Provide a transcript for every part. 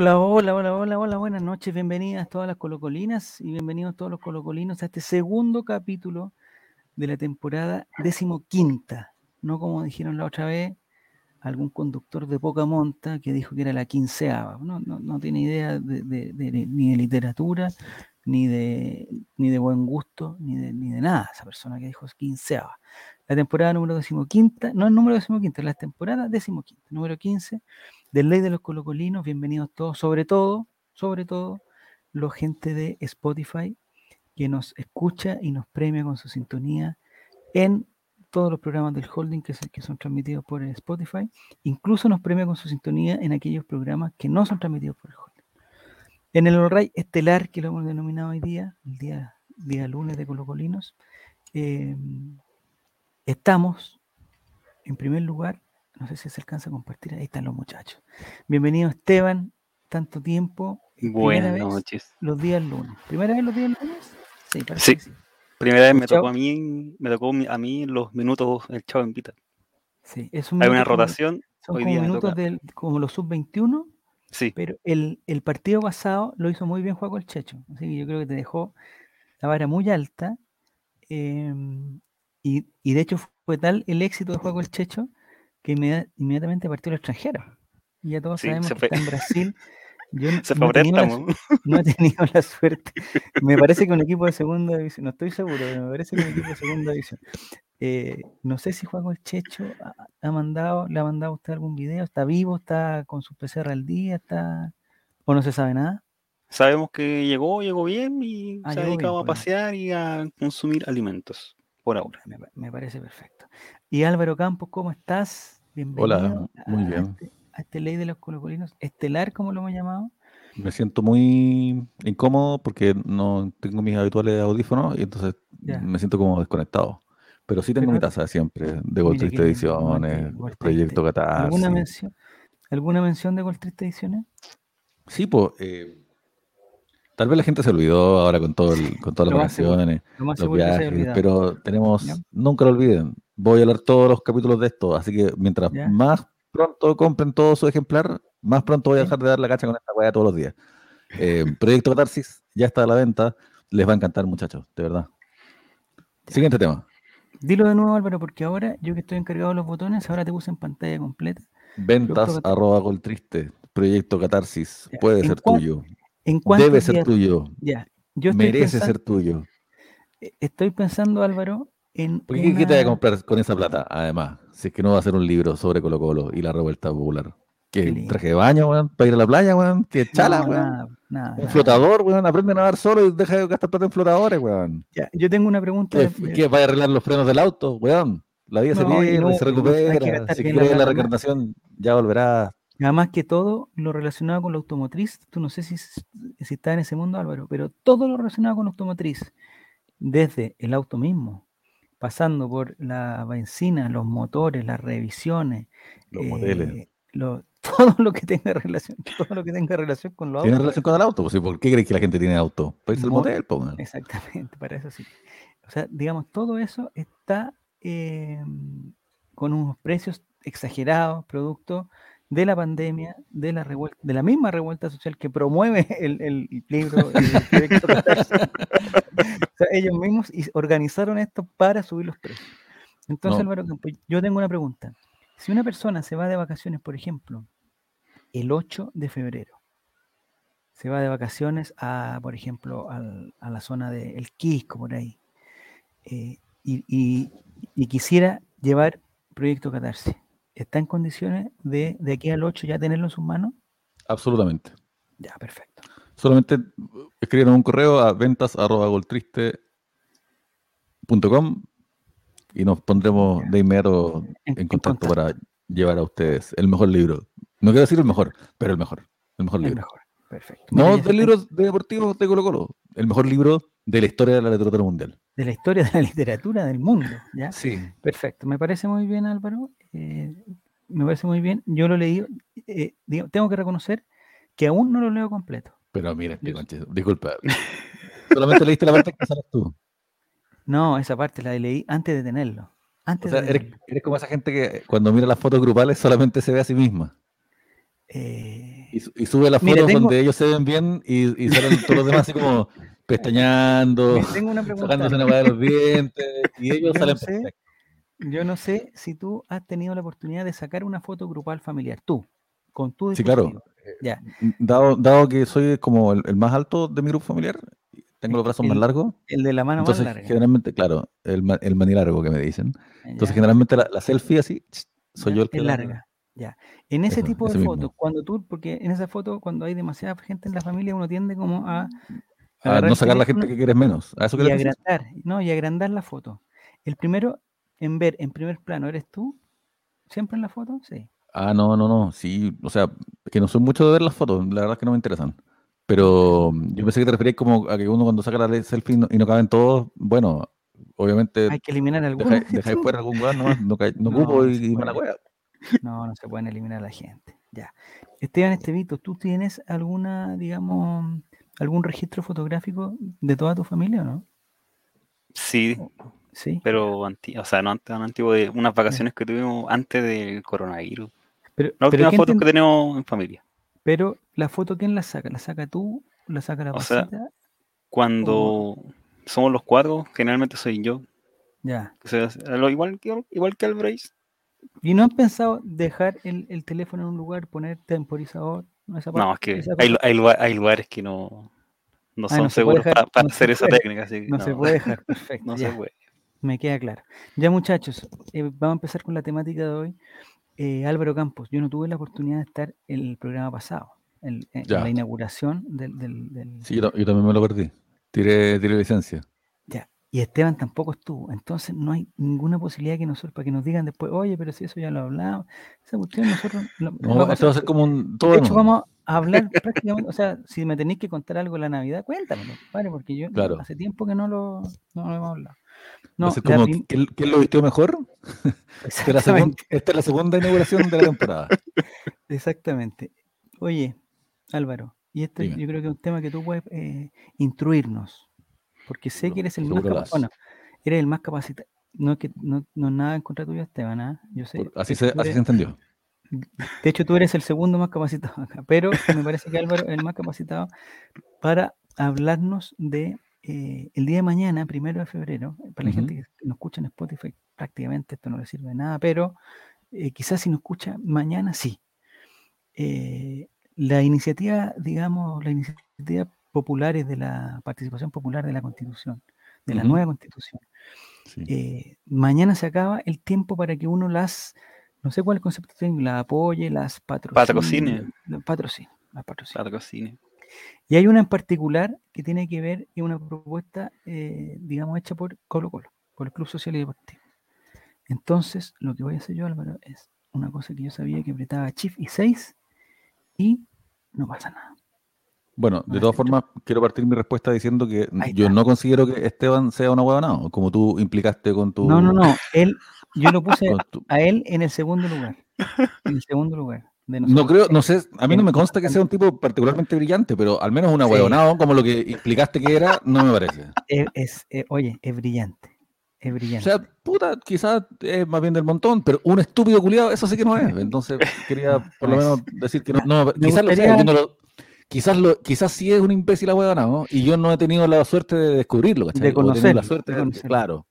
Hola, hola, hola, hola, hola, buenas noches, bienvenidas todas las colocolinas y bienvenidos todos los colocolinos a este segundo capítulo de la temporada decimoquinta, no como dijeron la otra vez algún conductor de poca monta que dijo que era la quinceava, no, no, tiene idea de, ni de literatura, ni de, ni de buen gusto, ni de, ni de nada, esa persona que dijo quinceava. La temporada número decimoquinta, no el número decimoquinta, la temporada decimoquinta, número 15 del Ley de los Colocolinos, bienvenidos todos, sobre todo, sobre todo, los gente de Spotify que nos escucha y nos premia con su sintonía en todos los programas del holding que, que son transmitidos por Spotify, incluso nos premia con su sintonía en aquellos programas que no son transmitidos por el holding. En el All Estelar, que lo hemos denominado hoy día, el día, día lunes de Colocolinos, eh, estamos, en primer lugar, no sé si se alcanza a compartir, ahí están los muchachos. Bienvenido Esteban, tanto tiempo. Buenas noches. Los días lunes. ¿Primera vez los días lunes? Sí. Primera vez me tocó a mí, me tocó a mí los minutos el Chavo invita. Sí, es un Hay una rotación, Son hoy como día minutos del, como los sub-21, Sí, pero el, el partido pasado lo hizo muy bien Juaco el Checho. Así que yo creo que te dejó la vara muy alta. em, y, y de hecho fue tal el éxito de Juaco el Checho que inmedi- inmediatamente partió al extranjero. Y ya todos Sí, sabemos que está en Brasil. Yo no- se no fue he tenido la préstamo. no he tenido la suerte. Me parece que un equipo de segunda división, no estoy seguro, pero me parece que un equipo de segunda división. Eh, no sé si Juan el Checho ha, ha mandado, le ha mandado a usted algún video, está vivo, está con su PCR al día, está o no se sabe nada. Sabemos que llegó, llegó bien y Ah, se ha bien, dedicado a pasear y a consumir alimentos por ahora. Me parece perfecto. Y Álvaro Campos, ¿cómo estás? Bienvenido Hola, muy a, bien. este, a este ley de los colocolinos, estelar, como lo hemos llamado. Me siento muy incómodo porque no tengo mis habituales audífonos y entonces Ya. me siento como desconectado. Pero sí tengo Pero- mi taza siempre, de Gol Triste Ediciones, Gol- Gol Proyecto Triste. ¿Alguna Catarsis. mención? ¿Alguna mención de Gol Triste Ediciones? Sí, pues, eh, tal vez la gente se olvidó ahora con todo el- con todas Lo las seguro, vacaciones, Lo los viajes, pero tenemos, Ya. nunca lo olviden, voy a hablar todos los capítulos de esto, así que mientras más pronto compren todo su ejemplar, más pronto voy a dejar de dar la cacha con esta weá todos los días. Eh, Proyecto Catarsis ya está a la venta, les va a encantar muchachos, de verdad. Ya. Siguiente tema, Dilo de nuevo, Álvaro, porque ahora yo que estoy encargado de los botones, ahora te puse en pantalla completa. ventas arroba Gol Triste, Proyecto Catarsis, Ya. puede ¿En ser cuán- tuyo, ¿En cuántos debe ser tuyo, Ya, yo merece pensando, ser tuyo. estoy pensando, Álvaro, en ¿Por qué, qué te voy a una- comprar con esa plata? Además, si es que no va a ser un libro sobre Colo Colo y la revuelta popular. Qué ¿Qué lindo. traje de baño, weón? ¿Para ir a la playa, weón? ¿Qué chala, No, weón? nada, nada, Un nada. flotador, weón. Aprende a nadar solo y deja de gastar plata en flotadores, weón. Ya, yo tengo una pregunta. ¿Qué, vaya a arreglar los frenos del auto, weón? La vida se No, y pierde, no, se que recupera. Si bien la reencarnación, ya volverá. Además que todo lo relacionado con la automotriz, tú no sé si, si está en ese mundo, Álvaro, pero todo lo relacionado con la automotriz, desde el auto mismo, pasando por la benzina, los motores, las revisiones, Los moteles. eh, lo- todo lo que tenga relación, todo lo que tenga relación con los ¿Tiene autos. relación con el auto? Pues, ¿Por qué crees que la gente tiene auto? Para Mo- motel, weón. Exactamente, para eso sí. O sea, digamos, todo eso está eh, con unos precios exagerados, producto de la pandemia, de la revuelta, de la misma revuelta social que promueve el, el libro, el. O sea, ellos mismos is- organizaron esto para subir los precios. Entonces, No. Álvaro yo tengo una pregunta. Si una persona se va de vacaciones, por ejemplo, el 8 de febrero, se va de vacaciones a, por ejemplo, al- a la zona de El Quisco, por ahí, eh, y, y- y quisiera llevar Proyecto Catarsis, ¿está en condiciones de, de aquí al 8 ya tenerlo en sus manos? Absolutamente. Ya, perfecto. Solamente uh, escriban un correo a ventas arroba goltriste.com y nos pondremos de inmediato En- en en contacto para llevar a ustedes el mejor libro. No quiero decir el mejor, pero el mejor. El mejor El libro. mejor. Perfecto. No del está- libro de deportivos de Colo Colo. El mejor libro de la historia de la literatura mundial. De la historia de la literatura del mundo, ¿ya? Sí. Perfecto. Me parece muy bien, Álvaro. Eh, me parece muy bien. Yo lo leí. eh, digo, tengo que reconocer que aún no lo leo completo. Pero mira, este conche, disculpa. Solamente leíste la parte que sales tú. No, esa parte la leí antes de tenerlo. O Antes sea, de eres, tenerlo. eres como esa gente que cuando mira las fotos grupales solamente se ve a sí misma. Eh, Y, su- y sube las Mira, fotos tengo- donde ellos se ven bien y, y salen todos los demás así como pregunta. sacándose una de los dientes y ellos Yo no salen sé. Yo no sé si tú has tenido la oportunidad de sacar una foto grupal familiar, tú, con tu Sí, claro. Ya. Dado, dado que soy como el, el más alto de mi grupo familiar, tengo los brazos más El- largos, El de la mano entonces más larga. generalmente, claro, el, el manilargo que me dicen. Entonces Ya. generalmente la, la selfie así, soy Ya, yo el que es la- larga. Ya. En ese Eso, tipo de fotos, cuando tú, porque en esa foto, cuando hay demasiada gente en la familia, uno tiende como a, a agarrar no sacar la gente que quieres menos. ¿A eso y que refieres? agrandar, no, y agrandar la foto. El primero en ver en primer plano, ¿eres tú? ¿Siempre en la foto? Sí. Ah, no, no, no. Sí, o sea, que no soy mucho de ver las fotos, la verdad es que no me interesan. Pero mm, yo pensé que te referías como a que uno cuando saca la selfie y no, y no caben todos, bueno, obviamente Hay que eliminar algunos. dejáis dejáis fuera algún lugar nomás, no, no No, no y, se y mala wea. No, no se pueden eliminar a la gente. Ya. Esteban Estevito, ¿tú tienes alguna, digamos, algún registro fotográfico de toda tu familia o no? Sí, Sí. pero o sea, no antes, tan antiguo de unas vacaciones que tuvimos antes del coronavirus. Pero, La última ¿quién foto que tenemos en familia. pero la foto, ¿quién la saca? ¿La saca tú? ¿La saca la O sea? Cuando somos los cuatro, generalmente soy yo. Ya. O sea, lo igual que, igual que el Brace. ¿Y no han pensado dejar el, el teléfono en un lugar, poner temporizador? Esa No, es que hay, lugares que no, no Ah, son no se seguros dejar- para no se hacer esa puede, técnica. Así no, se puede dejar. Perfecto. no ya. se puede. Me queda claro. Ya muchachos, eh, vamos a empezar con la temática de hoy. Eh, Álvaro Campos, yo no tuve la oportunidad de estar en el programa pasado, en, la inauguración del... del- del- Sí, yo, ta- yo también me lo perdí. Tiré, tiré licencia. Ya. Y Esteban tampoco estuvo. Entonces no hay ninguna posibilidad que nosotros, para que nos digan después, oye, pero si eso ya lo hablamos, esa cuestión nosotros... lo- No, vamos esto va a ser como un todo de hecho, vamos a hablar prácticamente, o sea, si me tenéis que contar algo de la Navidad, cuéntamelo, ¿vale? Porque yo no- Claro. hace tiempo que no lo, no lo hemos hablado. No, a ser la como, prim- ¿quién, quién lo vistió mejor? Esta es, la segun- exactamente, esta es la segunda inauguración de la temporada. exactamente. Oye, Álvaro, y esto Dime. yo creo que es un tema que tú puedes eh, instruirnos, porque sé que eres el más seguro lo capa- haces. bueno, eres el más capacitado. No es que no, no nada en contra tuyo, Esteban, ¿ah? yo sé. Por- así, se, así se entendió. De hecho, tú eres el segundo más capacitado acá, pero me parece que Álvaro es el más capacitado para hablarnos de eh, el día de mañana, primero de febrero, eh, para la gente que nos escucha en Spotify, prácticamente esto no le sirve de nada, pero eh, quizás si nos escucha mañana, sí. Eh, la iniciativa, digamos, la iniciativa populares de la participación popular de la Constitución, de la nueva Constitución, Sí. mañana se acaba el tiempo para que uno las, no sé cuál es el concepto técnico, las apoye, las patrocine. Patrocine. la- Patrocine, las patrocine. Patrocine. Y hay una en particular que tiene que ver, y una propuesta, eh, digamos, hecha por Colo Colo, por el Club Social y Deportivo. Entonces, lo que voy a hacer yo, Álvaro, es una cosa que yo sabía que apretaba Shift y 6 y no pasa nada. Bueno, de todas formas, quiero partir mi respuesta diciendo que yo no considero que Esteban sea una huevonao, como tú implicaste con tu... No, no, no. Él, yo lo puse a él en el segundo lugar. En el segundo lugar. De No creo, no sé, a mí no me consta que sea un tipo particularmente brillante, pero al menos una Sí. huevonao, como lo que implicaste que era, no me parece. Es, es- eh, oye, es brillante. Es O brillante. sea, puta, quizás es más bien del montón, pero un estúpido culiado, eso sí que no es. Entonces, quería por lo No menos decir que no, no, quizás lo sea, no quizás, lo, quizás sí es un imbécil huevonao, y yo no he tenido la suerte de descubrirlo, ¿cachai? De O conocerlo, la suerte de conocerlo. claro.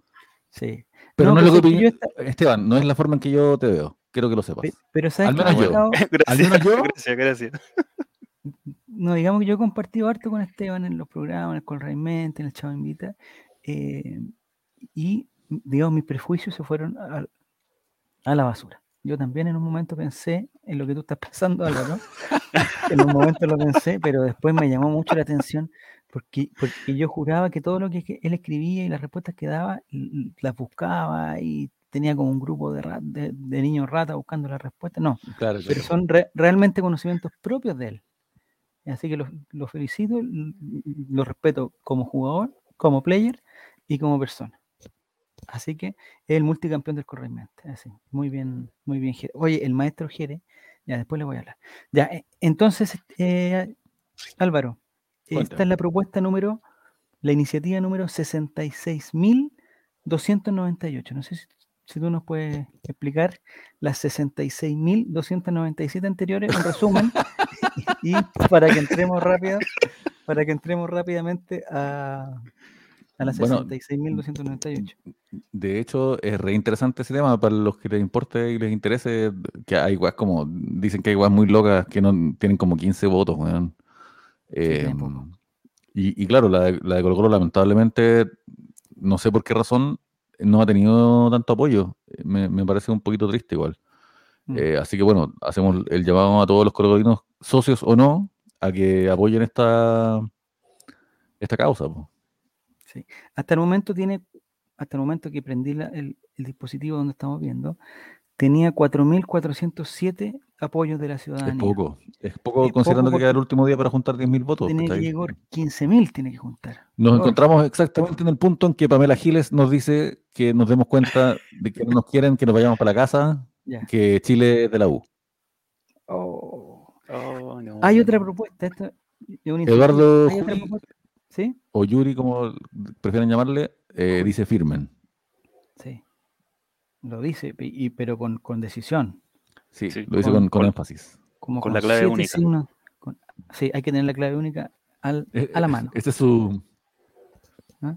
sí. Pero no, pues es lo que que yo Esteban, no es la forma en que yo te veo. Quiero que lo sepas. Pe- Pero sabes Al que menos yo. Gracias, menos yo- gracias, gracias. no digamos que yo he compartido harto con Esteban en los programas, en el Colray Mente, en el Chavo Invita, eh, y digamos mis prejuicios se fueron a, a la basura. Yo también en un momento pensé en lo que tú estás pensando, Álvaro. en un momento lo pensé, pero después me llamó mucho la atención porque, porque yo juraba que todo lo que él escribía y las respuestas que daba las buscaba y tenía como un grupo de, ra- de, de niños rata buscando las respuestas. No, Claro, pero son re- realmente conocimientos propios de él. Así que lo, lo felicito, lo respeto como jugador, como player y como persona. Así que es el multicampeón del Corremente. Así, muy bien, muy bien. Jere. Oye, el maestro Jere, ya después le voy a hablar. Ya, eh, entonces, eh, Álvaro, esta es la propuesta número, la iniciativa número 66.298. No sé si, si tú nos puedes explicar las 66.297 anteriores, en resumen, y para que entremos rápido, para que entremos rápidamente a, a las Bueno, 66.298. De hecho, es re interesante ese tema para los que les importe y les interese, que hay weas como, dicen que hay weas muy locas que no tienen como 15 votos, weón. Eh, poco. y, y claro, la de, la de Colo Colo lamentablemente, no sé por qué razón, no ha tenido tanto apoyo. Eh, Me, me parece un poquito triste igual. Mm. Eh, así que bueno, hacemos el llamado a todos los colocolinos, socios o no, a que apoyen esta, esta causa. po. Hasta el momento tiene, hasta el momento que prendí la- el, el dispositivo donde estamos viendo, tenía 4.407 apoyos de la Es ciudadanía. poco. Es poco Es considerando poco que queda el último día para juntar 10.000 votos. Tiene que llegar 15.000, tiene que juntar. Nos encontramos exactamente en el punto en que Pamela Giles nos dice que nos demos cuenta de que no nos quieren, que nos vayamos para la casa, ya. que Chile es de la U. Oh. Oh, no. Hay otra propuesta. Esto es un Eduardo. O Yuri, como prefieren llamarle, eh, dice firmen. Sí. Lo dice, y, pero con, con decisión. Sí, Sí, lo dice con- con, con énfasis. Como Con la clave única. signos, con- sí, hay que tener la clave única al- Eh, a la eh, mano. Ese es su. ¿Ah?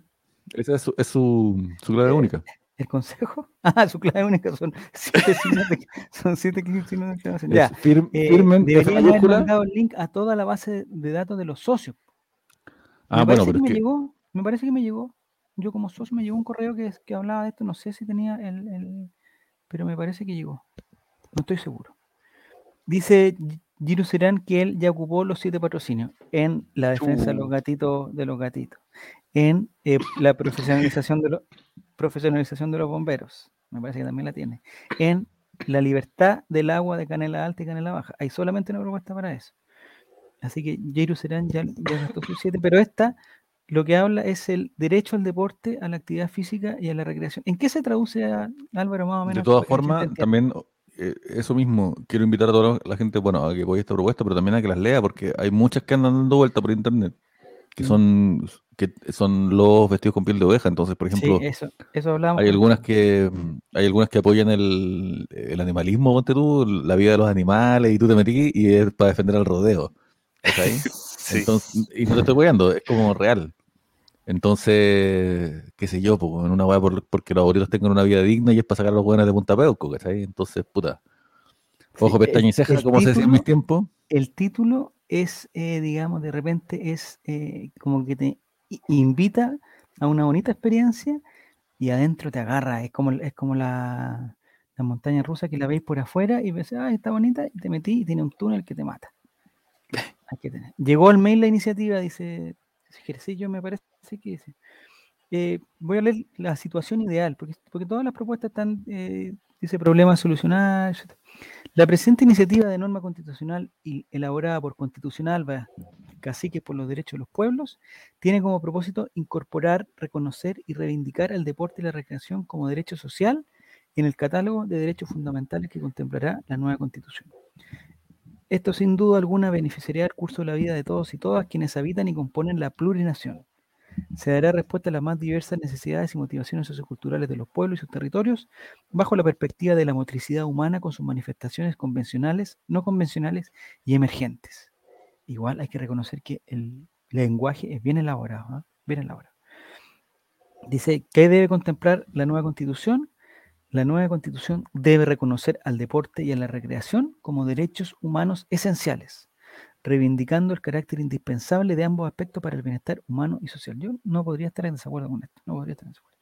Esa es su, es su, su clave Eh, única. ¿El consejo? Ah, su clave única son siete signos de, son siete signos de. Es Ya. fir- eh, firmen, F deberían haber mayúscula. mandado el link a toda la base de datos de los socios. Ah, me bueno, parece pero que es me que llegó, me parece que me llegó. Yo como socio me llegó un correo que, que hablaba de esto, no sé si tenía el, el- pero me parece que llegó. No estoy seguro. Dice Gi- Giru Serán que él ya ocupó los siete patrocinios en la defensa de los gatitos, de los gatitos, en eh, la profesionalización de los profesionalización de los bomberos, me parece que también la tiene, en la libertad del agua de Canela Alta y Canela Baja. Hay solamente una propuesta para eso. Así que Jairo Serán ya, ya gastó sus siete, pero esta lo que habla es el derecho al deporte, a la actividad física y a la recreación. ¿En qué se traduce, a- Álvaro, más o menos? De todas formas, también eh, eso mismo, quiero invitar a toda la gente, bueno, a que apoye esta propuesta, pero también a que las lea, porque hay muchas que andan dando vuelta por internet, que Mm. son, que son los vestidos con piel de oveja. Entonces, por ejemplo, sí, eso, eso hay algunas que hay algunas que apoyan el, el animalismo, ponte tú, la vida de los animales, y tú te metí y es para defender al rodeo. ¿cachai? Sí. Entonces, y no te estoy apoyando, es como real. Entonces, qué sé yo, pues, en una weá por- porque los abuelitos tengan una vida digna y es para sacar a los buenos de Punta Peuco, ¿cachai? Entonces, puta. Ojo, Sí, pestaña y ceja, como se decía en mis tiempos. el título es, eh, digamos, de repente es eh, como que te invita a una bonita experiencia y adentro te agarra. Es como, es como la, la montaña rusa que la veis por afuera y ves, ah, está bonita, y te metí y tiene un túnel que te mata. Hay que tener. Llegó al mail la iniciativa, dice Ejercicio, me parece que dice. Eh, voy a leer la situación ideal, porque, todas las propuestas están, eh, dice problemas a solucionar. La presente iniciativa de norma constitucional y elaborada por Constitucional, va, Caciques por los Derechos de los Pueblos, tiene como propósito incorporar, reconocer y reivindicar el deporte y la recreación como derecho social en el catálogo de derechos fundamentales que contemplará la nueva Constitución. Esto sin duda alguna beneficiaría el curso de la vida de todos y todas quienes habitan y componen la plurinación. Se dará respuesta a las más diversas necesidades y motivaciones socioculturales de los pueblos y sus territorios bajo la perspectiva de la motricidad humana con sus manifestaciones convencionales, no convencionales y emergentes. Igual hay que reconocer que el lenguaje es bien elaborado, ¿ah? bien elaborado. Dice, ¿qué debe contemplar la nueva constitución? La nueva constitución debe reconocer al deporte y a la recreación como derechos humanos esenciales, reivindicando el carácter indispensable de ambos aspectos para el bienestar humano y social. Yo no podría estar en desacuerdo con esto, no podría estar en desacuerdo.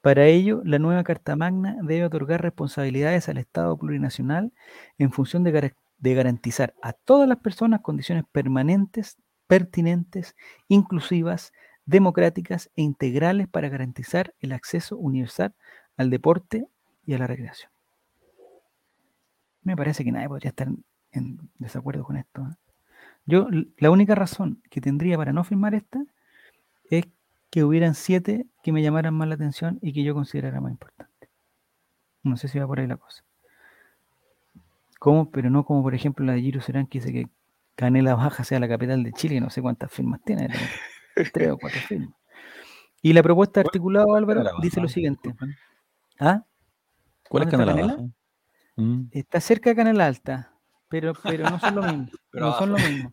Para ello, la nueva Carta Magna debe otorgar responsabilidades al Estado plurinacional en función de, de garantizar a todas las personas condiciones permanentes, pertinentes, inclusivas, democráticas e integrales para garantizar el acceso universal al deporte y a la recreación. Me parece que nadie podría estar en, desacuerdo con esto. ¿eh? Yo, la única razón que tendría para no firmar esta es que hubieran siete que me llamaran más la atención y que yo considerara más importante. No sé si va por ahí la cosa. ¿Cómo? Pero no como por ejemplo la de Giro Serán que dice que Canela Baja sea la capital de Chile, no sé cuántas firmas tiene, tres o cuatro firmas. Y la propuesta articulada, Álvaro, dice lo siguiente. ¿Ah? ¿Cuál es ¿Dónde está Canela Canela? Baja? Mm, Está cerca de Canela Alta. Pero, pero no son lo mismo. Pero no son lo mismo.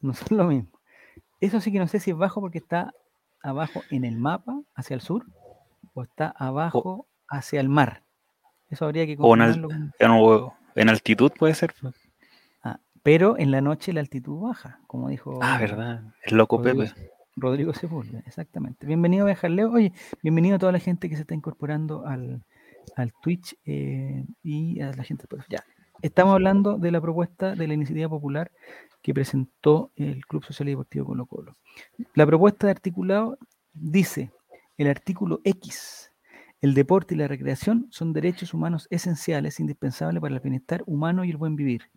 No son lo mismo. Eso sí que no sé si es bajo porque está abajo en el mapa, hacia el sur, o está abajo hacia el mar. Eso habría que O en, al- confirmarlo. con- en, o- en altitud puede ser. Ah, pero en la noche la altitud baja, como dijo Ah, verdad. El loco Rodrigo, Pepe. Rodrigo Sepúlveda, exactamente. Bienvenido a Leo. Oye, bienvenido a toda la gente que se está incorporando al, al Twitch eh, y a la gente. Pues, ya. Estamos hablando de la propuesta de la iniciativa popular que presentó el Club Social y Deportivo Colo Colo. La propuesta de articulado dice, el artículo X, el deporte y la recreación son derechos humanos esenciales, indispensables para el bienestar humano y el buen vivir.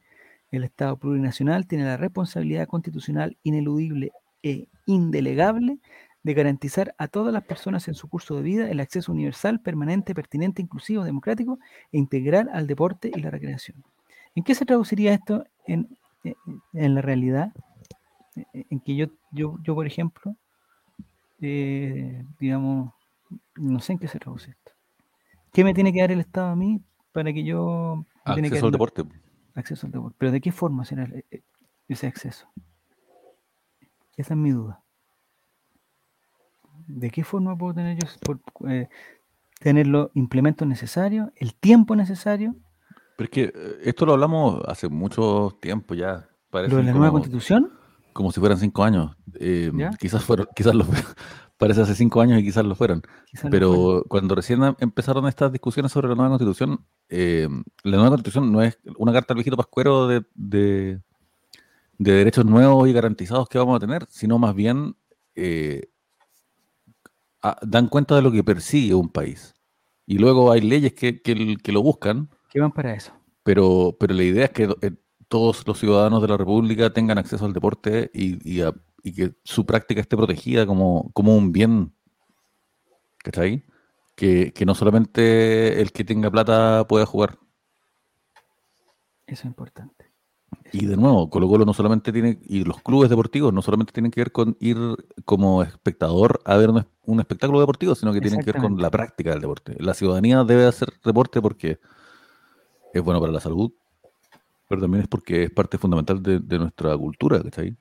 El Estado plurinacional tiene la responsabilidad constitucional ineludible e indelegable de garantizar a todas las personas en su curso de vida el acceso universal, permanente, pertinente, inclusivo, democrático e integral al deporte y la recreación. ¿En qué se traduciría esto en, en- en la realidad? En- En que yo, yo, yo por ejemplo, eh, digamos, no sé en qué se traduce esto. ¿Qué me tiene que dar el Estado a mí para que yo... tiene que Acceso al deporte. acceso al deporte. Pero ¿de qué forma será e- ese acceso? Esa es mi duda. ¿De qué forma puedo tener yo por, eh, tener los implementos necesarios, el tiempo necesario, Pero es que eh, esto lo hablamos hace mucho tiempo ya. lo de la nueva como, constitución? como si fueran cinco años. Eh, quizás fueron, quizás lo parece hace cinco años y quizás lo fueran. Quizá no Pero fuera. cuando recién em- empezaron estas discusiones sobre la nueva constitución, eh, la nueva constitución no es una carta al viejito pascuero de, de, de derechos nuevos y garantizados que vamos a tener, sino más bien eh, dan cuenta de lo que persigue un país. Y luego hay leyes que, que que lo buscan, ¿Qué van para eso? pero, pero la idea es que eh, todos los ciudadanos de la República tengan acceso al deporte y, y a- y que su práctica esté protegida como, como un bien. ¿Cachai? Que, que no solamente el que tenga plata pueda jugar. Eso es importante. Y de nuevo, Colo Colo no solamente tiene, y los clubes deportivos no solamente tienen que ver con ir como espectador a ver un, es- un espectáculo deportivo, sino que tienen que ver con la práctica del deporte. La ciudadanía debe hacer deporte porque es bueno para la salud, pero también es porque es parte fundamental de, de nuestra cultura, ¿cachai?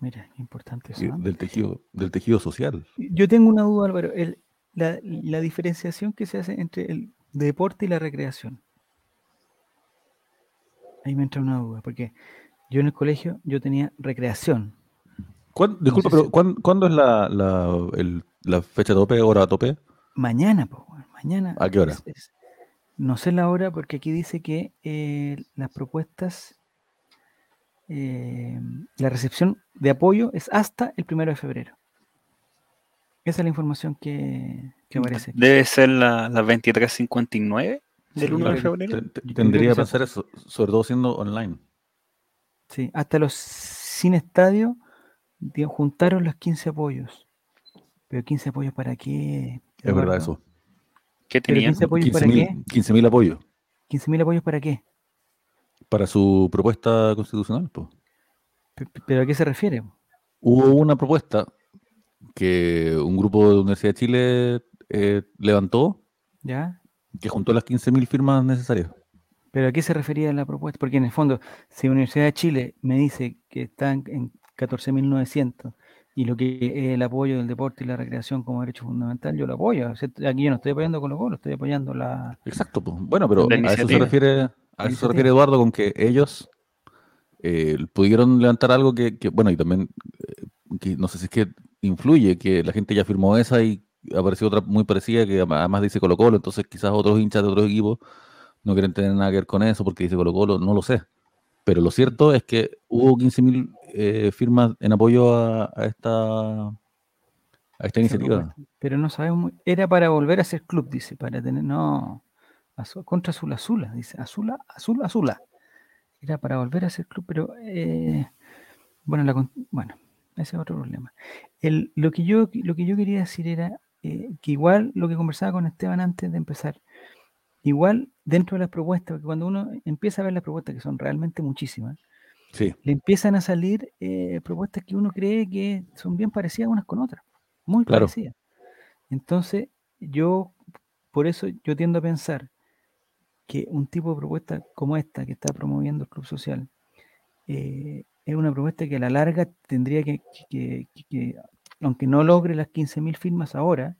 Mira, qué importante eso. ¿no? del tejido, del tejido social. Yo tengo una duda, Álvaro. El- la, la diferenciación que se hace entre el deporte y la recreación. Ahí me entra una duda, porque yo en el colegio yo tenía recreación. ¿Cuán- disculpa, sé pero si- ¿cuán- ¿cuándo es la, la, el- la fecha tope, hora tope? Mañana, pues, mañana. ¿A qué hora? es- es- no sé la hora porque aquí dice que eh, las propuestas, eh, la recepción de apoyo es hasta el primero de febrero. Esa es la información que, que aparece. aquí. Debe ser la, la 2359 Sí, del 1 de febrero. Tendría que pensar eso, sobre todo siendo online. Sí, hasta los sin estadio di- juntaron los 15 apoyos. Pero 15 apoyos para qué? Es verdad eso. ¿Qué tenían? 15 apoyos para 15.000 qué? 15.000 apoyos 15.000 apoyos para qué? para su propuesta constitucional. pe- ¿Pero a qué se refiere? Hubo una propuesta que un grupo de la Universidad de Chile eh, levantó ¿Ya? Que juntó las 15.000 firmas necesarias. ¿Pero a qué se refería la propuesta? Porque en el fondo, si la Universidad de Chile me dice que están en 14.900 y lo que es el apoyo del deporte y la recreación como derecho fundamental, yo lo apoyo. Aquí yo no estoy apoyando con los estoy apoyando la... Exacto. po. Bueno, pero a eso se refiere, a eso se refiere Eduardo con que ellos eh, pudieron levantar algo que, que, bueno, y también eh, que no sé si es que influye, que la gente ya firmó esa y apareció otra muy parecida que además dice Colo Colo, entonces quizás otros hinchas de otros equipos no quieren tener nada que ver con eso porque dice Colo Colo, no lo sé. Pero lo cierto es que hubo 15.000 eh, firmas en apoyo a, a esta a esta iniciativa. Pero no sabemos... muy- Era para volver a ser club, dice, para tener... No, Azul- contra Azul Azula, dice. Azula, Azul Azula. Era para volver a ser club, pero... eh, bueno, la, bueno, ese es otro problema. El, lo, que yo, lo que yo quería decir era eh, que igual lo que conversaba con Esteban antes de empezar, igual dentro de las propuestas, porque cuando uno empieza a ver las propuestas, que son realmente muchísimas, Sí, le empiezan a salir eh, propuestas que uno cree que son bien parecidas unas con otras, muy Claro. parecidas. Entonces, yo, por eso yo tiendo a pensar que un tipo de propuesta como esta que está promoviendo el Club Social eh, es una propuesta que a la larga tendría que, que- que- que, aunque no logre las 15.000 firmas ahora,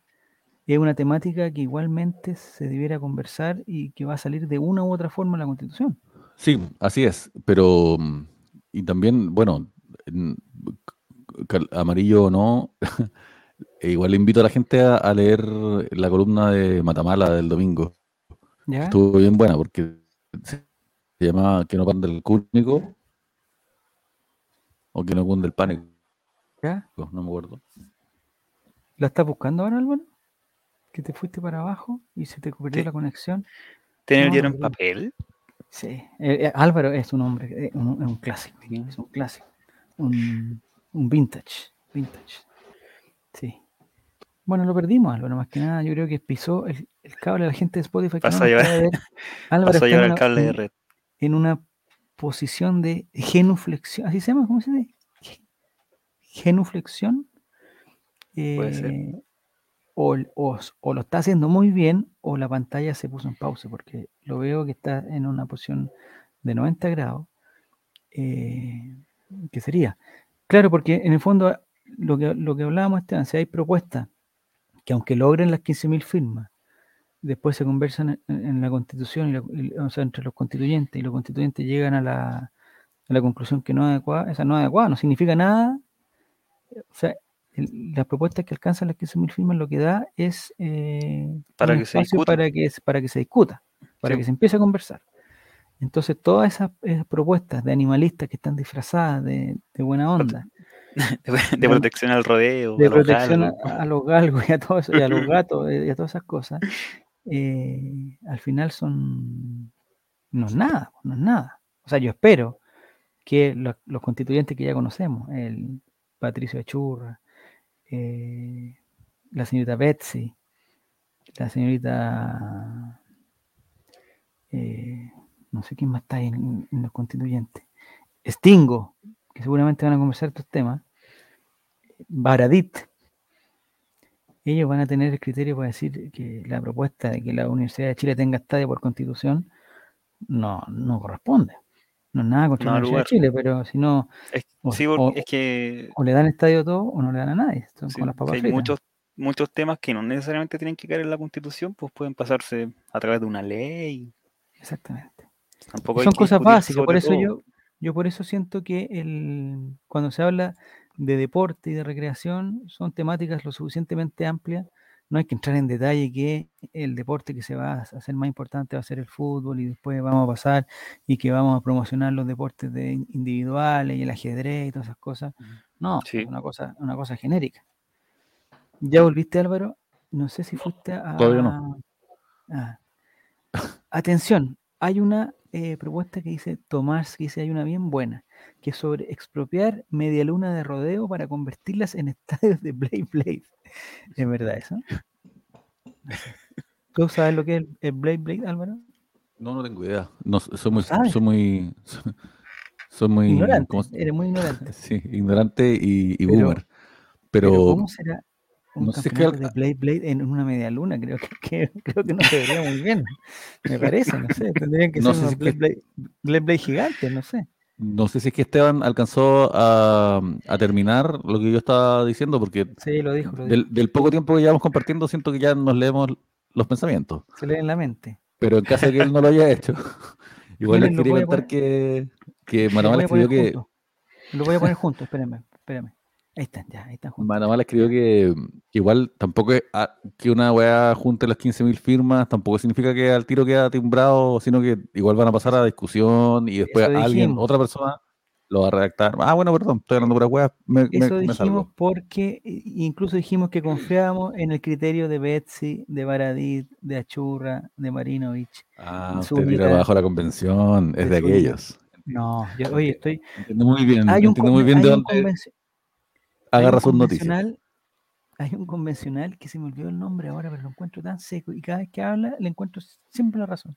es una temática que igualmente se debiera conversar y que va a salir de una u otra forma en la Constitución. Sí, así es, pero mm, y también, bueno, amarillo o no, e igual invito a la gente a, a leer la columna de Matamala del domingo. ¿Ya? Estuvo bien buena porque se llamaba Que no panda el cúnico o Que no cunde el pánico, ¿Ya? no me acuerdo. ¿La estás buscando ahora, Álvaro? Que te fuiste para abajo y se te perdió la conexión. ¿Tiene el No, diario en no, papel? Sí. Eh, eh, Álvaro es un hombre, eh, un, es un clásico, es un clásico. Un, un vintage, vintage. Sí. Bueno, lo perdimos, Álvaro, más que nada. Yo creo que pisó el, el cable a la gente de Spotify. Pasó no a llevar-. Álvaro el cable de red. en una posición de genuflexión, ¿así se llama? ¿Cómo se dice? Ge- Genuflexión. Puede ser. Eh, o, o- o lo está haciendo muy bien o la pantalla se puso en pausa, porque lo veo que está en una posición de 90 grados. Eh, ¿Qué sería? Claro, porque en el fondo lo que, lo que hablábamos, Esteban, si hay propuestas que aunque logren las 15.000 firmas, después se conversan en, en la constitución, y la- y- o sea, entre los constituyentes, y los constituyentes llegan a la, a la conclusión que no es adecuada, esa no es adecuada, no significa nada. O sea, el- las propuestas que alcanzan las 15.000 firmas lo que da es eh, Para que se espacio discuta. para que, se- para que se discuta, para Sí. que se empiece a conversar. Entonces, todas esas, esas propuestas de animalistas que están disfrazadas de, de buena onda, De, de protección al rodeo. de a los protección a, galgos. a los galgos y a, todo eso, y a los gatos y a todas esas cosas, eh, al final son no es nada, no es nada. O sea, yo espero que los, los constituyentes que ya conocemos, el Patricio Achurra, eh, la señorita Betsy, la señorita eh, no sé quién más está ahí en, en los constituyentes, Stingo, que seguramente van a conversar estos temas, Baradit, ellos van a tener el criterio para decir que la propuesta de que la Universidad de Chile tenga estadio por constitución no, no corresponde. No es nada contra No la da Universidad de. Chile, pero si no, Es, o- sí, o- porque es que o le dan estadio todo o no le dan a nadie. Son sí, con las que papas hay fritas. muchos, muchos temas que no necesariamente tienen que caer en la constitución, pues pueden pasarse a través de una ley. Exactamente. Tampoco son cosas básicas, por eso todo. yo, yo por eso siento que el, cuando se habla de deporte y de recreación, son temáticas lo suficientemente amplias. No hay que entrar en detalle que el deporte que se va a hacer más importante va a ser el fútbol y después vamos a pasar y que vamos a promocionar los deportes de individuales y el ajedrez y todas esas cosas. No, Sí. es una cosa, una cosa genérica. ¿Ya volviste, Álvaro? No sé si fuiste a. Todavía no. Ah. Atención, hay una eh, propuesta que dice Tomás, que dice hay una bien buena, que es sobre expropiar media luna de rodeo para convertirlas en estadios de Blade Blade. ¿Es verdad eso? ¿Tú sabes lo que es el, Blade Blade, Álvaro? No, no tengo idea. No, soy muy, sabes? soy muy, soy muy, ignorante, ¿cómo se- eres muy ignorante. Sí, ignorante y, y Pero- boomer. Pero, Pero, ¿cómo será un no sé al- de Blade Blade en una media luna? Creo que, que- creo que no se vería muy bien. Me parece, no sé. Tendrían que No ser unos si Blade, que- Blade, Blade Blade gigantes, no sé. No sé si es que Esteban alcanzó a, a terminar lo que yo estaba diciendo, porque Sí, lo dijo, lo dijo. del, del poco tiempo que llevamos compartiendo, siento que ya nos leemos los pensamientos. Se lee en la mente. Pero en caso de que él no lo haya hecho, igual les quería a contar poner- que, que escribió que. Lo voy a poner juntos, espérenme, espérenme. Ahí están, ya, ahí están juntos. Matamala escribió que, que igual tampoco es a- que una weá junte las 15.000 firmas, tampoco significa que al tiro queda timbrado, sino que igual van a pasar a discusión y después alguien, otra persona, lo va a redactar. Ah, bueno, perdón, estoy hablando por weá, me, Eso me dijimos porque incluso dijimos que confiábamos en el criterio de Betsy, de Baradit, de Achurra, de Marinovich. Ah, usted unidad. bajo la convención, es De aquellos. No, yo, oye, estoy. Entiendo muy bien, Hay un, entiendo muy bien de hay dónde convenci- agarra sus noticias. Hay un convencional que se me olvidó el nombre ahora, pero lo encuentro tan seco y cada vez que habla le encuentro siempre la razón.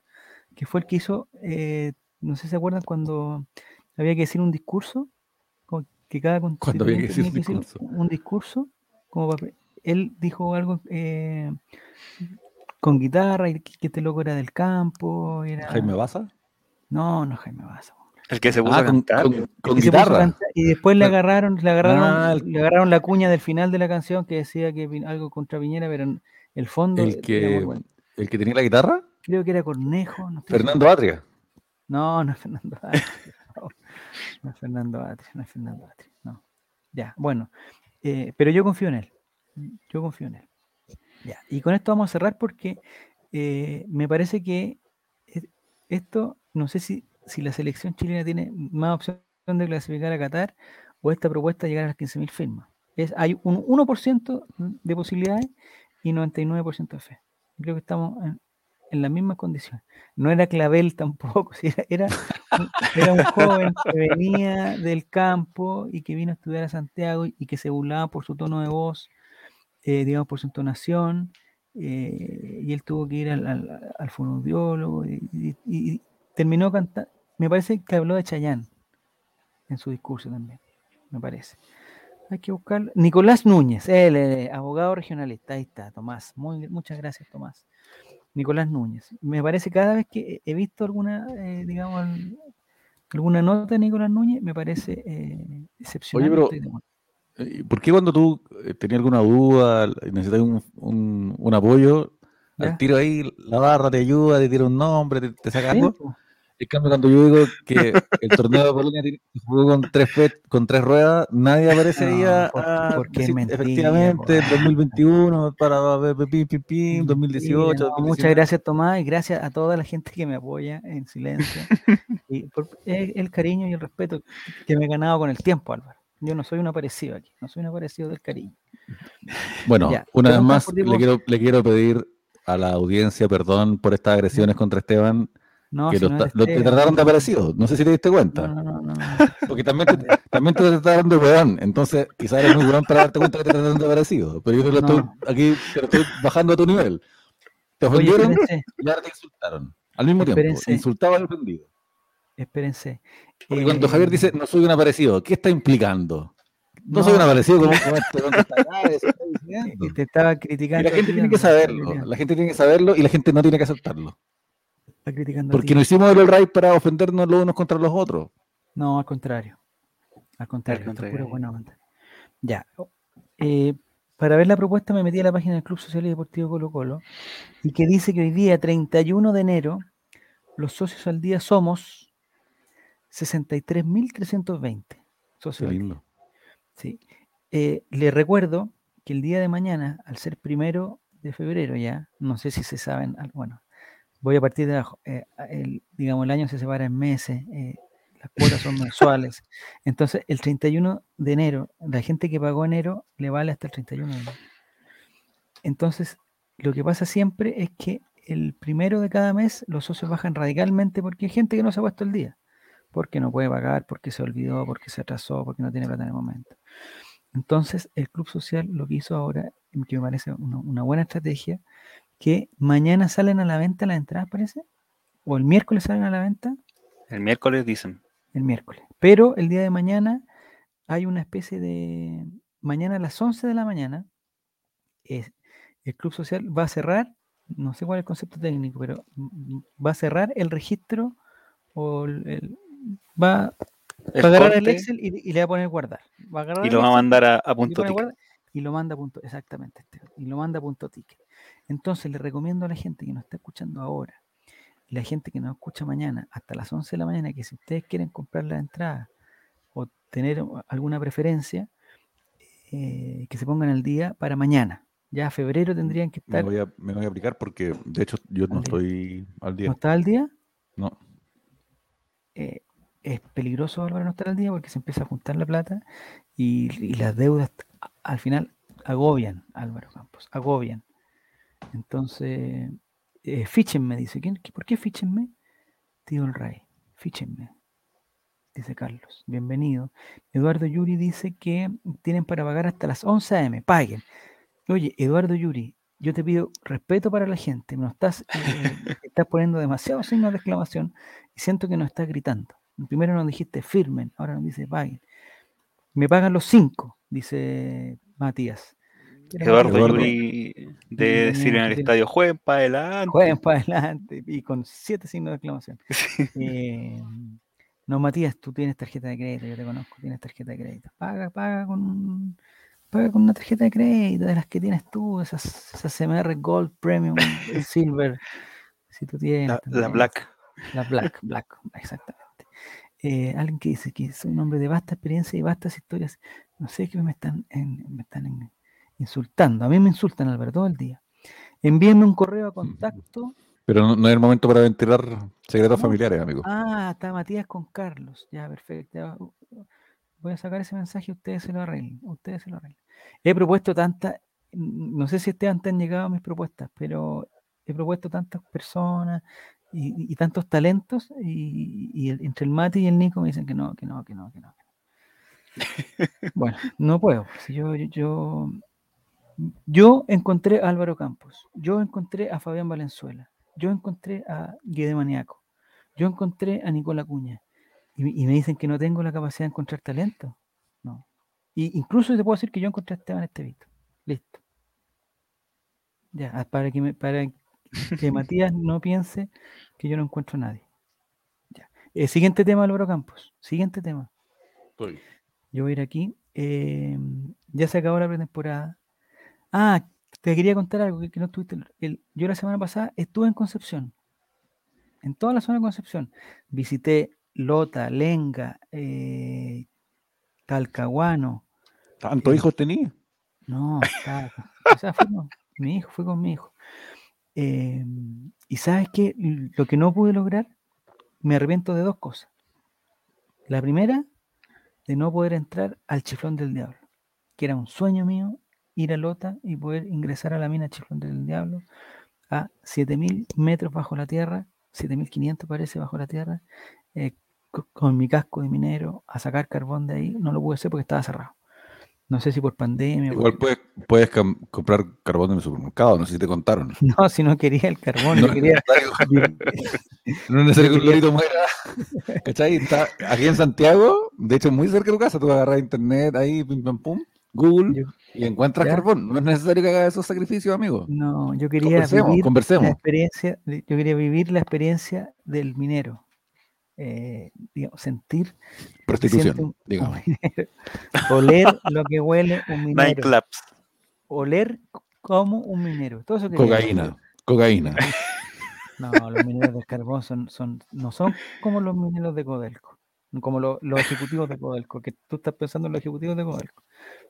Que fue el que hizo, eh, no sé si se acuerdan cuando había que decir un discurso, que cada Cuando había que decir un tenía un discurso, como para- él dijo algo, eh, con guitarra, y que, que este loco era del campo. Era... Jaime Baza. No, no Jaime Baza. El que se puso Ah, a con, cantar. con- con a guitarra. cantar, y después le Ah. agarraron, le agarraron, Ah, el- le agarraron la cuña del final de la canción que decía que algo contra Piñera, pero en el fondo El que, bueno. el que tenía la guitarra, creo que era Cornejo, no Fernando Atria. No, no es Fernando Atri. No, no es Fernando Atri, no es Fernando Atri. No. Ya, bueno. eh, pero yo confío en él. Yo confío en él. Ya. Y con esto vamos a cerrar porque eh, me parece que e- esto, no sé si, si la selección chilena tiene más opción de clasificar a Qatar o esta propuesta llegar a las 15.000 firmas. Es, hay un 1% de posibilidades y 99% de fe. Creo que estamos en, en las mismas condiciones. No era Clavel tampoco, era, era, un, era un joven que venía del campo y que vino a estudiar a Santiago y, que se burlaba por su tono de voz, eh, digamos, por su entonación, eh, y él tuvo que ir al, al, al fonoaudiólogo y- y terminó cantando. Me parece que habló de Chayán en su discurso también, me parece. Hay que buscar. Nicolás Núñez, él, eh, abogado regionalista, ahí está, Tomás. Muy, muchas gracias, Tomás. Nicolás Núñez. Me parece cada vez que he visto alguna, eh, digamos, al- alguna nota de Nicolás Núñez, me parece eh, excepcional. pero- de acuerdo. Eh, ¿Por qué cuando tú eh, tenías alguna duda y necesitas un, un- un apoyo, al tiro ahí la barra te ayuda, te tira un nombre, te, te saca algo? En cambio, cuando yo digo que el torneo de Polonia jugó con tres, con tres ruedas, nadie aparece ahí No, a, por- a porque es decir, mentira, efectivamente, po. 2021 para ver, pim, pim, pim, 2018, Mentira, no, muchas 2019. gracias, Tomás, y gracias a toda la gente que me apoya en silencio. y por el, el cariño y el respeto que me he ganado con el tiempo, Álvaro. Yo no soy un aparecido aquí, no soy un aparecido del cariño. Bueno, Ya, una vez más, le quiero, le quiero pedir a la audiencia perdón por estas agresiones contra Esteban, No, que si lo, no ta- es lo- te trataron de aparecido. No sé si te diste cuenta. No, no. Porque también te, también te trataron de weón. Entonces, quizás eres muy weón para darte cuenta que te trataron de parecido. Pero yo te lo estoy aquí, te lo estoy bajando a tu nivel. Te ofendieron y ahora te insultaron. Al mismo tiempo. Insultaba y ofendido. espérense. Porque cuando Eh, Javier dice no soy un aparecido, ¿qué está implicando? No, soy un aparecido como, como este está diciendo. te estaba Y criticando. la gente tiene que saberlo. La gente tiene que saberlo y la gente no tiene que aceptarlo. Está criticando a Porque ti. no hicimos el right para ofendernos los unos contra los otros. No, al contrario. Al contrario, esto es contrario. pura buena onda. Ya. eh, para ver la propuesta me metí a la página del Club Social y Deportivo Colo Colo y que dice que hoy día, 31 de enero, los socios al día somos 63.320 Qué socios al día. lindo. Sí. Eh, le recuerdo que el día de mañana, al ser primero de febrero ya, no sé si se saben, bueno, voy a partir de abajo, eh, el, digamos, el año se separa en meses, eh, las cuotas son mensuales, entonces el 31 de enero, la gente que pagó enero le vale hasta el 31 de enero. Entonces, lo que pasa siempre es que el primero de cada mes los socios bajan radicalmente porque hay gente que no se ha puesto el día, porque no puede pagar, porque se olvidó, porque se atrasó, porque no tiene plata en el momento. Entonces, el Club Social lo que hizo ahora, que me parece una, una buena estrategia, que mañana salen a la venta las entradas, parece, o el miércoles salen a la venta, El miércoles dicen. el miércoles. Pero el día de mañana hay una especie de... Mañana a las 11 de la mañana, es- el Club Social va a cerrar, no sé cuál es el concepto técnico, pero va a cerrar el registro o el, el- va, El va a agarrar el Excel y, y le va a poner guardar. Va a y lo va a mandar a, punto ticket. y lo manda a punto, exactamente, y lo manda a punto ticket. Entonces le recomiendo a la gente que nos está escuchando ahora y la gente que nos escucha mañana hasta las 11 de la mañana que si ustedes quieren comprar la entrada o tener alguna preferencia, eh, que se pongan al día para mañana. Ya a febrero tendrían que Me estar. voy, a, me voy a aplicar porque, de hecho, yo no Al día. estoy al ¿No día. está al día? No. eh, es peligroso Álvaro no estar al día porque se empieza a juntar la plata y, y las deudas al final agobian, Álvaro Campos, agobian. Entonces, eh, fíchenme, dice. ¿Quién, ¿Por qué fíchenme? Tío el Rey, fíchenme, dice Carlos. Bienvenido. Eduardo Yuri dice que tienen para pagar hasta las 11 a.m. Paguen. Oye, Eduardo Yuri, yo te pido respeto para la gente. No estás, eh, estás poniendo demasiados signos de exclamación y siento que nos estás gritando. Primero nos dijiste firmen, ahora nos dice paguen. Me pagan los cinco, dice Matías. Eduardo Eduardo. Yuri de decir en el estadio, jueguen para adelante. Jueguen para adelante y con siete signos de exclamación. Eh, no, Matías, tú tienes tarjeta de crédito, yo te conozco, tienes tarjeta de crédito. Paga, paga con, paga con una tarjeta de crédito de las que tienes tú, esas, esas CMR Gold Premium, Silver. Si tú tienes. La. Black. La Black, Black, exactamente. Eh, alguien que dice que soy un hombre de vasta experiencia y vastas historias. No sé qué me están, en- me están en- insultando. A mí me insultan, Alberto, todo el día. Envíenme un correo a contacto. Pero no, no es el momento para ventilar secretos familiares, amigo. Ah, está Matías con Carlos. Ya, perfecto. uh, Voy a sacar ese mensaje y ustedes se lo arreglen. Ustedes se lo arreglen. He propuesto tantas, no sé si Esteban te han llegado mis propuestas, pero he propuesto tantas personas y, tantos talentos y, y el- entre el Mati y el Nico me dicen que no, que no, que no, que no. Bueno, no puedo. Si yo, yo, yo, yo encontré a Álvaro Campos, yo encontré a Fabián Valenzuela, yo encontré a Guede Maniaco, yo encontré a Nicola Cuña y, y me dicen que no tengo la capacidad de encontrar talento. No. Y incluso te puedo decir que yo encontré a Esteban Estevito. Listo. Ya, ah, para que, me, para que Matías no piense que yo no encuentro a nadie. Ya. Eh, siguiente tema, Álvaro Campos. Siguiente tema. Yo voy a ir aquí. eh, ya se acabó la pretemporada. Ah, te quería contar algo que, que no estuviste. el- yo la semana pasada estuve en Concepción. En toda la zona de Concepción. Visité Lota, Lenga, eh, Talcahuano. ¿Tantos eh, hijos tenía? No, con- o sea, fui con mi hijo, fui con mi hijo. Eh, y sabes que lo que no pude lograr, me arrepiento de dos cosas. La primera, de no poder entrar al Chiflón del Diablo, que era un sueño mío ir a Lota y poder ingresar a la mina Chiflón del Diablo a 7000 metros bajo la tierra, 7500 parece bajo la tierra, eh, co- con mi casco de minero a sacar carbón de ahí. No lo pude hacer porque estaba cerrado. No sé si por pandemia. Igual porque- puedes, puedes comprar carbón en el supermercado, no sé si te contaron. No, si no quería el carbón, yo No, quería. No es necesario que un lorito muera. ¿Cachai? Está aquí en Santiago, de hecho, muy cerca de tu casa. Tú agarras internet ahí, pim pam pum, Google, yo- y encuentras Ya. carbón. No es necesario que hagas esos sacrificios, amigo. no, yo quería Conversemos, vivir la experiencia, yo quería vivir la experiencia del minero. eh, digamos, sentir, Prostitución, un digamos. minero, oler lo que huele un minero, Nightclubs. oler como un minero. Todo eso. Cocaína, cocaína. No, los mineros del carbón son, son, no son como los mineros de Codelco, como lo- los ejecutivos de Codelco, que tú estás pensando en los ejecutivos de Codelco.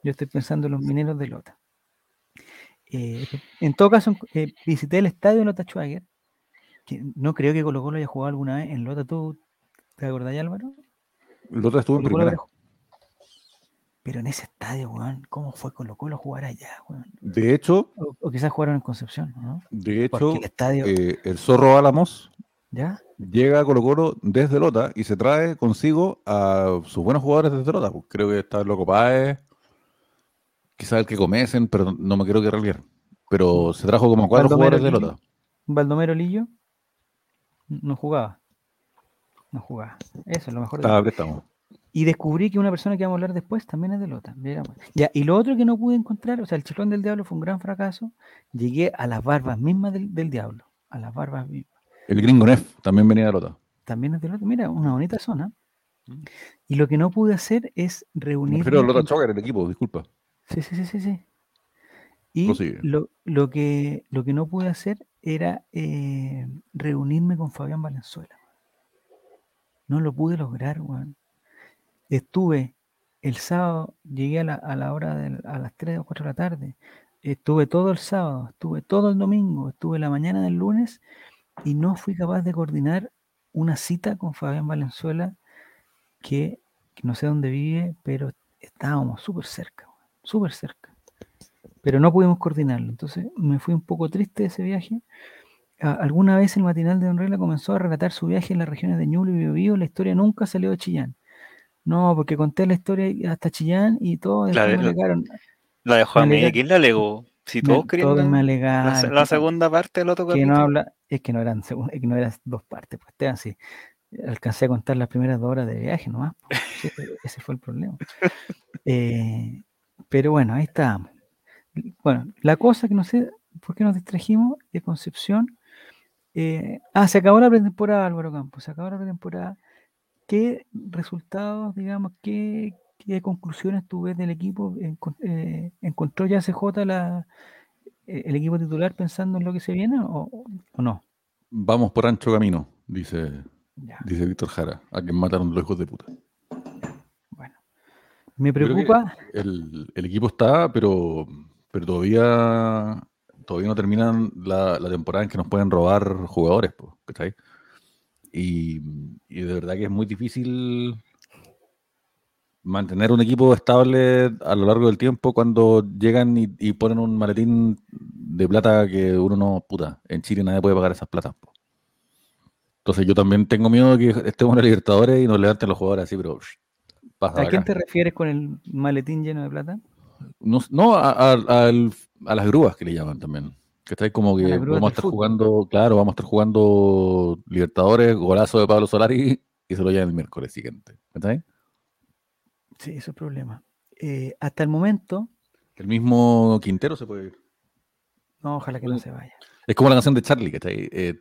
Yo estoy pensando en los mineros de Lota. Eh, en todo caso, eh, visité el estadio de Lota Schwager, que no creo que Colo Colo haya jugado alguna vez en Lota. ¿Tú te acordás, Álvaro? El otro estuvo en primera. Pero en ese estadio, weón, ¿cómo fue Colo Colo jugar allá, weón? De hecho, O, o quizás jugaron en Concepción, ¿no? de Porque hecho, el estadio, eh, el zorro Álamos ¿ya? Llega a Colo Colo desde Lota y se trae consigo a sus buenos jugadores desde Lota. pues. Creo que está el Loco Páez, quizás el que comecen, pero no me quiero que relier. Pero se trajo como a cuatro Baldomero jugadores de. Lota. Baldomero Lillo no jugaba. No jugaba. Eso es lo mejor. de a todo. préstamo. Y descubrí que una persona que vamos a hablar después también es de Lota. Mira, pues. Ya, y lo otro que no pude encontrar, o sea, el chiflón del diablo fue un gran fracaso. Llegué a las barbas mismas del, del diablo. A las barbas mismas. El gringo Neff también venía de Lota. También es de Lota. Mira, una bonita zona. Y lo que no pude hacer es reunir. refiero a Lota Choker, el equipo, disculpa. Sí, sí, sí, sí, sí. Y lo, lo que, lo que no pude hacer era eh, reunirme con Fabián Valenzuela. No lo pude lograr, weón. Estuve el sábado, llegué a la, a la hora de a las 3 o 4 de la tarde. Estuve todo el sábado, estuve todo el domingo, estuve la mañana del lunes y no fui capaz de coordinar una cita con Fabián Valenzuela que, que no sé dónde vive, pero estábamos súper cerca, súper cerca pero no pudimos coordinarlo. Entonces me fui un poco triste de ese viaje. A- alguna vez el matinal de Don Rela comenzó a relatar su viaje en las regiones de Ñuble y Biobío. La historia nunca salió de Chillán. No, porque conté la historia hasta Chillán y todos La de- la-. La dejó a Me mí. alega- ¿Quién la alegó? Si todos querían la, la segunda parte del otro que capítulo. no habla, es que no eran es que no eran dos partes, pues Esteban, sí. Alcancé a contar las primeras dos horas de viaje nomás. pues, ese- ese fue el problema. Eh, pero bueno, ahí estábamos. Bueno, la cosa que no sé por qué nos distrajimos de Concepción. eh, ah, se acabó la pretemporada, Álvaro Campos. Se acabó la pretemporada. ¿Qué resultados, digamos, qué, qué conclusiones tú ves del equipo? Eh, ¿Encontró ya CJ la, eh, el equipo titular pensando en lo que se viene o, o no? Vamos por ancho camino, dice, Ya, dice Víctor Jara, a quien mataron los hijos de puta. bueno. Me preocupa. El, el equipo está, pero, pero todavía, todavía no terminan la, la temporada en que nos pueden robar jugadores, ¿cachai? Y, y de verdad que es muy difícil mantener un equipo estable a lo largo del tiempo cuando llegan y, y ponen un maletín de plata que uno no, puta, en Chile nadie puede pagar esas platas. po. Entonces yo también tengo miedo de que estemos en la Libertadores y nos levanten los jugadores así, pero pasa ¿A quién te refieres con el maletín lleno de plata? No, no a, a- al- a las grúas que le llaman también. Que está como A que vamos a estar fútbol. jugando, claro, vamos a estar jugando Libertadores, golazo de Pablo Solari y se lo llevan el miércoles siguiente. ¿Cachai? Sí, eso es el problema. Eh, hasta el momento, El mismo Quintero se puede ir. no, ojalá que no se vaya. Es como la canción de Charlie, ¿cachai? Eh,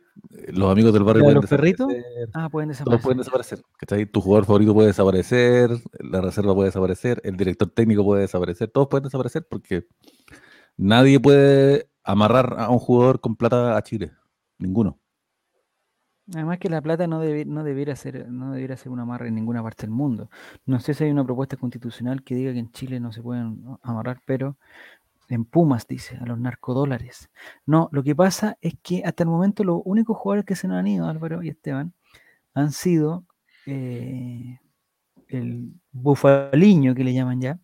los amigos del barrio ¿La de pueden los perritos? desaparecer, Ah, pueden Todos desaparecer. pueden desaparecer, ¿cachai? Tu jugador favorito puede desaparecer, la reserva puede desaparecer, el director técnico puede desaparecer, todos pueden desaparecer porque nadie puede amarrar a un jugador con plata a Chile. Ninguno. Además que la plata no, debe- no, debiera ser, no debiera ser una amarra en ninguna parte del mundo. No sé si hay una propuesta constitucional que diga que en Chile no se pueden amarrar, pero en Pumas dice, a los narcodólares. No, lo que pasa es que hasta el momento los únicos jugadores que se nos han ido, Álvaro y Esteban, han sido eh, el bufaliño que le llaman ya,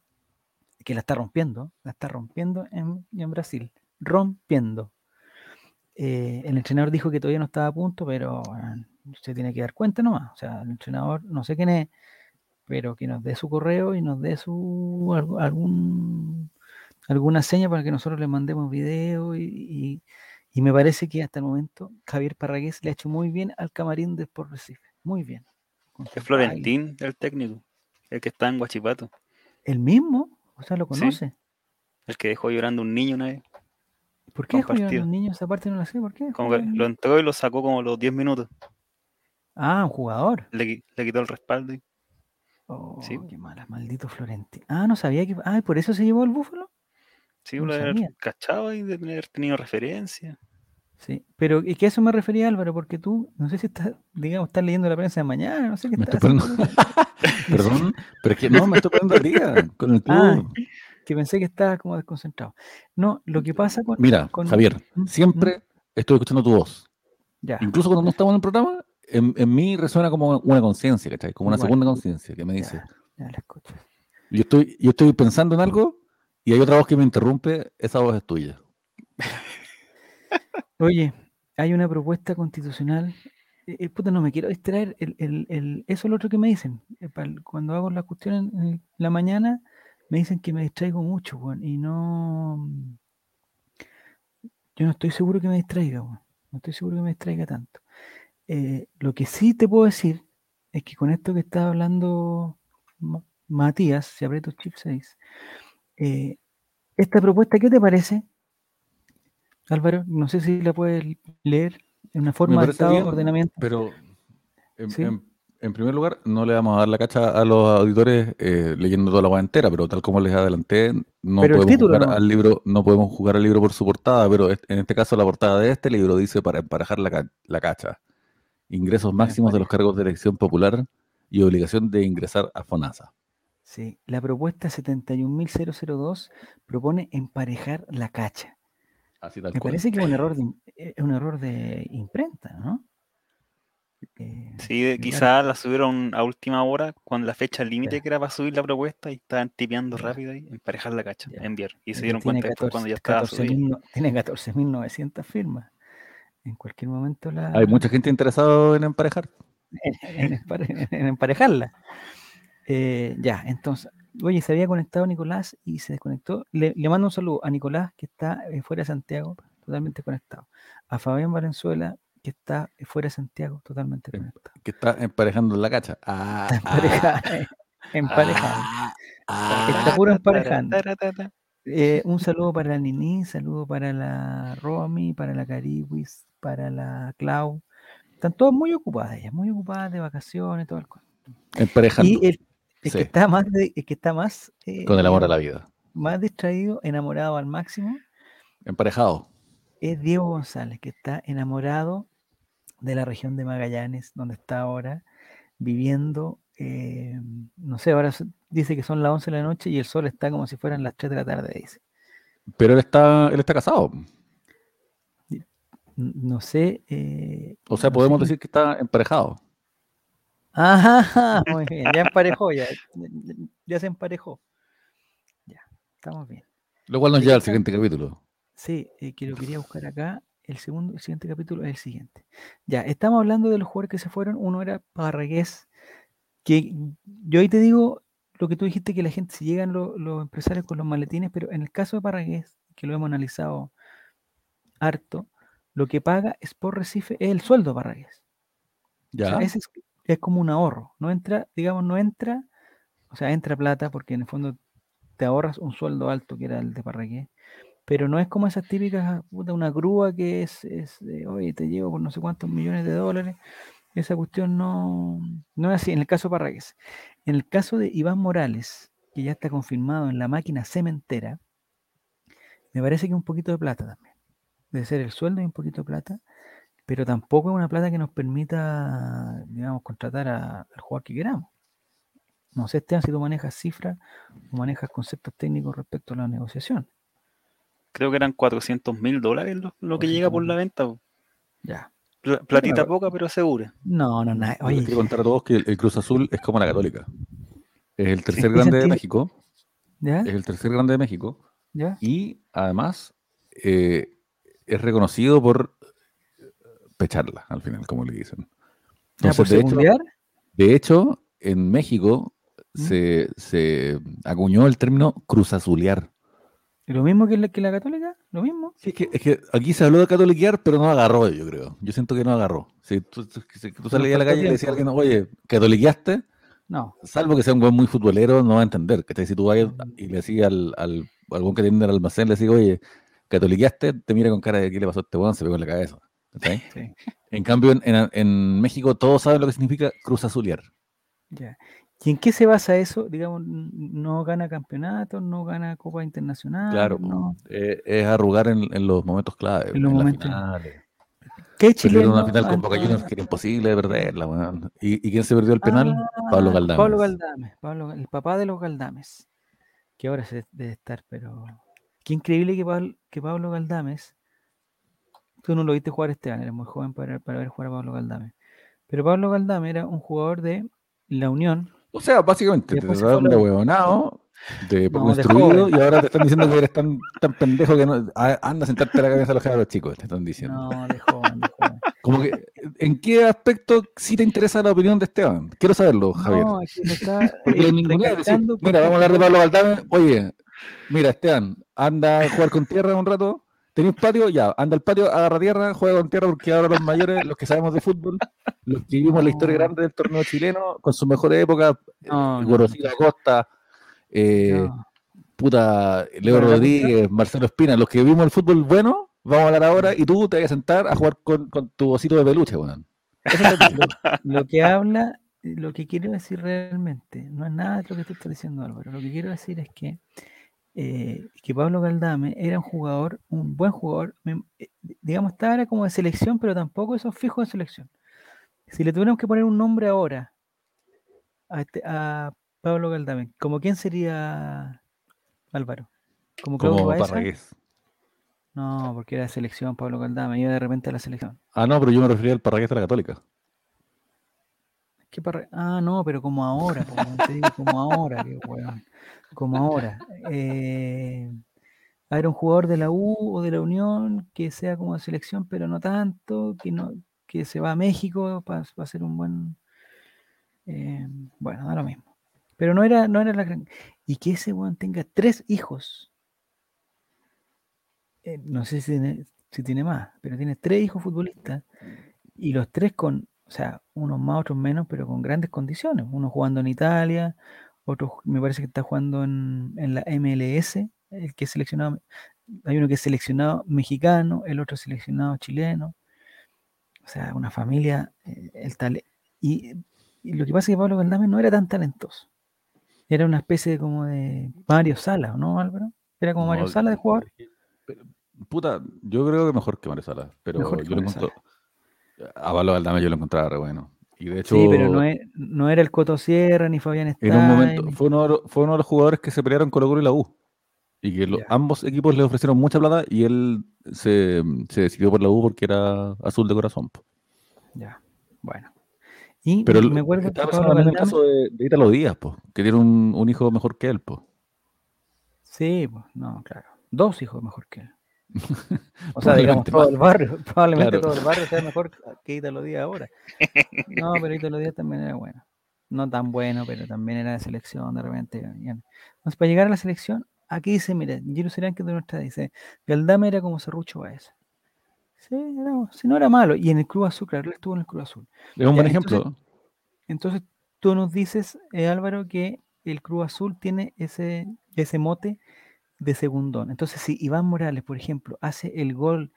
que la está rompiendo, la está rompiendo en, en Brasil, rompiendo. Eh, el entrenador dijo que todavía no estaba a punto, pero bueno, se tiene que dar cuenta nomás. O sea, el entrenador, no sé quién es, pero que nos dé su correo y nos dé su algún alguna seña para que nosotros le mandemos video y, y- y me parece que hasta el momento Javier Parragués le ha hecho muy bien al camarín de Sport Recife. Muy bien. Es. Florentín, el técnico, el que está en Guachipato, ¿El mismo? O sea, lo Sí. conoce. el que dejó llorando un niño una vez. ¿Por qué dejó llorar a Compartido. los niños? Esa parte no la sé. ¿Por qué? Como que lo entró y lo sacó como los 10 minutos. Ah, un jugador. Le, qui- le quitó el respaldo. y- Oh, Sí. qué mala, maldito Florentino. Ah, no sabía que. Ah, ¿y por eso se llevó el búfalo? Sí, No lo de haber cachado y de tener tenido referencia. Sí. Pero, ¿y que a eso me refería, Álvaro? Porque tú, no sé si estás, digamos, estás leyendo la prensa de mañana, no sé qué Me estás estoy haciendo. Perdón, pero es que no, me estoy poniendo al día con el club. Ah, que pensé que estabas como desconcentrado. No, lo que pasa con. Mira, con- Javier, ¿Mm? siempre estoy escuchando tu voz. Ya. Incluso cuando no estamos en el programa, en, en mí resuena como una conciencia, ¿cachai? Como una segunda conciencia que me dice, Ya, ya la escucho. yo estoy, yo estoy pensando en algo y hay otra voz que me interrumpe, esa voz es tuya. Oye, hay una propuesta constitucional. eh, eh, puta, no me quiero distraer. El, el- el- eso es lo otro que me dicen. eh, cuando hago la cuestión en, en la mañana, me dicen que me distraigo mucho, weón, y no. Yo no estoy seguro que me distraiga, weón. No estoy seguro que me distraiga tanto. Eh, lo que sí te puedo decir es que con esto que está hablando Ma- Matías, si aprieto chip 6, eh, esta propuesta, ¿qué te parece? Álvaro, no sé si la puedes leer en una forma de estado bien, ordenamiento. Pero, en, Sí. en- en primer lugar, no le vamos a dar la cacha a los auditores eh, leyendo toda la voz entera, pero tal como les adelanté, no Pero podemos título jugar no. al libro, no podemos jugar al libro por su portada, pero en este caso la portada de este libro dice para emparejar la, la cacha. Ingresos máximos de los cargos de elección popular y obligación de ingresar a FONASA. Sí, la propuesta 71.002 propone emparejar la cacha. Así tal Me cual. parece que es un error de, es un error de imprenta, ¿no? Eh, Sí, quizás la subieron a última hora, cuando la fecha límite que era para subir la propuesta y estaban tipeando rápido ahí, emparejar la cacha, Ya. enviar. Y se dieron cuenta después 14 cuando ya estaba subida. 14.000 no- tiene 14.900 firmas. En cualquier momento la... Hay mucha gente interesada en emparejar. en, empare- en emparejarla. Eh, ya, entonces, oye, se había conectado Nicolás y se desconectó. Le, le mando un saludo a Nicolás, que está eh, fuera de Santiago, totalmente conectado. A Fabián Valenzuela, que está eh, fuera de Santiago, totalmente Em- conectado. Que está emparejando la cacha. Ah, Está emparejada, eh, emparejada. ah, Está puro emparejando. Taratata. Eh, un saludo para la Nini, saludo para la Romy, para la Cariwis, para la Clau. Están todas muy ocupadas ellas, muy ocupadas de vacaciones, todo el cuento. Emparejando. Y el, el Sí. que está más, de- el que está más, eh, Con el amor a la vida. más distraído, enamorado al máximo, Emparejado. Es Diego González, que está enamorado de la región de Magallanes, donde está ahora viviendo, eh, no sé, ahora dice que son las 11 de la noche y el sol está como si fueran las 3 de la tarde, dice. Pero él está, él está casado. No sé. eh, O sea, no podemos sé decir que está emparejado. Ajá, muy bien, ya emparejó, ya, ya se emparejó. Ya, estamos bien. Lo cual nos lleva al siguiente capítulo. Sí, eh, que lo quería buscar acá. El segundo, el siguiente capítulo es el siguiente. Ya, estamos hablando de los jugadores que se fueron. Uno era Parragués, que yo ahí te digo lo que tú dijiste, que la gente, si llegan lo- los empresarios con los maletines, pero en el caso de Parragués, que lo hemos analizado harto, lo que paga es por Recife, es el sueldo de Parragués. O sea, Ya. ese es, es como un ahorro. No entra, digamos, no entra, o sea, entra plata porque en el fondo te ahorras un sueldo alto que era el de Parragués. Pero no es como esas típicas, puta, una grúa que es, es de, oye, te llevo por no sé cuántos millones de dólares. Esa cuestión no, no es así en el caso de Parragués. En el caso de Iván Morales, que ya está confirmado en la máquina cementera, me parece que un poquito de plata también. Debe ser el sueldo y un poquito de plata, pero tampoco es una plata que nos permita, digamos, contratar a- al jugador que queramos. No sé, Esteban, si tú manejas cifras o manejas conceptos técnicos respecto a la negociación. Creo que eran 400 mil dólares lo, lo que llega por la venta. po. Ya. Pla- Platita poca, pero segura. No, no, nada. Oye, Oye, quiero contar a todos que el, el Cruz Azul es como la Católica. Es el tercer ¿En qué grande de? México. ¿ya? Es el tercer grande de México. ¿ya? Y además eh, es reconocido por pecharla, al final, como le dicen. ¿Ya por Entonces, de hecho, segundear? de hecho, en México ¿Mm? se, se acuñó el término cruzazulear. ¿Lo mismo que la, que la católica? ¿Lo mismo? Sí, es, que, es que aquí se habló de catoliquear, pero no agarró, yo creo. Yo siento que no agarró. Si tú, tú- si tú salías a la calle y le decías a alguien, oye, catoliqueaste, No. salvo que sea un buen muy futbolero, no va a entender. ¿cachai? Si tú vas y le decís al, al algún que tiene en el almacén, le decís, oye, catoliqueaste, te mira con cara de qué le pasó a este weón, se pegó en la cabeza. En cambio, en, en- en México todos saben lo que significa cruzazulear. Ya. ¿Y en qué se basa eso? Digamos, no gana campeonatos, no gana Copa Internacional. Claro, no. Eh, es arrugar en, en los momentos clave, En los las momentos-. ¿Qué Perdieron una final con Boca Juniors que era imposible de perderla. ¿Y, y quién se perdió el penal? Pablo Ah, Galdames. Pablo Galdames, Pablo- el papá de los Galdames, que ahora se debe estar, pero qué increíble que Pablo, que Pablo Galdames, tú no lo viste jugar este año, eres muy joven para, para ver jugar a Pablo Galdames, pero Pablo Galdames era un jugador de la Unión, O sea, básicamente te se trataron de a huevonao, de No, joven. y ahora te están diciendo que eres tan, tan pendejo que no, a- anda a sentarte a la cabeza de los chicos, te están diciendo. no, de joven, de joven. Como que, ¿en qué aspecto sí te interesa la opinión de Esteban? Quiero saberlo, Javier. No, aquí lo está eh, ninguna decir, mira, vamos a hablar de Pablo Galdames. Oye, mira, Esteban, anda a jugar con tierra un rato. ¿Tenéis patio? Ya, anda al patio, agarra tierra, juega con tierra, porque ahora los mayores, los que sabemos de fútbol, los que vivimos la historia grande del torneo chileno, con sus mejores épocas, No, eh, no, Gorosito Acosta, eh, no. puta, Leo Rodríguez, Marcelo Espina, los que vimos el fútbol bueno, vamos a hablar ahora, y tú te vas a sentar a jugar con, con tu osito de peluche, weón. Eso es lo, que- lo- lo que habla, lo que quiero decir realmente, no es nada de lo que tú estás diciendo, Álvaro. Lo que quiero decir es que, eh, que Pablo Galdame era un jugador, un buen jugador, eh, digamos, estaba era como de selección, pero tampoco esos fijos de selección. Si le tuviéramos que poner un nombre ahora a, este- a Pablo Galdame, ¿como quién sería Álvaro? ¿Como Claudio Como? Parragués. No, porque era de selección Pablo Galdame, iba de repente a la selección. Ah, no, pero yo me refería al Parragués de la Católica. ¿Qué parra- Ah, no, pero como ahora, weón, te digo, como ahora, qué weón, como ahora. Eh, a ver, un jugador de la U o de la Unión que sea como de selección, pero no tanto, que no, que se va a México para hacer un buen, eh, bueno, da lo mismo. Pero no era, no era la gran. Y que ese weón tenga tres hijos. Eh, no sé si tiene, si tiene más, pero tiene tres hijos futbolistas y los tres con, o sea, unos más, otros menos, pero con grandes condiciones. Uno jugando en Italia, otro me parece que está jugando en, en la MLS, el que es seleccionado, hay uno que es seleccionado mexicano, el otro seleccionado chileno. O sea, una familia, eh, el tal, y, y lo que pasa es que Pablo Galdame no era tan talentoso. Era una especie de como de Mario Sala, ¿no, Álvaro? Era como Mario No, Sala de jugador. pero, puta, yo creo que mejor que Mario Sala, pero Mejor que yo lo encuentro. A Pablo Aldame yo lo encontraba re bueno. Y de hecho, Sí, pero no, es- no era el Coto Sierra ni Fabián en un momento Stein. fue uno, de los- fue uno de los jugadores que se pelearon con Colo y la U. Y que lo- ambos equipos le ofrecieron mucha plata y él se, se decidió por la U porque era azul de corazón. Ya, bueno. Y Pero me acuerdo que estaba pensando también en el caso de, de Ítalo Díaz, po, que tiene un, un hijo mejor que él. Po. Sí, pues, no, claro. Dos hijos mejor que él. O sea, digamos, todo el barrio, probablemente Claro. todo el barrio sea mejor que Ítalo Díaz ahora. No, pero Ítalo Díaz también era bueno. No tan bueno, pero también era de selección de repente. Entonces, para llegar a la selección, aquí dice, mira, Giro Serán que de nuestra dice, Galdame era como Serrucho Baez. Sí, era- sí, no era malo. Y en el Club Azul, claro, él estuvo en el Club Azul. Es un buen ejemplo. Entonces, tú nos dices, eh, Álvaro, que el Cruz Azul tiene ese, ese mote de segundón. Entonces, si Iván Morales, por ejemplo, hace el gol,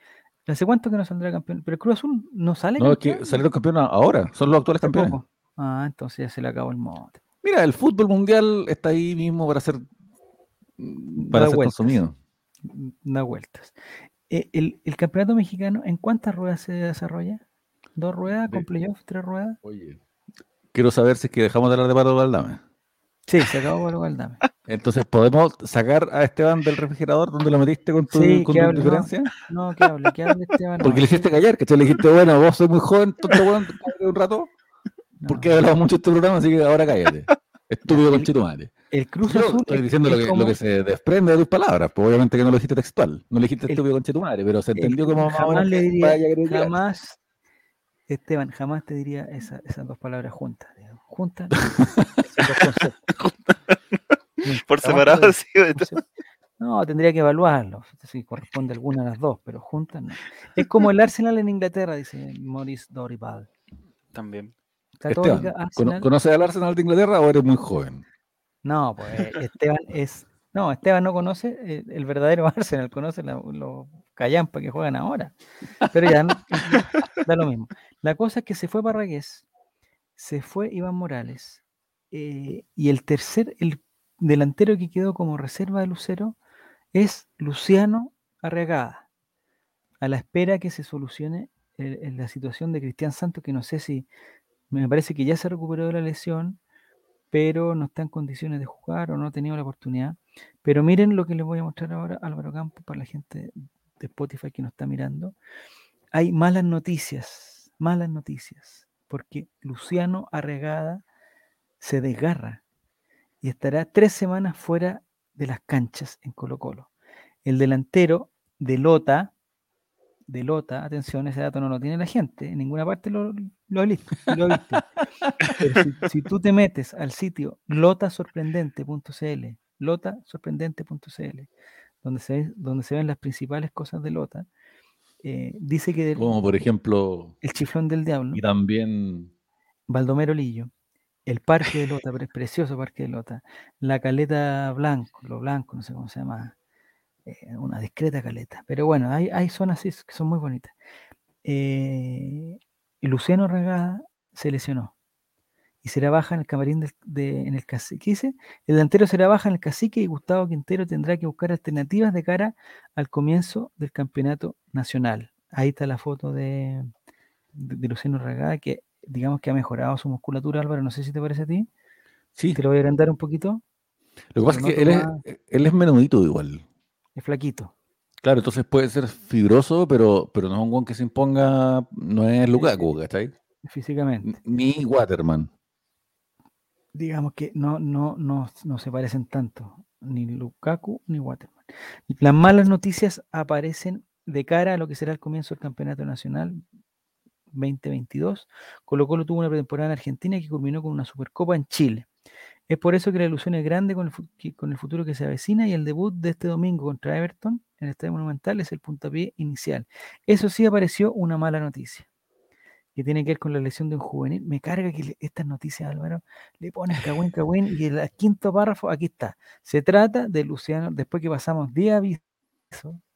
¿hace cuánto que no saldrá campeón? Pero el Cruz Azul no sale No, es campeón. que salieron campeones ahora, son los actuales campeones. poco. Ah, entonces ya se le acabó el mote. Mira, el fútbol mundial está ahí mismo para ser, para Da ser vueltas. consumido. Da vueltas. Eh, el, el campeonato mexicano, ¿en cuántas ruedas se desarrolla? ¿Dos ruedas con playoff? ¿Tres ruedas? Oye. Quiero saber si es que dejamos de hablar de Pablo Valdame. Sí, se acabó Pablo Galdame. Entonces, ¿podemos sacar a Esteban del refrigerador donde lo metiste con tu, Sí, con que tu hable, no, diferencia? No, que hable, que hable Esteban. Porque no, le hiciste callar, que le dijiste, bueno, vos sos muy joven, tonto cállate un rato, no. porque he hablado mucho de este programa, así que ahora cállate. Estúpido con madre. El Cruz Yo Azul estoy es- diciendo lo que, como- lo que se desprende de tus palabras, pues obviamente que no lo dijiste textual, no le dijiste El- estúpido con madre, pero se el- entendió como más o jamás le diría, jamás, Esteban, jamás te diría esa- esas dos palabras juntas. Juntas. Por separado, sí, de. No, tendría que evaluarlo, si corresponde alguna de las dos, pero juntas no. Es como el Arsenal en Inglaterra, dice Maurice Dorival. También. Católica, Esteban, ¿cono- Arsenal. ¿conoces al Arsenal de Inglaterra o eres muy joven? No, pues eh, Esteban es. No, Esteban no conoce eh, el verdadero Arsenal, conoce la- los callampa que juegan ahora. Pero ya no- da lo mismo. La cosa es que se fue Parragués, se fue Iván Morales, eh, y el tercer, el delantero que quedó como reserva de Lucero es Luciano Arregada, a la espera que se solucione el- el- la situación de Cristian Santos, que no sé si, me parece que ya se recuperó de la lesión, pero no está en condiciones de jugar o no ha tenido la oportunidad. Pero miren lo que les voy a mostrar ahora, Álvaro Campos, para la gente de Spotify que nos está mirando. Hay malas noticias, malas noticias, porque Luciano Arregada se desgarra y estará tres semanas fuera de las canchas en Colo Colo. El delantero de Lota, de Lota, atención, ese dato no lo tiene la gente, en ninguna parte lo, lo, he visto- lo he visto. Pero si, si tú te metes al sitio lotasorprendente.cl, lotasorprendente.cl, donde se, donde se ven las principales cosas de Lota, eh, dice que Como por ejemplo, el chiflón del diablo, y también Baldomero Lillo, el parque de Lota, pero es precioso parque de Lota, la caleta blanco, lo blanco, no sé cómo se llama, eh, una discreta caleta, pero bueno, hay, hay zonas así que son muy bonitas. Eh, y Luciano Regada se lesionó y será baja en el camarín del- de, en el cacique. ¿Qué dice? El delantero será baja en el cacique y Gustavo Quintero tendrá que buscar alternativas de cara al comienzo del campeonato nacional. Ahí está la foto de, de, de Luciano Regada, que digamos que ha mejorado su musculatura, Álvaro. No sé si te parece a ti. sí. Te lo voy a agrandar un poquito. Lo que pasa es que él es, él es menudito igual. Es flaquito. Claro, entonces puede ser fibroso, pero, pero no es un guan que se imponga, no es Lukaku, ¿cachai? Físicamente. Ni Waterman. Digamos que no, no, no, no se parecen tanto, ni Lukaku ni Waterman. Las malas noticias aparecen de cara a lo que será el comienzo del Campeonato Nacional 2022. Colo Colo tuvo una pretemporada en Argentina que culminó con una Supercopa en Chile. Es por eso que la ilusión es grande con el, con el futuro que se avecina y el debut de este domingo contra Everton en el Estadio Monumental es el puntapié inicial. Eso sí apareció una mala noticia, que tiene que ver con la lesión de un juvenil. Me carga que le- estas noticias, Álvaro, le ponen cagüín, cagüín, y el quinto párrafo, aquí está. Se trata de Luciano, después que pasamos día aviso,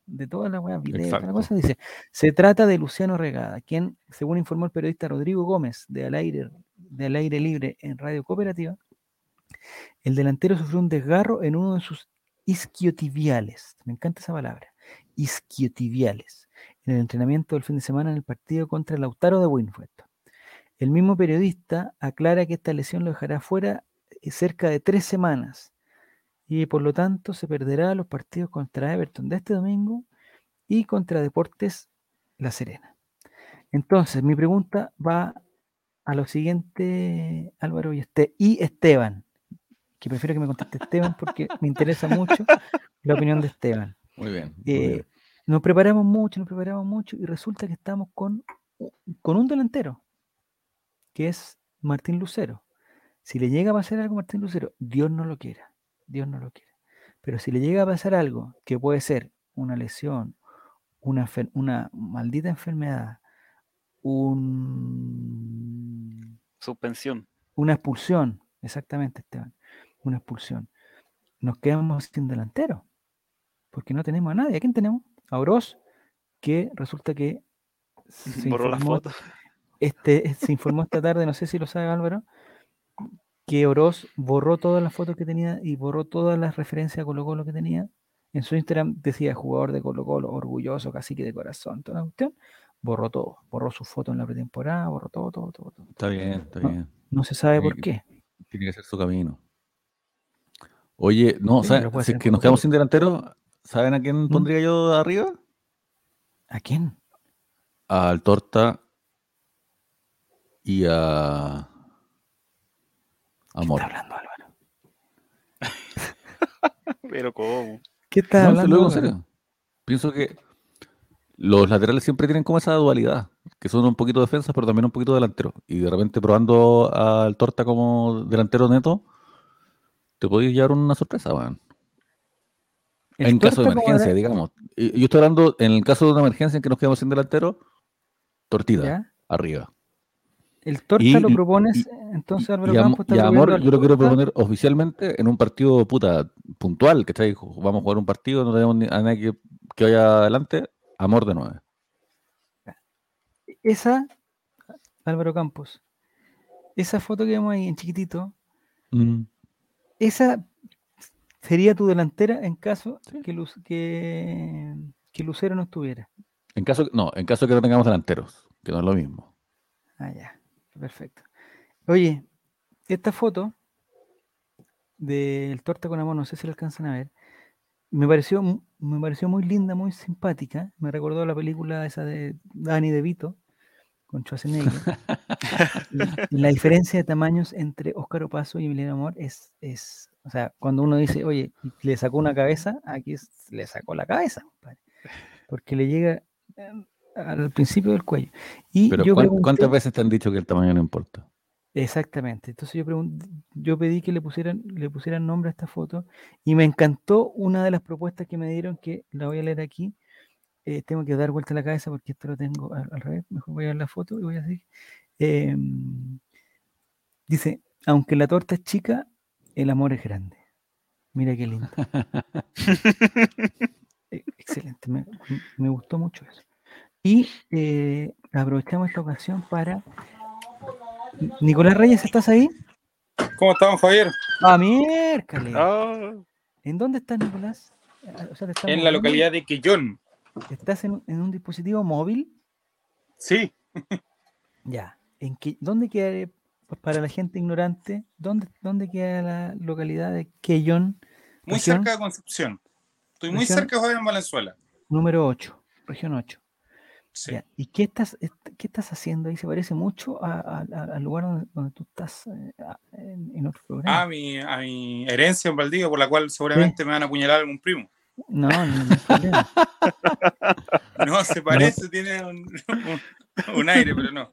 de todas las weas, videos, toda la Exacto. cosa, dice, se trata de Luciano Regada, quien, según informó el periodista Rodrigo Gómez de Al Aire, de Al Aire Libre en Radio Cooperativa, el delantero sufrió un desgarro en uno de sus isquiotibiales. Me encanta esa palabra. Isquiotibiales. En el entrenamiento del fin de semana en el partido contra el Lautaro de Winford. El mismo periodista aclara que esta lesión lo dejará fuera eh, cerca de tres semanas y por lo tanto se perderá los partidos contra Everton de este domingo y contra Deportes La Serena. Entonces, mi pregunta va a lo siguiente, Álvaro y, Este- y Esteban, que prefiero que me conteste Esteban porque me interesa mucho la opinión de Esteban. Muy bien. muy Eh, bien. Nos preparamos mucho, nos preparamos mucho y resulta que estamos con, con un delantero, que es Martín Lucero. Si le llega a pasar algo a Martín Lucero, Dios no lo quiera, Dios no lo quiera. Pero si le llega a pasar algo que puede ser una lesión, una, una maldita enfermedad, un, Suspensión. una expulsión, exactamente, Esteban, una expulsión, nos quedamos sin delantero, porque no tenemos a nadie. ¿A quién tenemos? A Oroz, que resulta que se Borró la informó, foto. este, se informó esta tarde, no sé si lo sabe Álvaro, que Oroz borró todas las fotos que tenía y borró todas las referencias a Colo Colo que tenía. En su Instagram decía jugador de Colo Colo, orgulloso, cacique de corazón, toda la cuestión. Borró todo, borró su foto en la pretemporada, borró todo, todo, todo. todo. Está bien, está no, bien. No se sabe por qué. Tiene que ser su camino. Oye, no, Sí, ¿sabe- pero puede si es que nos quedamos sin delantero, ¿saben a quién ¿Mm? pondría yo arriba? ¿A quién? Al Torta y a ¿Qué Amor. está hablando Álvaro? Pero ¿cómo? ¿Qué está No, hablando en serio. Pienso que los laterales siempre tienen como esa dualidad, que son un poquito defensas, pero también un poquito delanteros. Y de repente probando al Torta como delantero neto, te podéis llevar una sorpresa, weón. El En caso de emergencia, digamos. Yo estoy hablando, en el caso de una emergencia en que nos quedamos sin delantero, Tortita, ¿Ya? arriba. El Torta Y- lo propones, y- entonces Álvaro y Campos está y Amor, yo lo quiero proponer oficialmente en un partido puta puntual, que Vamos a jugar un partido, no tenemos ni- a nadie que, que vaya adelante. Amor de nueve. Esa, Álvaro Campos, esa foto que vemos ahí en chiquitito, Mm, esa sería tu delantera en caso Sí. que, Lu- que, que Lucero no estuviera. En caso, no, en caso que no tengamos delanteros, que no es lo mismo. Ah, ya, perfecto. Oye, esta foto del torta con amor, no sé si la alcanzan a ver, me pareció, me pareció muy linda, muy simpática. Me recordó la película esa de Danny DeVito con Schwarzenegger. La diferencia de tamaños entre Óscar Opaso y Emiliano Amor es, es, o sea, cuando uno dice, oye, le sacó una cabeza, aquí le sacó la cabeza, porque le llega eh, al principio del cuello. Y Pero yo ¿cuán- pregunté- ¿cuántas veces te han dicho que el tamaño no importa? Exactamente. Entonces yo pregun- yo pedí que le pusieran, le pusieran nombre a esta foto y me encantó una de las propuestas que me dieron, que la voy a leer aquí. Eh, tengo que dar vuelta la cabeza porque esto lo tengo al, al revés. Mejor voy a ver la foto y voy a decir. em, dice, aunque la torta es chica, el amor es grande. Mira qué lindo. Eh, Excelente, me, me gustó mucho eso. Y eh, aprovechamos esta ocasión para... Nicolás Reyes, ¿estás ahí? ¿Cómo estamos, Javier? Ah, miércoles. Ah, ¿En dónde estás, Nicolás? Ah, o sea, ¿te estamos En la localidad de Quillón. ¿Estás en, en un dispositivo móvil? Sí, Ya. ¿En qué, ¿Dónde queda, para la gente ignorante, dónde, dónde queda la localidad de Quellón, muy Región. cerca de Concepción. Estoy muy Región. cerca de Javier en Valenzuela. número 8, región 8? Sí. Ya. ¿Y qué estás, est- qué estás haciendo ahí? Se parece mucho a- a- a- al lugar donde, donde tú estás eh, en, en otro programa. A mi, a mi herencia en Valdivia, por la cual seguramente me van a apuñalar algún primo. No, no, no hay problema. No, se parece, tiene un, un- un aire, pero no.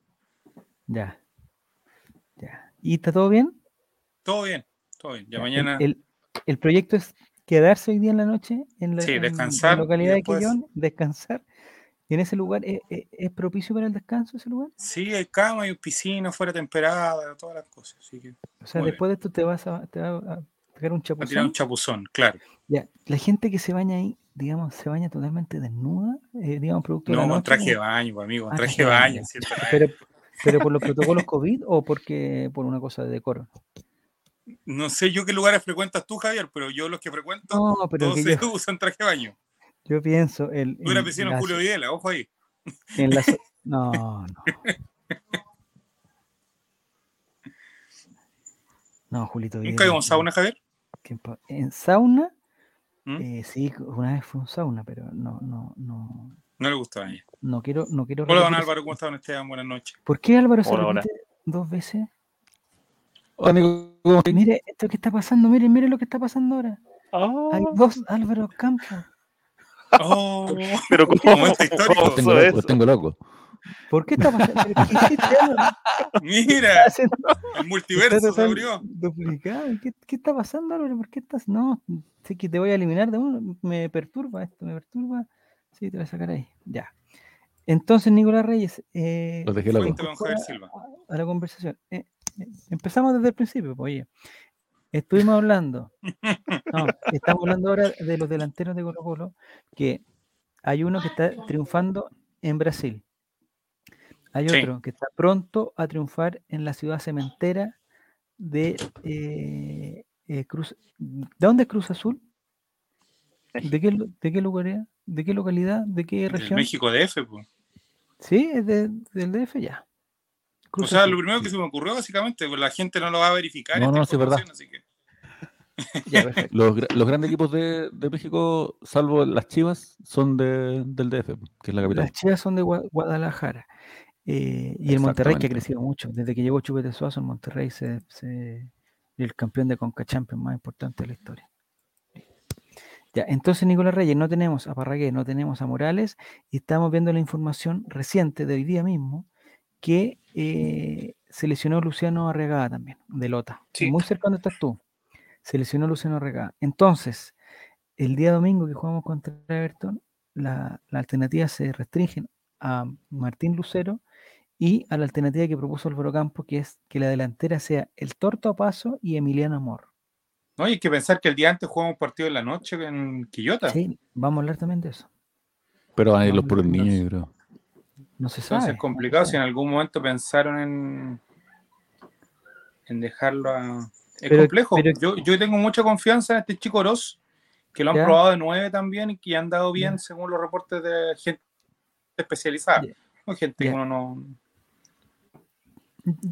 Ya. ¿Y está todo bien? Todo bien, todo bien. Ya el- mañana. El, el proyecto es quedarse hoy día en la noche en la, Sí, en la descansar y localidad después- de Quillón, descansar ¿En ese lugar es, es- es propicio para el descanso ese lugar? Sí, hay cama, hay piscina fuera temperada, todas las cosas. Así que O sea, Muy bien. después de esto te vas a, te va a pegar un a tirar un chapuzón. chapuzón, claro. Ya, la gente que se baña ahí, digamos, se baña totalmente desnuda, eh, digamos, producto de No, la con noche, traje de baño, pues, amigo, Ah, traje de de baño. baño. ¿cierto? pero, pero por los protocolos COVID o porque por una cosa de decoro. No sé yo qué lugares frecuentas tú, Javier, pero yo los que frecuento, No, pero todos que se yo, usan traje de baño. yo pienso el, Tú eras vecino Julio Videla, ojo ahí. en la no, no. No, Julito ¿Nunca Videla, iba a un sauna, Javier? En sauna, ¿Mm? eh, sí, una vez fue un sauna, pero no, no, no, No le gustaba a ella. no quiero, no quiero. Hola, don Álvaro. ¿cómo están Esteban? Buenas noches. ¿Por qué Álvaro se Hola, hola. repite dos veces? Hola, amigo. Mire esto que está pasando, miren, miren lo que está pasando ahora. Hay Ah, dos Álvaro Campos. Oh, pero ¿cómo, Momento histórico. cómo Los tengo, loco, los tengo loco. ¿Por qué está pasando? ¿Pero ¿Qué hiciste, Álvaro? mira, el multiverso se abrió. Duplicado. ¿Qué, qué está pasando, Álvaro? ¿Por qué estás? No, sé que te voy a eliminar de uno. Me perturba esto, me perturba. Sí, te voy a sacar ahí. Ya. Entonces, Nicolás Reyes, eh, Los dejé Silva. a la conversación. Eh, eh, empezamos desde el principio, pues, oye. Estuvimos hablando. No, estamos hablando ahora de los delanteros de Colo Colo, que hay uno que está triunfando en Brasil. Hay Sí. otro que está pronto a triunfar en la ciudad cementera de eh, eh, Cruz. ¿De dónde es Cruz Azul? ¿De qué, de qué lugar era? ¿De qué localidad? ¿De qué región? México DF, pues. Sí, es de- del DF ya. O sea, lo primero que se me ocurrió, básicamente, pues la gente no lo va a verificar. No, no, sí, es verdad. Así que, Ya. Los, gra- los grandes equipos de, de México, salvo las Chivas, son de, del DF, que es la capital. Las chivas son de Gua- Guadalajara. eh, y el Monterrey que ha crecido mucho. Desde que llegó Chupete Suazo, el Monterrey se, se- el campeón de Conca Champions más importante de la historia. Ya, entonces Nicolás Reyes, no tenemos a Parragué, no tenemos a Morales, y estamos viendo la información reciente de hoy día mismo que eh, se lesionó Luciano Arregada también, de Lota. Sí. Muy cerca donde estás tú. Se lesionó Luciano Arregada. Entonces, el día domingo que jugamos contra Everton, la, la alternativa se restringen a Martín Lucero y a la alternativa que propuso Álvaro Campos, que es que la delantera sea el Torto a Paso y Emiliano Amor. No, y hay que pensar que el día antes jugamos un partido en la noche en Quillota. Sí, vamos a hablar también de eso. Pero van a ir los No, puros no niños, sé. yo creo. No se Entonces sabe. es no se complicado si en algún momento pensaron en, en dejarlo a... Es Pero- complejo. pero- yo, yo tengo mucha confianza en este chico Oroz, que lo han Ya. probado de nueve también y que han dado bien Ya. según los reportes de gente especializada. Ya. No, gente Ya. que uno no...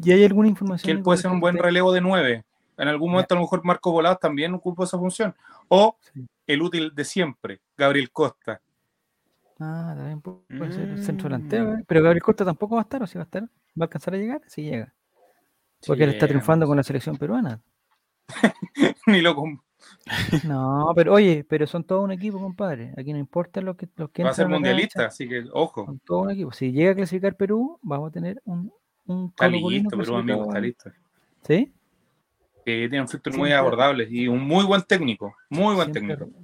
¿Y hay alguna información? Que él puede ser un buen relevo de nueve. En algún momento a lo mejor Marco Volados también ocupa esa función. O Sí. el útil de siempre, Gabriel Costa. Ah, también pu- puede ser el centro Mm. delantero. ¿eh? Pero Gabriel Costa tampoco va a estar, o si va a estar. ¿Va a alcanzar a llegar? Sí llega. Porque él está Sí, triunfando con la selección peruana. Ni lo No, pero oye, pero son todo un equipo, compadre. Aquí no importa lo que, los que va a ser mundialista, así que ojo. Son todo un equipo. Si llega a clasificar Perú, vamos a tener un, un Está listo, Perú, amigo, está listo. ¿Sí? Que tiene filtros muy abordables y un muy buen técnico. Muy buen Siempre técnico.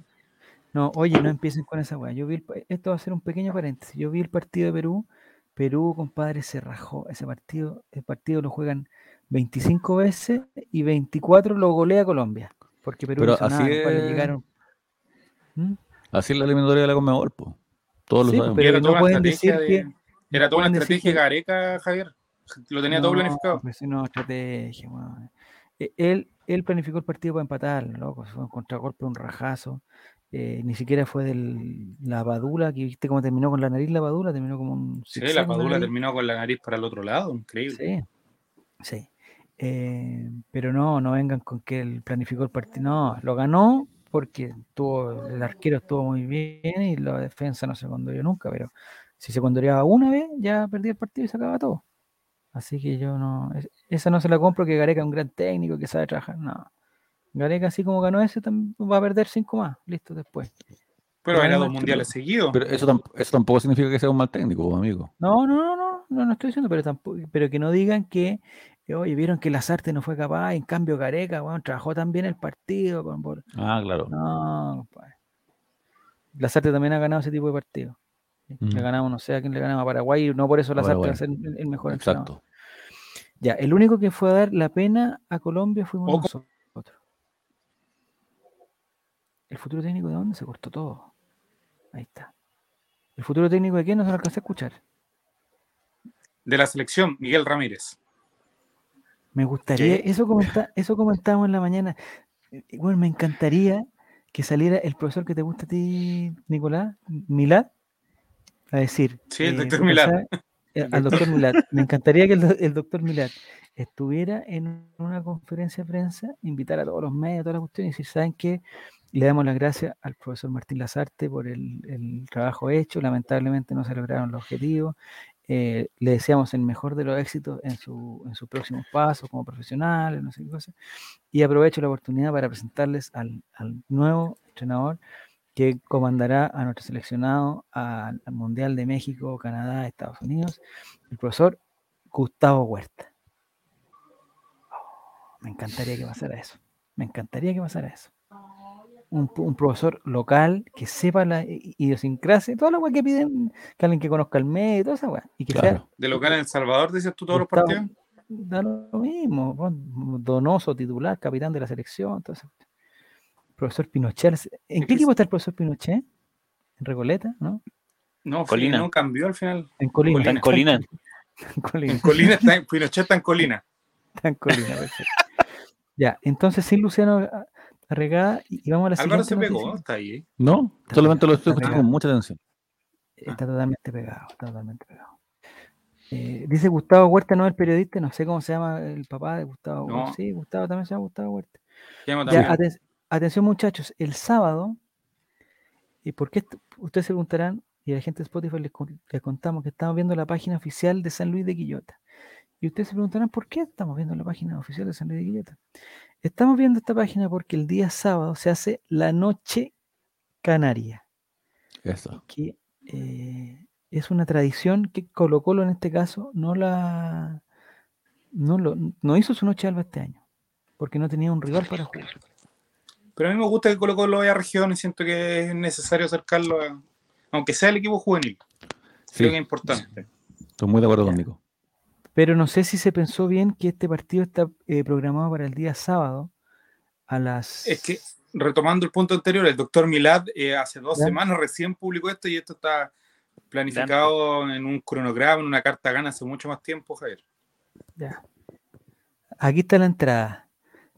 No, oye, no empiecen con esa weá. Yo vi el esto va a ser un pequeño paréntesis. Yo vi el partido de Perú. Perú, compadre, se rajó. Ese partido, el partido lo juegan 25 veces y 24 lo golea Colombia. Porque Perú Pero no hizo nada, así compadre, es- llegaron. ¿Mm? Así es la eliminatoria de la Conmebol, po. Todos Sí, pero era no toda una pueden estrategia decir de- que- Era toda una estrategia que- Gareca, Javier. Lo tenía todo No, planificado. Pues no, estrategia, weón. E- Él, él planificó el partido para empatar, loco. Fue un contragolpe, un rajazo. eh, ni siquiera fue de la Padula, que viste cómo terminó con la nariz la Padula, terminó como un Sí, la nariz. terminó con la nariz para el otro lado. Increíble. Sí, sí. Eh, pero no, no vengan con que él planificó el partido. No, lo ganó porque tuvo, el arquero estuvo muy bien y la defensa no se condoreó nunca, pero si se condoreaba una vez, ya perdía el partido y se acaba todo. Así que yo no, es- esa no se la compro que Gareca es un gran técnico que sabe trabajar. No. Gareca, así como ganó ese, va a perder cinco más. Listo, después. Pero era además dos mundiales seguidos. Pero eso, tamp- eso tampoco significa que sea un mal técnico, amigo. No, no, no, no, no, no estoy diciendo, pero tampoco, pero que no digan que, eh, oye, vieron que Lazarte no fue capaz, en cambio Gareca, bueno, trabajó tan bien el partido. con- por- Ah, claro. No, compadre. Lazarte también ha ganado ese tipo de partidos. Mm. Le ganamos, no sé a quién le ganamos a Paraguay, y no por eso la va a ser el, el mejor entrenador. Exacto. Ya, el único que fue a dar la pena a Colombia fuimos Ojo. nosotros. ¿El futuro técnico de dónde? Se cortó todo. Ahí está. ¿El futuro técnico de quién? No se lo alcancé a escuchar. De la selección, Miguel Ramírez. Me gustaría, ¿Qué? eso, comenta, eso comentábamos en la mañana. Eh, Bueno, me encantaría que saliera el profesor que te gusta a ti, Nicolás, Milad, a decir. Sí, el eh, doctor eh, al doctor Milad. Me encantaría que el, el doctor Milad estuviera en una conferencia de prensa, invitar a todos los medios, a todas las cuestiones, y decir, ¿saben qué? Le damos las gracias al profesor Martín Lazarte por el, el trabajo hecho. Lamentablemente no se lograron los objetivos. Eh, le deseamos el mejor de los éxitos en, su, en sus próximos pasos como profesionales, no sé qué cosa. Y aprovecho la oportunidad para presentarles al, al nuevo entrenador que comandará a nuestro seleccionado al, al Mundial de México, Canadá, Estados Unidos, el profesor Gustavo Huerta. Oh, me encantaría que pasara eso. Me encantaría que pasara eso. Un, un profesor local que sepa la idiosincrasia, toda la weá que piden, que alguien que conozca el medio, toda esa weá. Y que sea Claro. De local en El Salvador, dices tú todos los partidos. da lo mismo. Donoso, titular, capitán de la selección. todo eso. Profesor Pinochet. ¿En Es qué equipo es- está el profesor Pinochet? ¿En Recoleta? ¿No? No, Colina. no cambió al final. En Colina. Está en Colina. En Colina. En Colina está en, Pinochet está en Colina. Está en Colina, perfecto. Ya, entonces sin Luciano Arregada y vamos a la Álvaro siguiente se pegó, noticia. está ahí. ¿eh? No, Está solamente lo estoy escuchando con mucha atención. Está totalmente pegado, está totalmente pegado. Eh, dice Gustavo Huerta, no el periodista, no sé cómo se llama el papá de Gustavo. No. Sí, Gustavo también se llama Gustavo Huerta. Se llama Ya, aten- atención muchachos, el sábado, ¿y por qué? Ustedes se preguntarán, y a la gente de Spotify les contamos que estamos viendo la página oficial de San Luis de Quillota. Y ustedes se preguntarán, ¿por qué estamos viendo la página oficial de San Luis de Quillota? Estamos viendo esta página porque el día sábado se hace la Noche Canaria, Eso. que eh, es una tradición que Colo Colo en este caso no la no, lo, no hizo su Noche Alba este año, porque no tenía un rival para jugar. Pero a mí me gusta que Colo Colo vaya a regiones, siento que es necesario acercarlo, a- aunque sea el equipo juvenil. Sí, Creo que es importante. estoy muy de acuerdo Ya. con Nico. Pero no sé si se pensó bien que este partido está eh, programado para el día sábado a las... Es que, retomando el punto anterior, el doctor Milad eh, hace dos Ya. semanas recién publicó esto y esto está planificado en un cronograma, en una carta gana hace mucho más tiempo, Javier. Ya. Aquí está la entrada.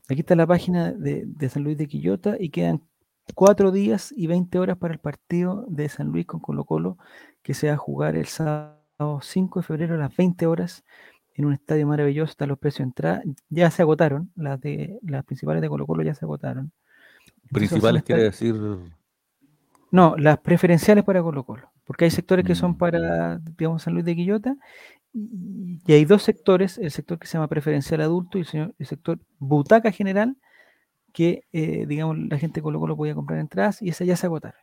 Aquí está la página de, de San Luis de Quillota y quedan cuatro días y 20 horas para el partido de San Luis con Colo Colo que se va a jugar el sábado 5 de febrero a las 20 horas en un estadio maravilloso. Están los precios de entrada. Ya se agotaron. Las, de, las principales de Colo Colo ya se agotaron. Principales quiere decir. No, las preferenciales para Colo Colo. Porque hay sectores que son Mm. para, digamos, San Luis de Quillota. Y, hay dos sectores, el sector que se llama preferencial adulto y el, señor- el sector butaca general, que, eh, digamos, la gente de Colo Colo podía comprar entradas y esas ya se agotaron.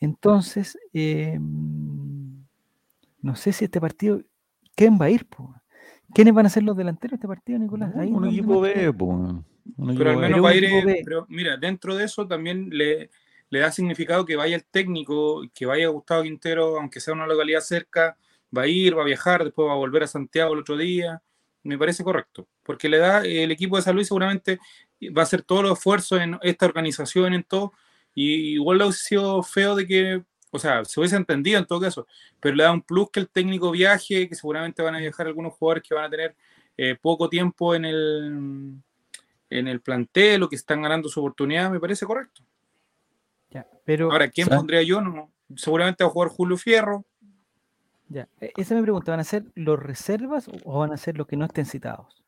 Entonces, eh, no sé si este partido, ¿quién va a ir? po? ¿Quiénes van a ser los delanteros de este partido, Nicolás? Ahí un equipo B, po, un Pero equipo al menos va a un ir. equipo B. Pero mira, dentro de eso también le, le da significado que vaya el técnico, que vaya Gustavo Quintero, aunque sea una localidad cerca, va a ir, va a viajar, después va a volver a Santiago el otro día. Me parece correcto, porque le da el equipo de San Luis seguramente va a hacer todos los esfuerzos en esta organización, en todo, y igual le ha sido feo de que, o sea, se hubiese entendido en todo caso, pero le da un plus que el técnico viaje, que seguramente van a viajar algunos jugadores que van a tener eh, poco tiempo en el, en el plantel o que están ganando su oportunidad, me parece correcto. Ya, pero Ahora, ¿quién ¿Sabes? pondría yo? No, seguramente va a jugar Julio Fierro. Ya, e- esa me pregunta, ¿van a ser los reservas o van a ser los que no estén citados?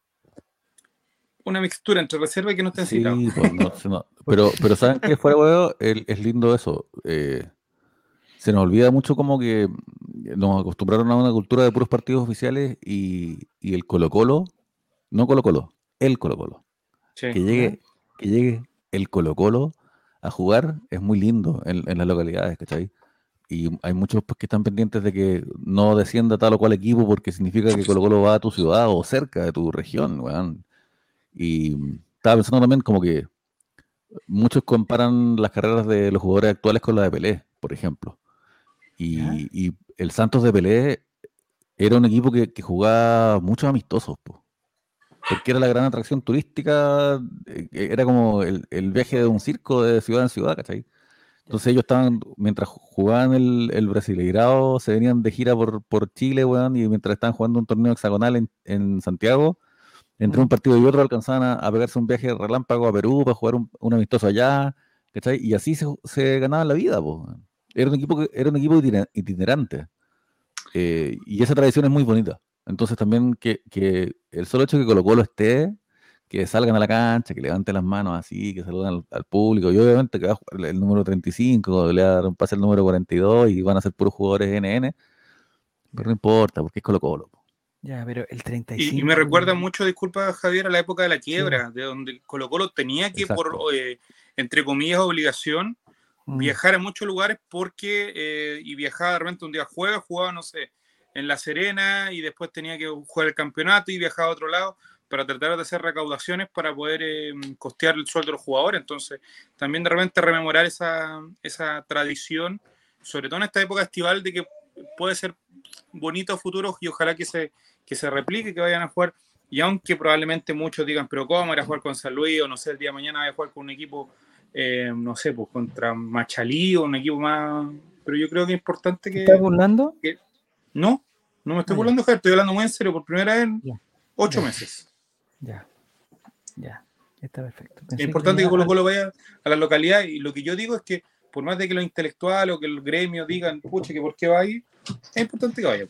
Una mixtura entre reserva y que no estén Sí, citados. pues, no, se no- Pero, pero ¿saben qué? Fuera huevo, es lindo eso. eh, se nos olvida mucho como que nos acostumbraron a una cultura de puros partidos oficiales y, y el Colo Colo, no Colo Colo, el Colo Colo. Sí. Que llegue, que llegue el Colo Colo a jugar es muy lindo en, en las localidades, ¿cachai? Y hay muchos pues, que están pendientes de que no descienda tal o cual equipo porque significa que Colo Colo va a tu ciudad o cerca de tu región, weón. Y mm, estaba pensando también como que muchos comparan las carreras de los jugadores actuales con la de Pelé, por ejemplo. Y, y el Santos de Pelé era un equipo que, que jugaba muchos amistosos, po. porque era la gran atracción turística, eh, era como el, el viaje de un circo de ciudad en ciudad, ¿cachai? Entonces ellos estaban, mientras jugaban el, el Brasileirao, se venían de gira por, por Chile, weón, y mientras estaban jugando un torneo hexagonal en, en Santiago, entre un partido y otro alcanzaban a, a pegarse un viaje relámpago a Perú para jugar un, un amistoso allá, ¿cachai? Y así se, se ganaban la vida, po. Era un equipo, que- era un equipo itiner- itinerante. Eh, y esa tradición es muy bonita. Entonces también que, que el solo hecho de que Colo Colo esté, que salgan a la cancha, que levanten las manos así, que saluden al, al público, y obviamente que va a jugar el número 35, le va a dar un pase al número 42 y van a ser puros jugadores NN, pero no importa, porque es Colo Colo. Ya, pero el Y, 35. y me recuerda mucho, disculpa Javier, a la época de la quiebra, de donde Colo Colo tenía que, por, eh, entre comillas, obligación, Mm. viajar a muchos lugares porque, eh, y viajaba de repente un día juega, jugaba, no sé, en La Serena y después tenía que jugar el campeonato y viajaba a otro lado para tratar de hacer recaudaciones para poder eh, costear el sueldo de los jugadores. Entonces, también de repente rememorar esa, esa tradición, sobre todo en esta época estival, de que puede ser bonito a futuro y ojalá que se, que se replique, que vayan a jugar. Y aunque probablemente muchos digan, pero ¿cómo era jugar con San Luis? O no sé, el día de mañana voy a jugar con un equipo, eh, no sé, pues contra Machalí o un equipo más. Pero yo creo que es importante ¿Te que. estás burlando? No, no me estoy Ah, burlando, Javier, estoy hablando muy en serio por primera vez en ocho meses. Ya. Ya. Está perfecto. Pensé Es importante que ya- Colo Colo vaya a la localidad y lo que yo digo es que por más de que los intelectuales o que el gremio digan, pucha, que por qué va ahí, es importante que vaya.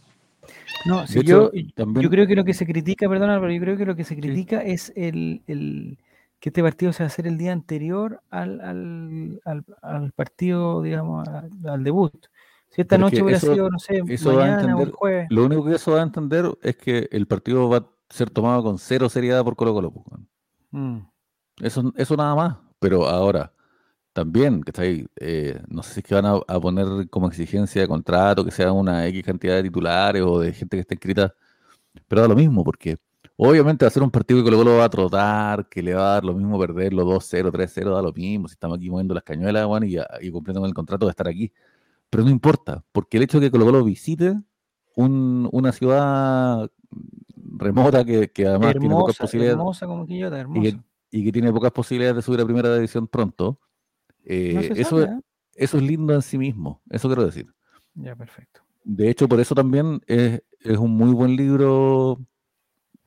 No, si yo, también- yo creo que lo que se critica, perdona, pero yo creo que lo que se critica es el, el- que este partido se va a hacer el día anterior al, al, al- al partido, digamos, a- al debut. Si esta noche que hubiera eso- sido, no sé, mañana o el entender- jueves. Lo único que eso va a entender es que el partido va a ser tomado con cero seriedad por Colo Colo. weón. Mm, Eso, eso nada más. Pero ahora, también, que está ahí, eh, no sé si es que van a, a poner como exigencia de contrato que sea una X cantidad de titulares o de gente que esté inscrita, pero da lo mismo, porque obviamente va a ser un partido que Colo Colo va a trotar, que le va a dar lo mismo perderlo 2-0, 3-0, da lo mismo, si estamos aquí moviendo las cañuelas, bueno, y, y cumpliendo con el contrato de estar aquí. Pero no importa, porque el hecho de que Colo Colo visite un- una ciudad remota que, que además tiene pocas posibilidades hermosa como Quillota, y hermosa. que, y que tiene pocas posibilidades de subir a primera división pronto, eh, No eso, sabe, ¿eh? eso es lindo en sí mismo, eso quiero decir. Ya, perfecto. De hecho, por eso también es, es un muy buen libro,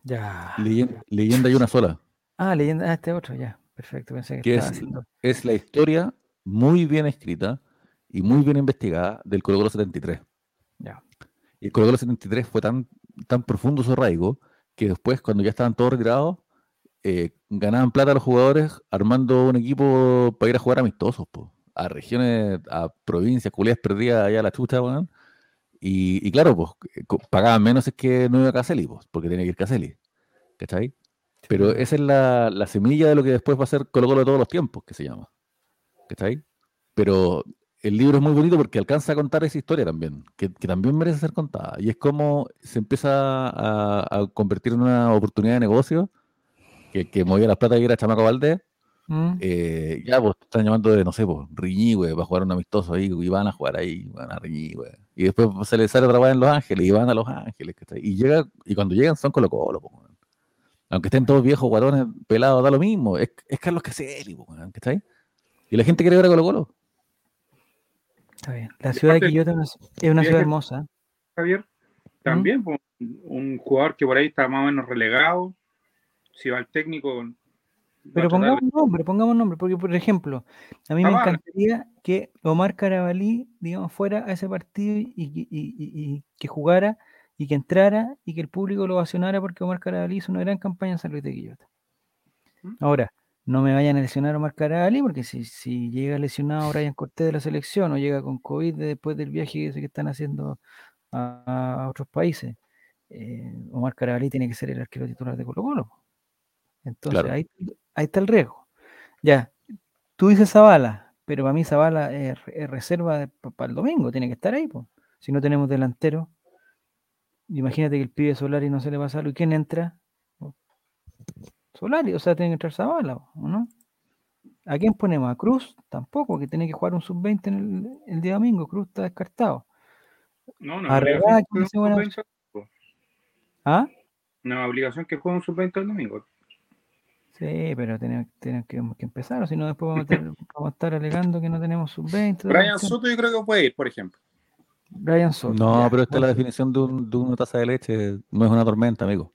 Ya. Leyen- Leyenda y una sola. Ah, leyenda, ah, este otro, ya. Perfecto, pensé que Que es- haciendo. Es la historia muy bien escrita y muy bien investigada del Colo Colo 73. Ya. Y el Colo Colo 73 fue tan, tan profundo su arraigo que después, cuando ya estaban todos retirados, eh, ganaban plata los jugadores armando un equipo para ir a jugar amistosos, po, a regiones, a provincias, culiadas perdidas allá a la chucha, weón. Y, y claro, pues co- pagaban menos es que no iba a Caselli, pues, porque tenía que ir Caselli. ¿Cachai? Pero esa es la, la semilla de lo que después va a ser Colo Colo de todos los tiempos, que se llama. ¿Cachai? Pero el libro es muy bonito porque alcanza a contar esa historia también, que, que también merece ser contada. Y es como se empieza a, a convertir en una oportunidad de negocio que, que movía las plata y era Chamaco Valdés. Mm, eh, ya, pues están llamando de, no sé, pues, Riñigüe, va a jugar un amistoso ahí, y van a jugar ahí, van a Riñigüe. Y después se les sale otra vez en Los Ángeles, y van a Los Ángeles, ¿cachai? Y, llega, y cuando llegan son Colo Colo, po, weón. Aunque estén todos viejos, guatones, pelados, da lo mismo. Es, es Carlos Caselli, po, weón, ¿cachai? Y la gente quiere ver a Colo Colo. Está bien. La ciudad de Quillota es una, ciudad hermosa. Javier, también pues, un jugador que por ahí está más o menos relegado, si va el técnico. va Pero pongamos nombre, pongamos nombre, porque por ejemplo, a mí me encantaría que Omar Carabalí, digamos, fuera a ese partido y, y- y- y- y que jugara y que entrara y que el público lo ovacionara porque Omar Carabalí hizo una gran campaña en San Luis de Quillota. ¿Mm? No me vayan a lesionar a Omar Carabalí porque si, si llega lesionado Brian Cortés de la selección o llega con COVID después del viaje que están haciendo a, a otros países, eh, Omar Carabalí tiene que ser el arquero titular de Colo Colo. Entonces Claro. ahí, ahí está el riesgo. Ya, tú dices Zavala, pero para mí Zavala es, es reserva para el domingo, tiene que estar ahí. po. Si no tenemos delantero, imagínate que el pibe Solari no se le pasa algo. ¿Y quién entra? Solari, o sea, tiene que entrar Zavala, ¿o no? ¿A quién ponemos? ¿A Cruz? Tampoco, que tiene que jugar un sub-20 en el, el día domingo. Cruz está descartado. No, no, obligación que un sub-20 ¿Ah? No obligación que juegue un sub-20 el domingo. Sí, pero tenemos, tenemos que, que empezar, o si no después vamos a, estar, vamos a estar alegando que no tenemos sub-20. toda la Brian. Soto yo creo que puede ir, por ejemplo. Brian Soto. No, ya, pero esta es la definición de, un- de una taza de leche. No es una tormenta, amigo.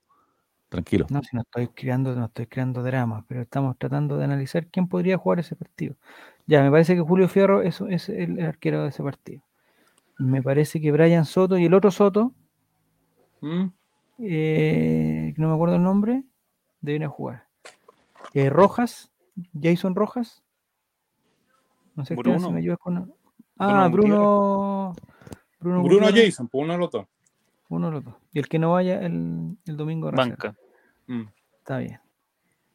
Tranquilo. No, si no estoy creando, no estoy creando dramas, pero estamos tratando de analizar quién podría jugar ese partido. Ya, me parece que Julio Fierro es, es el arquero de ese partido. Me parece que Brian Soto y el otro Soto, ¿Mm? eh, no me acuerdo el nombre, deben jugar. Eh, Rojas, Jason Rojas. No sé si Bruno. me ayudas con. Ah, Bruno Bruno. Bruno, Jason, pues uno de los dos. Uno de los dos. Y el que no vaya el, el domingo. Banca. Mm. Está bien.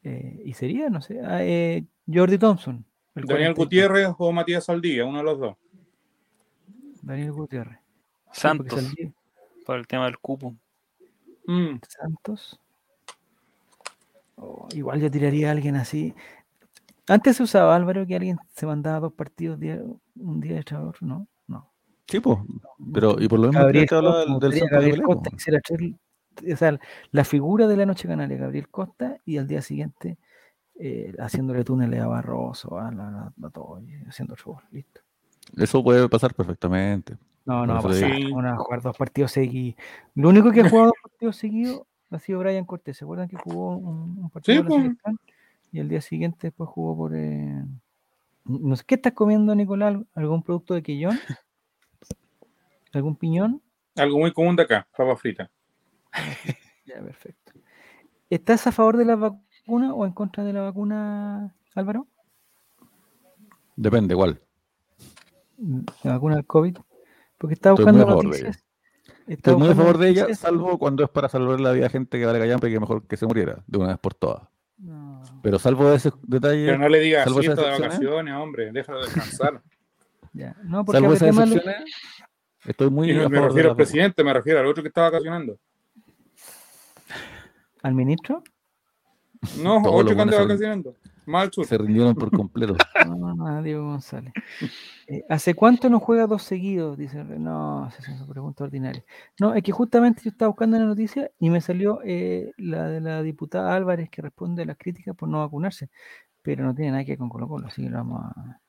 Eh, y sería, no sé, ah, eh, Jordi Thompson. el Daniel 42. Gutiérrez o Matías Saldía, uno de los dos. Daniel Gutiérrez. Sí, Santos, Saldí- para el tema del cupo. Mm. Santos. Oh, igual yo tiraría a alguien así. Antes se usaba Álvaro que alguien se mandaba dos partidos día- un día de otro, ¿no? Sí, pues. Pero, y por lo mismo Gabriel Costa, del, Gabriel Pelé, Costa, quisiera hacer- o sea, la figura de la noche canaria, Gabriel Costa, y al día siguiente eh, haciéndole túneles a Barroso, a, la, a todo, y haciendo show, listo. Eso puede pasar perfectamente. No, no va a pasar. Van a jugar dos partidos seguidos. Lo único que ha jugado dos partidos seguidos ha sido Brian Cortés. ¿Se acuerdan que jugó un, un partido Sí, pues. Y el día siguiente después jugó por... eh, No sé, ¿qué estás comiendo, Nicolás? ¿Algún producto de quillón? ¿Algún piñón? Algo muy común de acá, papa frita. Ya, perfecto. ¿Estás a favor de la vacuna o en contra de la vacuna, Álvaro? Depende, igual. La vacuna del COVID. Porque estaba Estoy muy buscando a favor de ella. noticias. Estoy muy a favor de ella, noticias. salvo cuando es para salvar la vida a gente que vale callampa y que mejor que se muriera de una vez por todas. No. Pero salvo ese detalle, Pero no le digas salvo así de vacaciones, hombre, déjalo descansar. Ya. No, porque salvo esas excepciones, estoy muy Y no a me refiero al presidente, me refiero al otro que está vacacionando. al ministro. No, Todos otro los que anda vacacionando. Sur. Se rindieron por completo. No, Diego González. Eh, ¿Hace cuánto no juega dos seguidos? Dice, no, esa es una pregunta ordinaria. No, es que justamente yo estaba buscando la noticia y me salió eh, la de la diputada Álvarez que responde a las críticas por no vacunarse, pero no tiene nada que ver con Colo Colo, así que lo vamos a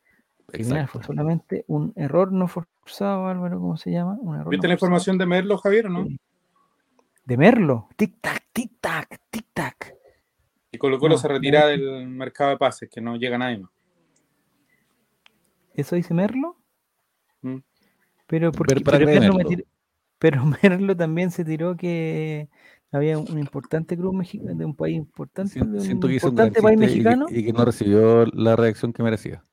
Exacto. Fue solamente un error no forzado, Álvaro, ¿cómo se llama? Un error ¿Viste no la forzado. información de Merlo, Javier, o no? De Merlo. Tic-tac, tic-tac, tic-tac. Y Colo Colo No, se no. retira del mercado de pases, que no llega nadie más. ¿Eso dice Merlo? Mm. Pero, porque, pero, Merlo me Merlo. tiró- pero Merlo también se tiró que había un importante club mexicano de un país importante, Siento, de un siento que hizo un gran importante país chiste y que- mexicano. y que no recibió la reacción que merecía.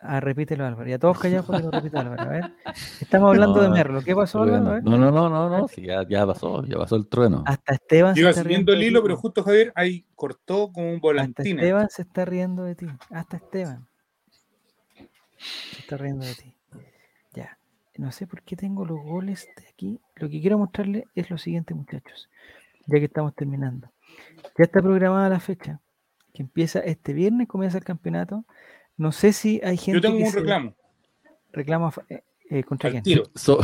Ah, repítelo, Álvaro. Ya todos callados porque lo repite Álvaro. A ver. Estamos hablando de No, Merlo. ¿Qué pasó, Álvaro? No, no, no, no, no, sí, ya, ya pasó, ya pasó el trueno. Hasta Esteban se Iba está siguiendo riendo el de hilo, ti. pero justo Javier ahí cortó como un Hasta volantín. Esteban se está riendo de ti. Hasta Esteban. Se está riendo de ti. Ya. No sé por qué tengo los goles de aquí. Lo que quiero mostrarles es lo siguiente, muchachos. Ya que estamos terminando. Ya está programada la fecha. Que empieza este viernes, comienza el campeonato. No sé si hay gente Yo tengo que un reclamo reclama fa- eh, eh, contra al quién. tiro. So-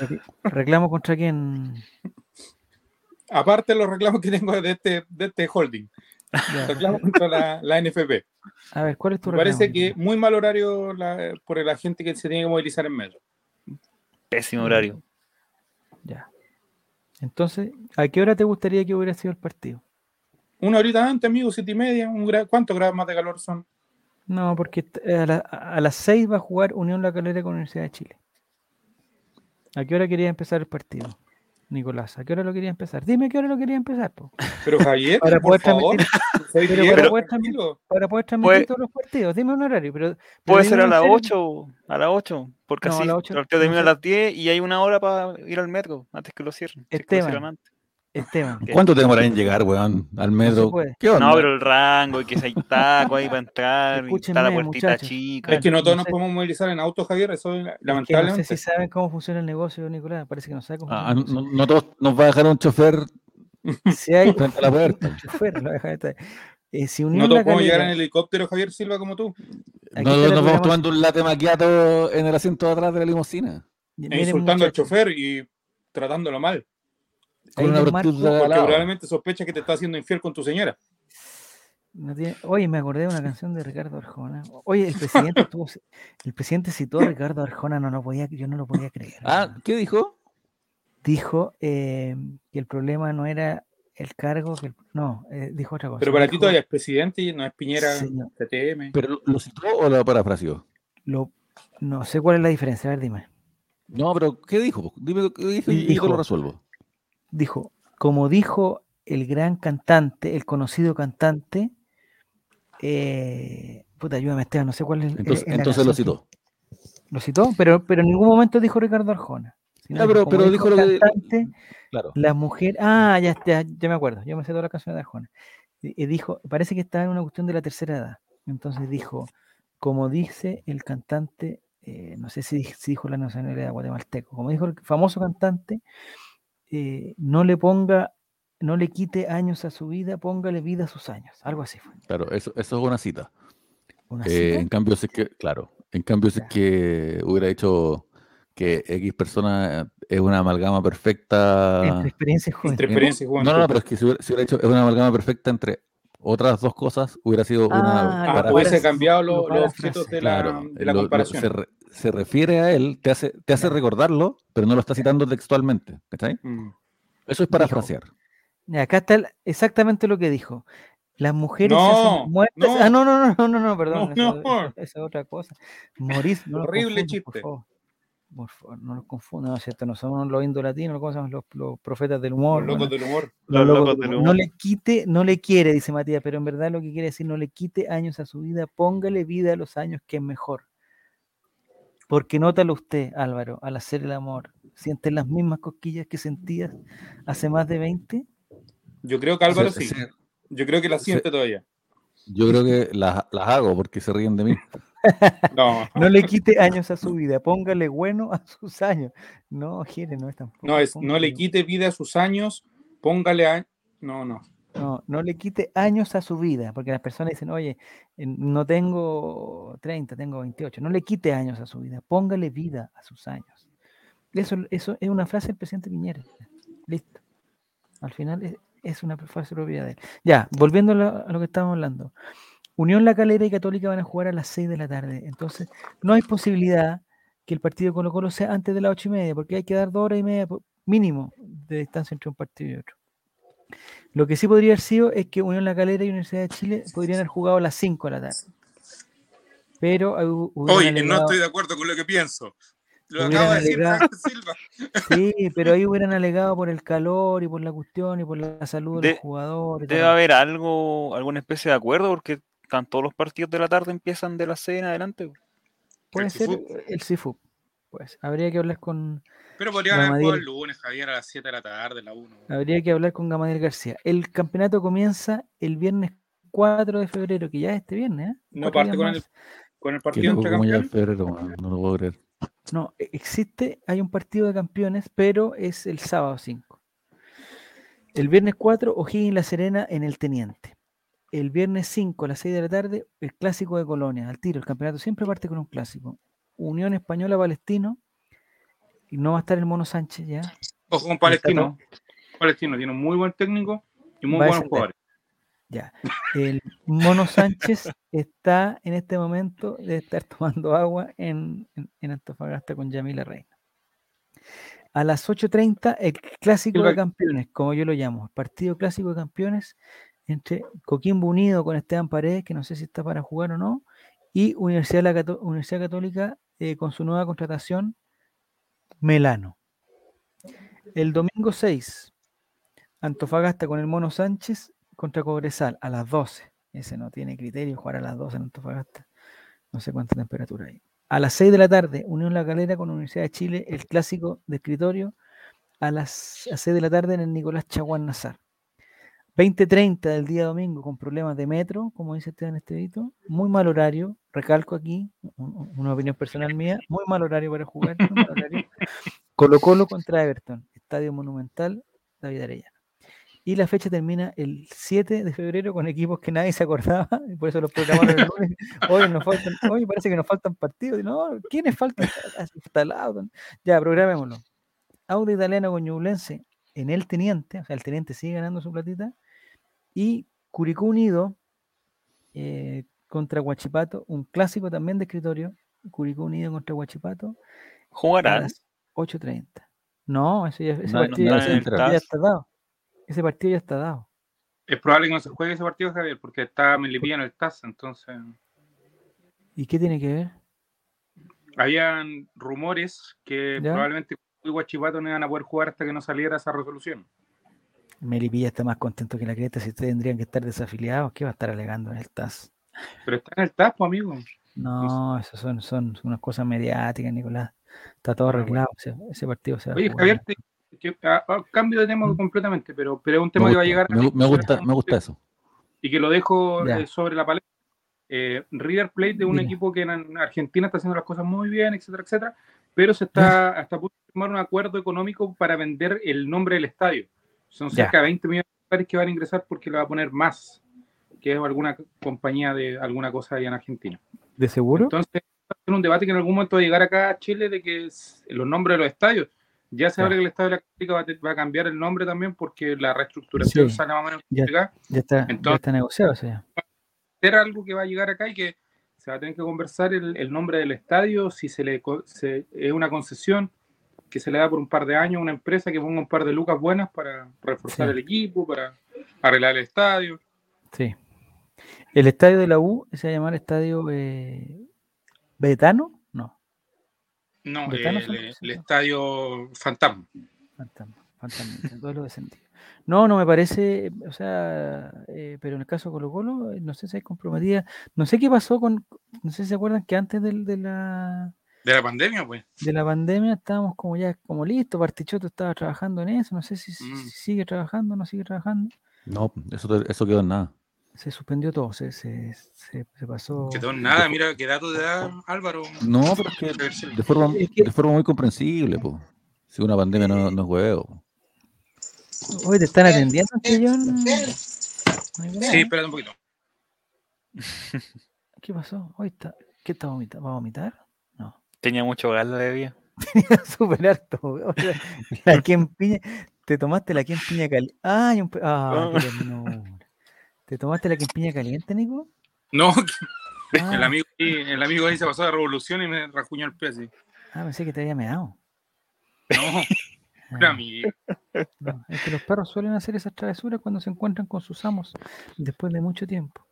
Recl- Reclamo contra quién. Aparte de los reclamos que tengo de este, de este holding. Ya. Reclamo contra la, la NFP. A ver, ¿cuál es tu Me reclamo? parece que muy mal horario la- por la gente que se tiene que movilizar en metro. Pésimo horario. Ya. Entonces, ¿a qué hora te gustaría que hubiera sido el partido? Una horita antes, amigo, siete y media. Un gra- ¿Cuántos grados más de calor son? No, porque t- a, la- a las 6 va a jugar Unión La Calera con Universidad de Chile. ¿A qué hora quería empezar el partido? Nicolás, ¿a qué hora lo quería empezar? Dime a qué hora lo quería empezar, po, Pero Javier, Para por poder favor. transmitir- pero Diego, para poder tranquilo. para poder transmitir Puede- todos los partidos. Dime un horario, pero... pero Puede ser a las serio. 8, a las 8, porque No, a así las el ocho, partido termina no a las 10 y hay una hora para ir al metro antes que lo cierren. si es que lo Esteban. Esteban, ¿Cuánto te demoras en llegar, weón, al metro? puede. ¿Qué onda? No, pero el rango y que se hay taco ahí para entrar, y está la puertita muchachos. chica. Es que no todos no nos sé. podemos movilizar en auto, Javier. Eso es es que no sé lamentablemente. si saben cómo funciona el negocio, Nicolás. Parece que no sabe cómo Ah, funciona el no, no todos nos va a dejar un chofer. Si hay frente a la puerta. un chofer, lo deja estar. Eh, si No todos podemos llegar en Calera, helicóptero, Javier Silva, como tú. aquí No, nos vamos tomando un latte macchiato en el asiento de atrás de la limusina. E insultando al chofer y tratándolo mal. Con una les marco- prostituta al Porque probablemente sospecha que te está haciendo infiel con tu señora. no tiene- Oye, me acordé de una canción de Ricardo Arjona. Oye, el presidente estuvo- el presidente citó a Ricardo Arjona, no lo podía, yo no lo podía creer. Ah. ¿qué dijo? Dijo eh, que el problema no era el cargo, que el- no, eh, dijo otra cosa. Pero para ti todavía es presidente y no es Piñera Señor. TTM. ¿Pero lo- citó o lo parafraseó? lo- no sé cuál es la diferencia, a ver, dime. No, pero ¿qué dijo? Dime lo que dijo y yo Dijo- lo resuelvo. Dijo, como dijo el gran cantante, el conocido cantante, eh, puta, ayúdame Esteban, no sé cuál es. el- Entonces, es entonces lo citó. Lo citó, pero, pero en ningún momento dijo Ricardo Arjona. sino Ah, pero- pero dijo el lo que- cantante, Claro. la mujer. Ah, ya, ya, ya me acuerdo. Yo me sé toda la canción de Arjona. Y, y dijo, parece que estaba en una cuestión de la tercera edad. Entonces dijo, como dice el cantante, eh, no sé si, si dijo la nacionalidad guatemalteco, como dijo el famoso cantante, eh, no le ponga, no le quite años a su vida, póngale vida a sus años. Algo así fue. Claro, eso, eso es una cita. Una Eh, cita. en cambio, si es que, claro, en cambio, si es Ya. que hubiera dicho que X persona es una amalgama perfecta. entre experiencia y juventud. Entre experiencia y juventud. no, no, pero es que si hubiera, si hubiera hecho es una amalgama perfecta entre otras dos cosas, hubiera sido Ah, una. Ah, para- hubiese cambiado lo los objetos frase. de la, claro, de la lo- lo- comparación. se, re- se refiere a él, te hace, te hace recordarlo, pero no lo está citando textualmente. ¿Cachai? Mm. Eso es parafrasear. Acá está el- exactamente lo que dijo. Las mujeres se No, hacen muertas. no. Ah, no, no, no, no, no, no, perdón. No, eso, no. eso es otra cosa. Morís, no Horrible chiste. Por favor. Por favor, no los confundan, ¿no es cierto? No somos los indolatinos, ¿cómo se llaman los, los profetas del humor? Los locos bueno, del humor. Los los locos del del humor. No le quite, no le quiere, dice Matías, pero en verdad lo que quiere decir, no le quite años a su vida, póngale vida a los años que es mejor. Porque nótalo usted, Álvaro, al hacer el amor, ¿sientes las mismas cosquillas que sentías hace más de 20? Yo creo que Álvaro sí. Yo creo que la siente todavía. Yo creo que las, las hago porque se ríen de mí. No, No le quite años a su vida, póngale bueno a sus años. No, Jere, no es tampoco. no es, no le quite vida a sus años, póngale a. No, no. No, no le quite años a su vida, porque las personas dicen, oye, no tengo 30, tengo 28. No le quite años a su vida, póngale vida a sus años. Eso, eso es una frase del presidente Piñera. Listo. Al final es, una frase propia de él. Ya, volviendo a lo, que estábamos hablando. Unión La Calera y Católica van a jugar a las 6 de la tarde. Entonces, no hay posibilidad que el partido Colo Colo sea antes de las 8 y media, porque hay que dar dos horas y media mínimo de distancia entre un partido y otro. Lo que sí podría haber sido es que Unión La Calera y Universidad de Chile podrían haber jugado a las 5 de la tarde. Pero hubieran Oye, no estoy de acuerdo con lo que pienso. Lo acaba de decir Silva. Sí, pero ahí hubieran alegado por el calor y por la cuestión y por la salud de, De- los jugadores. Debe haber algo, alguna especie de acuerdo, porque están todos los partidos de la tarde empiezan de las 6 en adelante. Puede el ser el CIFU. Pues habría que hablar con Pero podrían haber jugado el lunes, Javier, a las 7 de la tarde, la 1. habría que hablar con Gamadiel García. El campeonato comienza el viernes 4 de febrero, que ya es este viernes, ¿eh? No parte con el, con el partido entre campeones. no lo puedo creer. No, e- existe, hay un partido de campeones, pero es el sábado 5. El viernes 4, O'Higgins La Serena en el Teniente. El viernes 5 a las 6 de la tarde, el clásico de Colonia, al tiro. El campeonato siempre parte con un clásico. Unión Española Palestino. Y no va a estar el Mono Sánchez ya. Ojo con Palestino. Palestino tiene un muy buen técnico y muy Va buenos jugadores. Ya. El Mono Sánchez está en este momento de estar tomando agua en, en- en Antofagasta con Yamila Reina. A las 8.30, el clásico de campeones, como yo lo llamo, el partido clásico de campeones entre Coquimbo Unido con Esteban Paredes, que no sé si está para jugar o no, y Universidad, de la Cató- Universidad Católica eh, con su nueva contratación, Melano. El domingo 6, Antofagasta con el Mono Sánchez contra Cobresal a las 12. Ese no tiene criterio jugar a las 12 en Antofagasta. No sé cuánta temperatura hay. A las 6 de la tarde, Unión La Calera con Universidad de Chile, el clásico de escritorio. A las a 6 de la tarde en el Nicolás Chaguán Nazar. 20.30 del día domingo con problemas de metro, como dice Esteban Estevito. Muy mal horario, recalco aquí, un- una opinión personal mía, muy mal horario para jugar. Colo Colo contra Everton, Estadio Monumental, David Arellano. Y la fecha termina el 7 de febrero con equipos que nadie se acordaba, y por eso los programaron el lunes. Hoy nos faltan, hoy parece que nos faltan partidos. Y No, ¿quiénes faltan? Ya, programémoslo. Auda Italiano con Ñublense en el Teniente, o sea, el Teniente sigue ganando su platita. Y Curicó Unido eh, contra Huachipato, un clásico también de escritorio. Curicó Unido contra Huachipato Jugarán. las 8.30. No, ese, ya- ese No, partido no ya, está dado. Ese partido ya está dado. Es probable que no se juegue ese partido, Javier, porque está Melipilla en el TAS, entonces ¿Y qué tiene que ver? habían rumores que ¿Ya? probablemente Guachipato no iban a poder jugar hasta que no saliera esa resolución. Melipilla está más contento que la creta. Si ustedes tendrían que estar desafiliados, ¿qué va a estar alegando en el TAS? Pero está en el TAS, pues, amigo. No, eso son, son unas cosas mediáticas, Nicolás. Está todo Ah, arreglado. ese, ese partido se va a Oye, jugar. Javier, te- que- a- a- cambio de tema Mm. completamente, pero, pero es un tema que va a gusta, llegar me, me gusta, me gusta eso. y que lo dejo eh, sobre la palestra. Eh, River Plate de un Dime. equipo que en Argentina está haciendo las cosas muy bien, etcétera, etcétera, pero se está hasta a punto de firmar un acuerdo económico para vender el nombre del estadio. Son cerca de 20 millones de dólares que van a ingresar porque le va a poner más, que es alguna compañía de alguna cosa allá en Argentina. ¿De seguro? Entonces, va a ser un debate que en algún momento va a llegar acá a Chile de que es- los nombres de los estadios. Ya se Ya. habla que el Estadio de la Católica va a, te- va a cambiar el nombre también porque la reestructuración Sí. sale más o menos Ya. ya, está, ya entonces- está negociado. o sea. ser algo que va a llegar acá y que se va a tener que conversar el, el nombre del estadio, si se le se- es una concesión que se le da por un par de años a una empresa que ponga un par de lucas buenas para reforzar Sí. el equipo, para arreglar el estadio. Sí. El estadio de la U se va a llamar Estadio eh, Betano. No, el, estadio fantasma. fantasma. fantasma en todos los sentidos. No, no me parece, o sea, eh, pero en el caso de Colo Colo, eh, no sé si hay comprometida, no sé qué pasó con, no sé si se acuerdan que antes del- de, la, De la pandemia, pues. de la pandemia estábamos como ya como listos, Bartichotto estaba trabajando en eso, no sé si, Mm. si sigue trabajando, no sigue trabajando, No, eso, eso quedó en nada. Se suspendió todo, se, se, se, se pasó. Que todo nada, mira, qué dato de da Álvaro. No, pero es que de forma, de muy comprensible, pues. Si una pandemia no, no es huevo. po. Oye, ¿te están atendiendo, Chillón? Sí, espérate un poquito. ¿Qué pasó? Hoy está, ¿qué está vomitando? ¿Va a vomitar? No. Tenía mucho gas la bebida. Súper harto. o sea, la piña. Te tomaste la piña caliente. Ay, un pe- ah, ternura. ¿Te tomaste la piña caliente, Nico? No, Ah, el, amigo, ahí- el amigo ahí se pasó de revolución y me rajuñó el pie así. ah, pensé que te había meado. No, Ah, era amigo. no, es que los perros suelen hacer esas travesuras cuando se encuentran con sus amos después de mucho tiempo.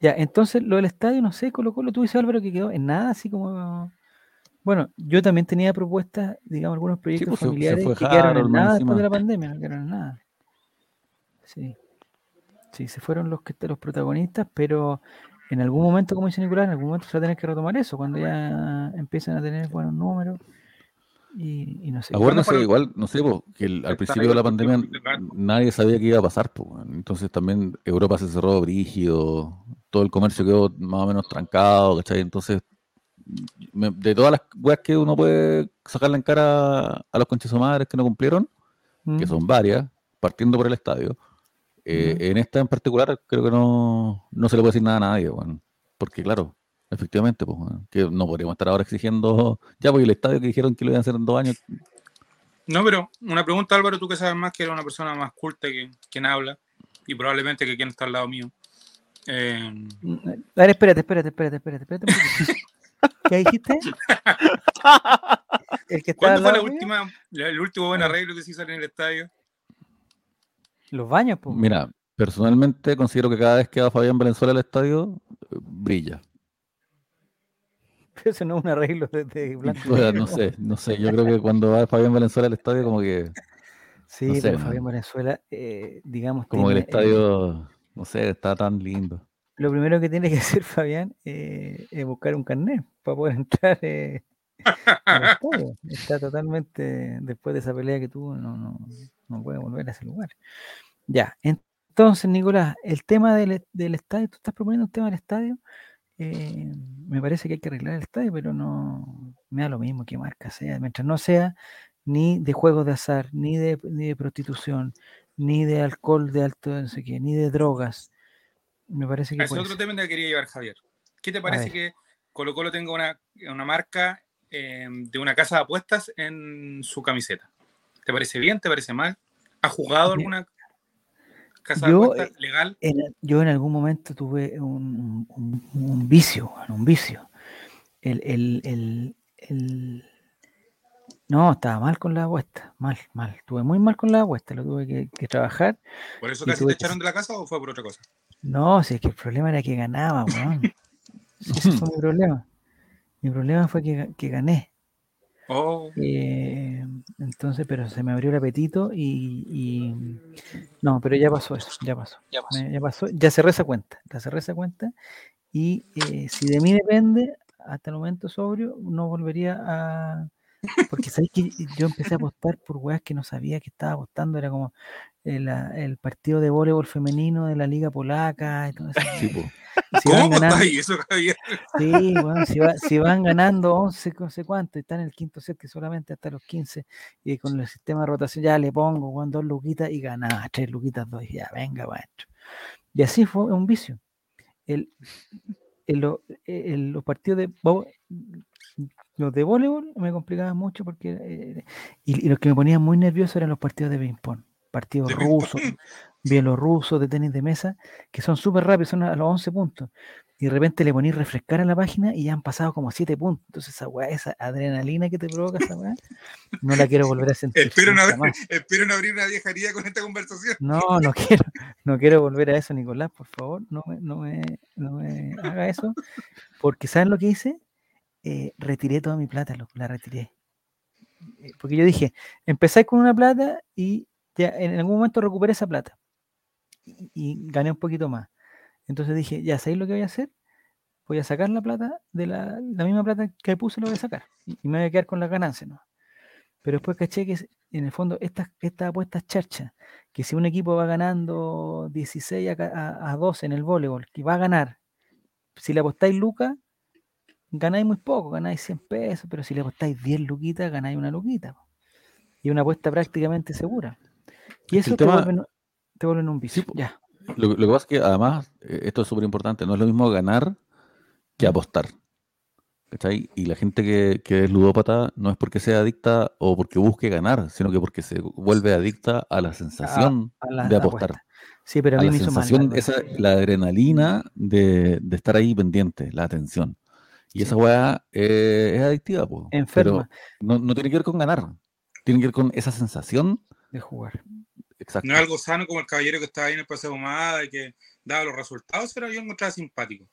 Ya, entonces lo del estadio, no sé, Colo Colo, tú dices Álvaro que quedó en nada, así como. Bueno, yo también tenía propuestas, digamos, algunos proyectos pues, se- se familiares que quedaron en nada después de la pandemia, no quedaron en nada. Sí. Sí, se fueron los que los protagonistas, pero en algún momento, como dice Nicolás, en algún momento se va a tener que retomar eso, cuando ya empiezan a tener buenos números y, y no sé. Acuérdense, para- igual, no sé, po, que el- al principio de la pandemia nadie sabía qué iba a pasar, po, entonces también Europa se cerró brígido, todo el comercio quedó más o menos trancado, ¿cachai? Entonces, me- de todas las weas que uno puede sacarle en cara a los conches madres que no cumplieron, que son varias, partiendo por el estadio, eh, en esta en particular creo que no, no se le puede decir nada a nadie, weón. porque claro, efectivamente, pues, que no podríamos estar ahora exigiendo, ya, pues y el estadio que dijeron que lo iban a hacer en dos años, No, pero una pregunta, Álvaro, tú que sabes más que eres una persona más culta que quien habla y probablemente que quien está al lado mío. Eh, A ver, espérate, espérate, espérate, espérate, espérate un poquito. ¿Qué dijiste? El que está ¿Cuándo al fue la mío? última, el último buen arreglo que se hizo en el estadio? Los baños, pues. Mira, personalmente considero que cada vez que va Fabián Valenzuela al estadio, brilla. Eso no es un arreglo de, de blanco. O sea, no sé, no sé, yo creo que cuando va Fabián Valenzuela al estadio, como que, Sí, no sé, pero. Fabián Valenzuela, eh, digamos, como el eh, estadio, no sé, está tan lindo. lo primero que tiene que hacer Fabián eh, es buscar un carnet para poder entrar eh, estadio. Está totalmente, después de esa pelea que tuvo, no, no, no puede volver a ese lugar. Ya, entonces, Nicolás, el tema del, del estadio, tú estás proponiendo un tema del estadio. eh, me parece que hay que arreglar el estadio, pero no me da lo mismo que marca sea, mientras no sea ni de juegos de azar, ni de, ni de prostitución, ni de alcohol de alto, no sé qué, ni de drogas. Me parece que Ese es otro ser. tema que quería llevar, Javier. ¿Qué te parece que Colo Colo tenga una, una marca eh, de una casa de apuestas en su camiseta? ¿Te parece bien? ¿Te parece mal? ¿Ha jugado alguna casa yo, de apuestas legal? En- yo en algún momento tuve un, un- un vicio, un vicio. El, el, el, el- No, estaba mal con la apuesta, mal, mal. Estuve muy mal con la apuesta, lo tuve que, que trabajar. ¿Por eso casi tuve te que- echaron de la casa o fue por otra cosa? No, si es que el problema era que ganaba, weón. Ese fue mi problema. Mi problema fue que, que gané. Oh, Eh, entonces, pero se me abrió el apetito y, y- no, pero ya pasó eso, ya pasó. Me- ya pasó, ya cerré esa cuenta, ya cerré esa cuenta y eh, si de mí depende, hasta el momento sobrio, no volvería a... Porque sabéis que yo empecé a apostar por weas que no sabía que estaba apostando, era como el, ah, el partido de voleibol femenino de la liga polaca y todo eso. Sí, po. Si van ¿Cómo ganando- ahí eso, Javier? Sí, bueno, si, va- si van ganando 11, no sé cuánto, y están en el quinto set, que solamente hasta los 15, y con el sistema de rotación ya le pongo, weón, dos luquitas y ganaba, tres luquitas, dos, y ya, venga, maestro. Y así fue un vicio. El, el- lo- el- los partidos de los de voleibol me complicaban mucho porque eh, y, y los que me ponían muy nervioso eran los partidos de ping-pong, partidos De ping-pong. rusos, bielorrusos, de tenis de mesa, que son súper rápidos, son a los 11 puntos. Y de repente le ponís refrescar a la página y ya han pasado como 7 puntos. Entonces esa weá, esa adrenalina que te provoca esa weá, no la quiero volver a sentir. Espero no, abrir, más. espero no abrir una viejaría con esta conversación. No, no quiero, no quiero volver a eso, Nicolás, por favor, no me, no me, no me haga eso, porque ¿saben lo que hice? Eh, retiré toda mi plata, loco, la retiré. Eh, Porque yo dije, empecé con una plata y ya en algún momento recuperé esa plata y, y gané un poquito más. Entonces dije, ya sabéis lo que voy a hacer, voy a sacar la plata de la, la misma plata que puse, la voy a sacar y, y me voy a quedar con las ganancias, ¿no? Pero después caché que en el fondo estas, estas apuestas charchas, que si un equipo va ganando 16 a, a, a 12 en el voleibol, que va a ganar, si le apostáis lucas, ganáis muy poco, ganáis 100 pesos, pero si le apostáis 10 luquitas, ganáis una luquita. po. Y una apuesta prácticamente segura. Y el eso te, tema- vuelve, te vuelve en un vicio. ya. Lo, lo que pasa es que además, eh, esto es súper importante, no es lo mismo ganar que apostar. ¿Cachai? Y la gente que, que es ludópata no es porque sea adicta o porque busque ganar, sino que porque se vuelve adicta a la sensación a la de apostar. Sí, pero a a mí la me hizo mal. esa, la adrenalina de, de estar ahí pendiente, la atención. Y esa weá eh, es adictiva, po. Enferma Pero no, no tiene que ver con ganar, tiene que ver con esa sensación de jugar. No es algo sano como el caballero que estaba ahí en el paseo Humada y que daba los resultados, pero yo encontraba simpático.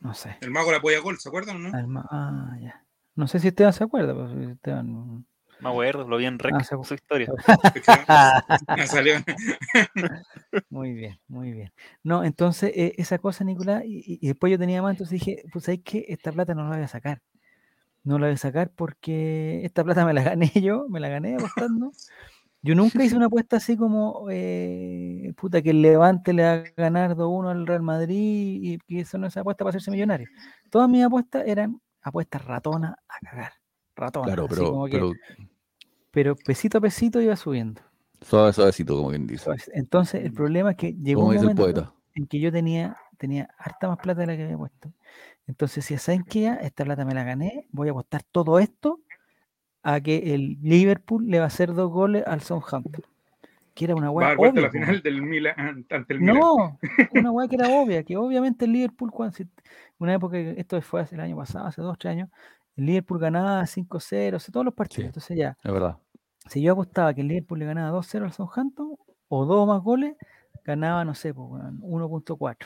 No sé. El mago la apoya gol, ¿se acuerdan o no? Ah, ya. No sé si Esteban se acuerda, pero si Esteban. Me acuerdo, lo vi en Rec, Ah, se- su historia. Me salió- Muy bien, muy bien. No, entonces eh, esa cosa, Nicolás, y, y- y después yo tenía más, entonces dije, pues sabes que esta plata no la voy a sacar. No la voy a sacar porque esta plata me la gané yo, me la gané apostando. Yo nunca hice una apuesta así como, eh, puta, que el Levante le va a ganar 2-1 al Real Madrid y que eso no es apuesta para hacerse millonario. Todas mis apuestas eran apuestas ratonas a cagar. Ratonas. Claro, así pero, que- pero pesito a pesito iba subiendo. suave, suavecito, como quien dice. Entonces, el problema es que llegó un momento en que yo tenía, tenía harta más plata de la que había puesto. Entonces, si saben que ya esta plata me la gané, voy a apostar todo esto a que el Liverpool le va a hacer dos goles al Southampton. Que era una hueá obvia. la final del Milan ante el Milan. No, una hueá que era obvia, que obviamente el Liverpool, cuando, una época, esto fue hace el año pasado, hace dos, tres años, el Liverpool ganaba 5-0, o sea, todos los partidos. Sí. Entonces ya, Es verdad. si yo apostaba que el Liverpool le ganaba 2-0 al Southampton o dos más goles, ganaba, no sé, pues, weón, 1.4.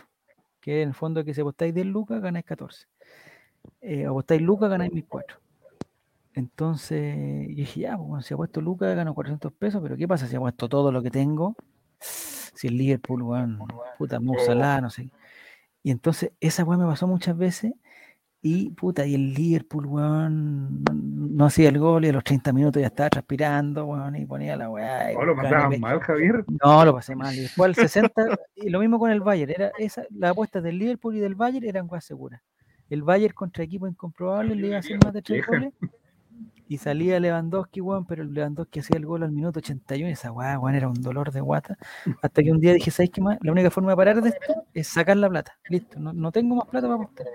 Que en el fondo que si apostáis 10 lucas, ganáis 14. Eh, apostáis lucas, ganáis 1004. Entonces, yo dije, ya, pues, si apuesto lucas, gano 400 pesos, pero ¿qué pasa si apuesto todo lo que tengo? Si el Liverpool, weón, puta, Mo Salah, no sé. Y entonces, esa weón me pasó muchas veces y puta, y el Liverpool, weón, no, no hacía el gol y a los 30 minutos ya estaba transpirando, weón, y ponía la weá. No, lo buscaba pasaban mal, Javier. No, lo pasé mal. Y después al 60, y lo mismo con el Bayern, era esa, las apuestas del Liverpool y del Bayern eran weas seguras. El Bayern contra equipos incomprobables le iba a hacer más de tres goles y salía Lewandowski, weón, pero Lewandowski hacía el gol al minuto 81 y esa weá, weón, era un dolor de guata. Hasta que un día dije, ¿sabes qué más? La única forma de parar de esto es sacar la plata. Listo, no, no tengo más plata para apostar.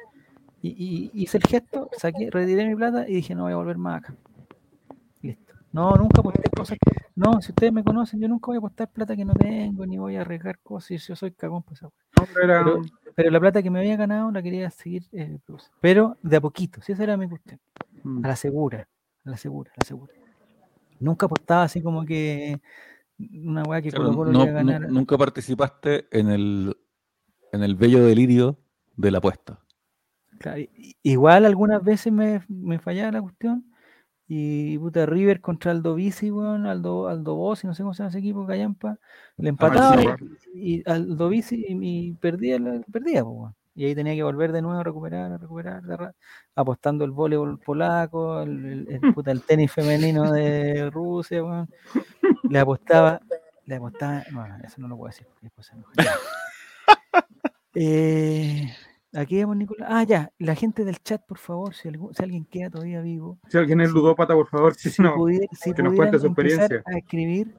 Y, y- hice el gesto, saqué, retiré mi plata y dije, no voy a volver más acá. Listo. No, nunca aposté cosas. que- No, si ustedes me conocen, yo nunca voy a apostar plata que no tengo, ni voy a arriesgar cosas. y Yo soy cagón para esa. No, pero la plata que me había ganado la quería seguir, eh, pues, pero de a poquito, si esa era mi cuestión, Mm. a la segura, la segura, la segura. Nunca apostaba así como que una weá que Claro, Colo Colo no- iba a ganar. nunca participaste en el, en el bello delirio de la apuesta. Claro, igual algunas veces me, me fallaba la cuestión. Y puta River contra Aldo Bici, weón, Aldo, Aldo Bossi, no sé cómo se llama ese equipo, Callampa, le empataba sí, y, y Aldo Bici y, y perdía, la- perdía, pues, weón. Y ahí tenía que volver de nuevo a recuperar, a recuperar, apostando el voleibol polaco, el, el- el, puta, el tenis femenino de Rusia, weón. Le apostaba, le apostaba, bueno, eso no lo puedo decir, porque después se. Eh, aquí vemos, Nicolás. Ah, ya, la gente del chat, por favor, si, algún- si alguien queda todavía vivo, Si alguien es ludópata, por favor, si si, no. pudi- si que nos cuente su experiencia. a escribir,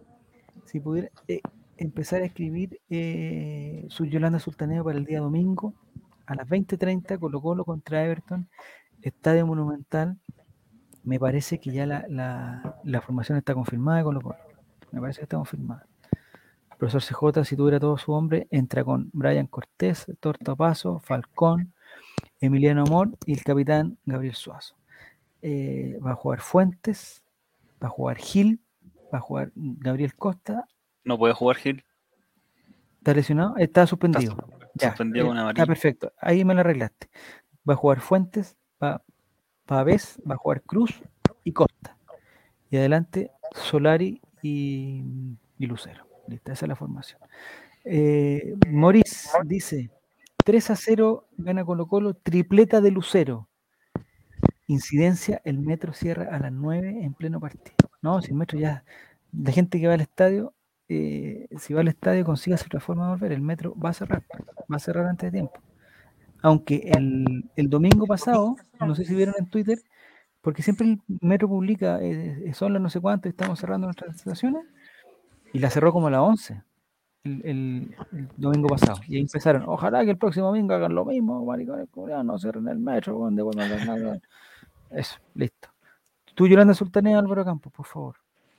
si pudiera eh, empezar a escribir eh, su Yolanda Sultaneo para el día domingo a las 20:30 Colo Colo contra Everton, Estadio Monumental. Me parece que ya la, la- la formación está confirmada de Colo Colo. Me parece que está confirmada. El profesor CJ, si tuviera todo su hombre, entra con Brian Cortés, Tortapaso, Falcón, Emiliano Amor y el capitán Gabriel Suazo. Eh, va a jugar Fuentes, va a jugar Gil, va a jugar Gabriel Costa. No puede jugar Gil. ¿Está lesionado? Está suspendido. Ya, Está amarilla. perfecto. Ahí me lo arreglaste. Va a jugar Fuentes, va Pavés, va a jugar Cruz y Costa. Y adelante Solari y, y Lucero. Listo, esa es la formación. Eh, Moris dice: 3 a 0 gana Colo Colo, tripleta de Lucero. Incidencia, el metro cierra a las 9 en pleno partido. No, si el metro ya. La gente que va al estadio, eh, si va al estadio, consiga otra forma de volver. El metro va a cerrar, va a cerrar antes de tiempo. Aunque el, el domingo pasado, no sé si vieron en Twitter, porque siempre el metro publica, eh, son las no sé cuántas, estamos cerrando nuestras estaciones, y la cerró como a las 11 el, el- el domingo pasado. Y ahí empezaron, ojalá que el próximo domingo hagan lo mismo, maricones, no cierren el metro, las nalgas". Eso, listo. Tú, Yolanda Sultanea, Álvaro Campos, por favor.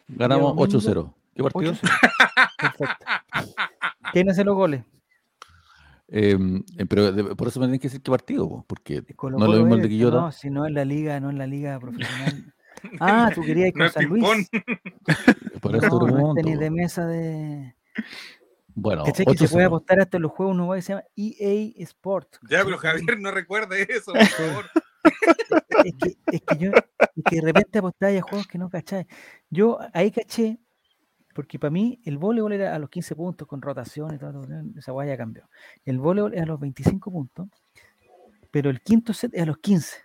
Ganamos domingo, 8-0. ¿Qué partido? 8-0. Perfecto. ¿Quién hace los goles? Eh, eh, pero de- por eso me tenés que decir qué partido, po, porque no es lo mismo el de Quillota. No, si no es la liga, no es la liga profesional. Ah, tú querías ir con San Luis. Por eso No, no es tenis de mesa de. Bueno, ¿Cachai que se puede 8-0. apostar hasta en los juegos uno que se llama EA Sport? Ya, pero Javier, no recuerde eso, por favor. Es que, es que yo, es que de repente apostáis a juegos que no cacháis. Yo ahí caché, porque para mí el voleibol era a los 15 puntos con rotación y todo, esa guaya cambió. El voleibol es a los 25 puntos, pero el quinto set es a los 15.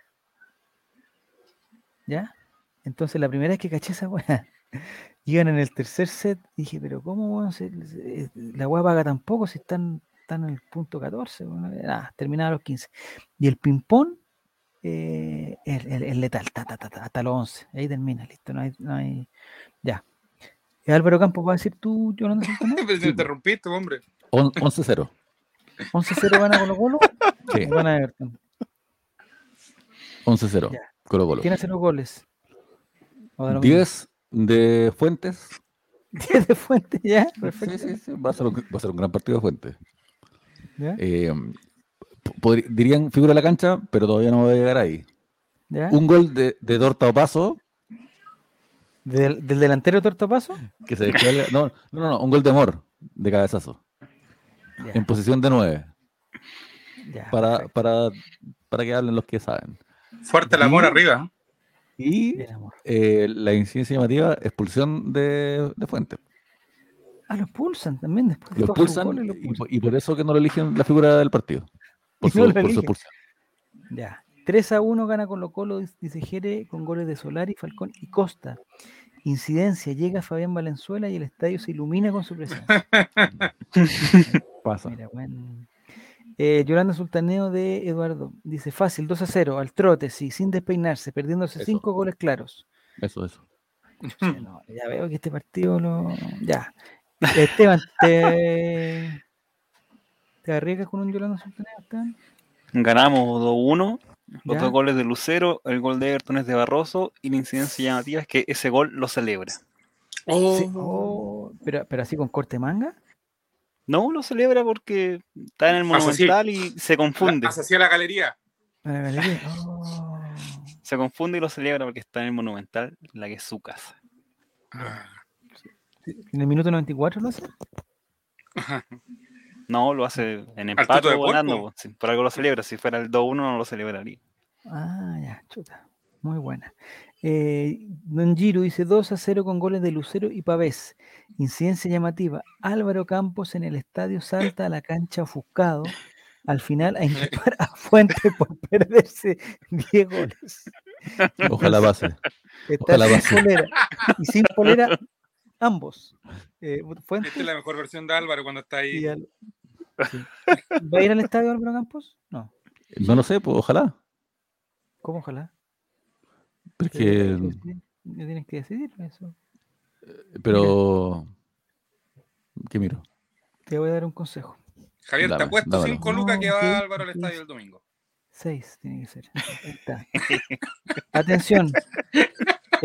¿Ya? Entonces la primera vez que caché esa weá, iban en el tercer set, dije, pero ¿cómo se- se- la weá paga tan poco si están, están en el punto 14? weón?". Nada, terminaba a los 15. Y el ping-pong eh, es, letal, ta, ta, ta, ta, hasta los 11. Ahí termina, listo, no hay, no hay- ya. Eh, Álvaro Campos, ¿vas a decir tú, Yolanda Sultaneo? Pero te interrumpiste, hombre. On- 11-0. 11-0 van a Colo Colo, Sí, van a Everton. 11-0. Ya. Colo Colo. ¿Quién hace los goles? ¿O da lo mismo? 10 de Fuentes. 10 de Fuente, ya, Sí, perfecto. sí, sí, Va a ser un, va a ser un gran partido de Fuentes. ¿Ya? Eh, dirían figura de la cancha, pero todavía no voy a llegar ahí. ¿Ya? Un gol de, de Dorta Opaso ¿Del, del delantero Tortopaso? que se. No, no, no, no, un gol de amor de cabezazo. Ya, En posición de 9. ya, Para, para, para que hablen los que saben. Fuerte el amor Y- arriba. Y Bien, amor. eh, la incidencia llamativa, expulsión de, de Fuentes. Ah, lo expulsan también después de Lo expulsan lo y, expulsan. y por eso que no lo eligen la figura del partido. Por, Y su, no lo por su expulsión. Ya. 3 a 1 gana Colo Colo, dice- Jere, con goles de Solari, Falcón y Costa. Incidencia, llega Fabián Valenzuela y el estadio se ilumina con su presencia. Pasa. Mira, buen- Eh, Yolanda Sultaneo de Eduardo dice fácil, 2 a 0, al trote, sí, sin despeinarse, perdiéndose Eso. 5 goles claros. Eso, eso. Sí, no, ya veo que este partido lo. Ya. Esteban, ¿te, ¿te arriesgas con un Yolanda Sultaneo, Esteban? Ganamos 2-1. Los Ya. dos goles de Lucero, el gol de Everton es de Barroso y la incidencia llamativa es que ese gol lo celebra. Oh, Sí, oh, pero, pero así con corte manga. No, lo celebra porque está en el. Monumental y se confunde. Hacia hacia la galería. A la galería. Oh. Se confunde y lo celebra porque está en el Monumental, la que es su casa. Ah, ¿En el minuto 94 lo hace? No, lo hace en empate o ganando. sí, por algo lo celebra. Si fuera el 2-1 no lo celebraría. Ah, ya, chuta. Muy buena. Eh, Don Giro dice 2 a 0 con goles de Lucero y Pavés. Incidencia llamativa. Álvaro Campos en el estadio salta a la cancha ofuscado. Al final a inculpar a Fuente por perderse 10 goles. Ojalá pase. Está Ojalá sin pase. polera. Y sin polera ambos. Eh, Esta es la mejor versión de Álvaro cuando está y ahí. Al- sí. ¿Va a ir al estadio Álvaro Campos? No. No lo sé, pues ojalá. ¿Cómo ojalá? Porque, Pero tienen que decidir- tienen que decidir eso. pero. ¿Qué miro? Te voy a dar un consejo. Javier, te Dame, apuesto dámelo. 5 lucas que No, va. Álvaro al estadio el domingo. Seis tiene que ser. Ahí está. Atención.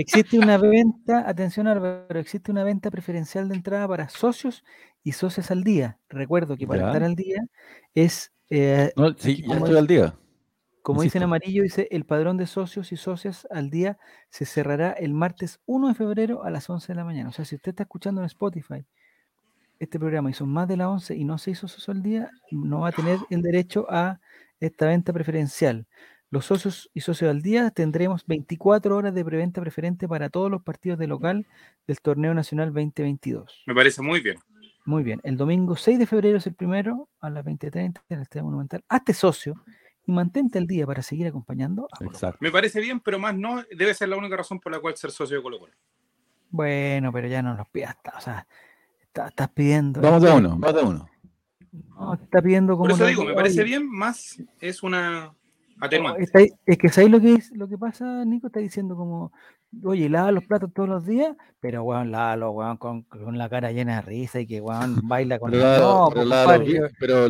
Existe una venta, atención Álvaro, existe una venta preferencial de entrada para socios y socias al día. Recuerdo que para Ya. estar al día es, eh, No, sí, ya ¿Cómo estoy al día. como dice en Insisto. amarillo, dice el padrón de socios y socias al día se cerrará el martes 1 de febrero a las 11 de la mañana. O sea, si usted está escuchando en Spotify este programa y son más de las 11 y no se hizo socio al día, no va a tener el derecho a esta venta preferencial. Los socios y socios al día tendremos 24 horas de preventa preferente para todos los partidos de local del Torneo Nacional 2022. Me parece muy bien. Muy bien, el domingo 6 de febrero es el primero a las 20.30 en el Estadio Monumental. Hazte socio y mantente al día para seguir acompañando a Colo Colo. Exacto. Me parece bien, pero más no debe ser la única razón por la cual ser socio de Colo Colo. Bueno, pero ya no los pidas, o sea, está- estás pidiendo. Vamos de uno, vamos de uno. No, está pidiendo como Por eso digo, me parece bien, más es una atenuante. ahí- es que ¿sabéis lo que es, lo que pasa, Nico? Está diciendo como, oye, lava los platos todos los días, pero weón, lávalo, weón, con, con la cara llena de risa y que weón baila con Pero, la- No, pero, pues, la- pero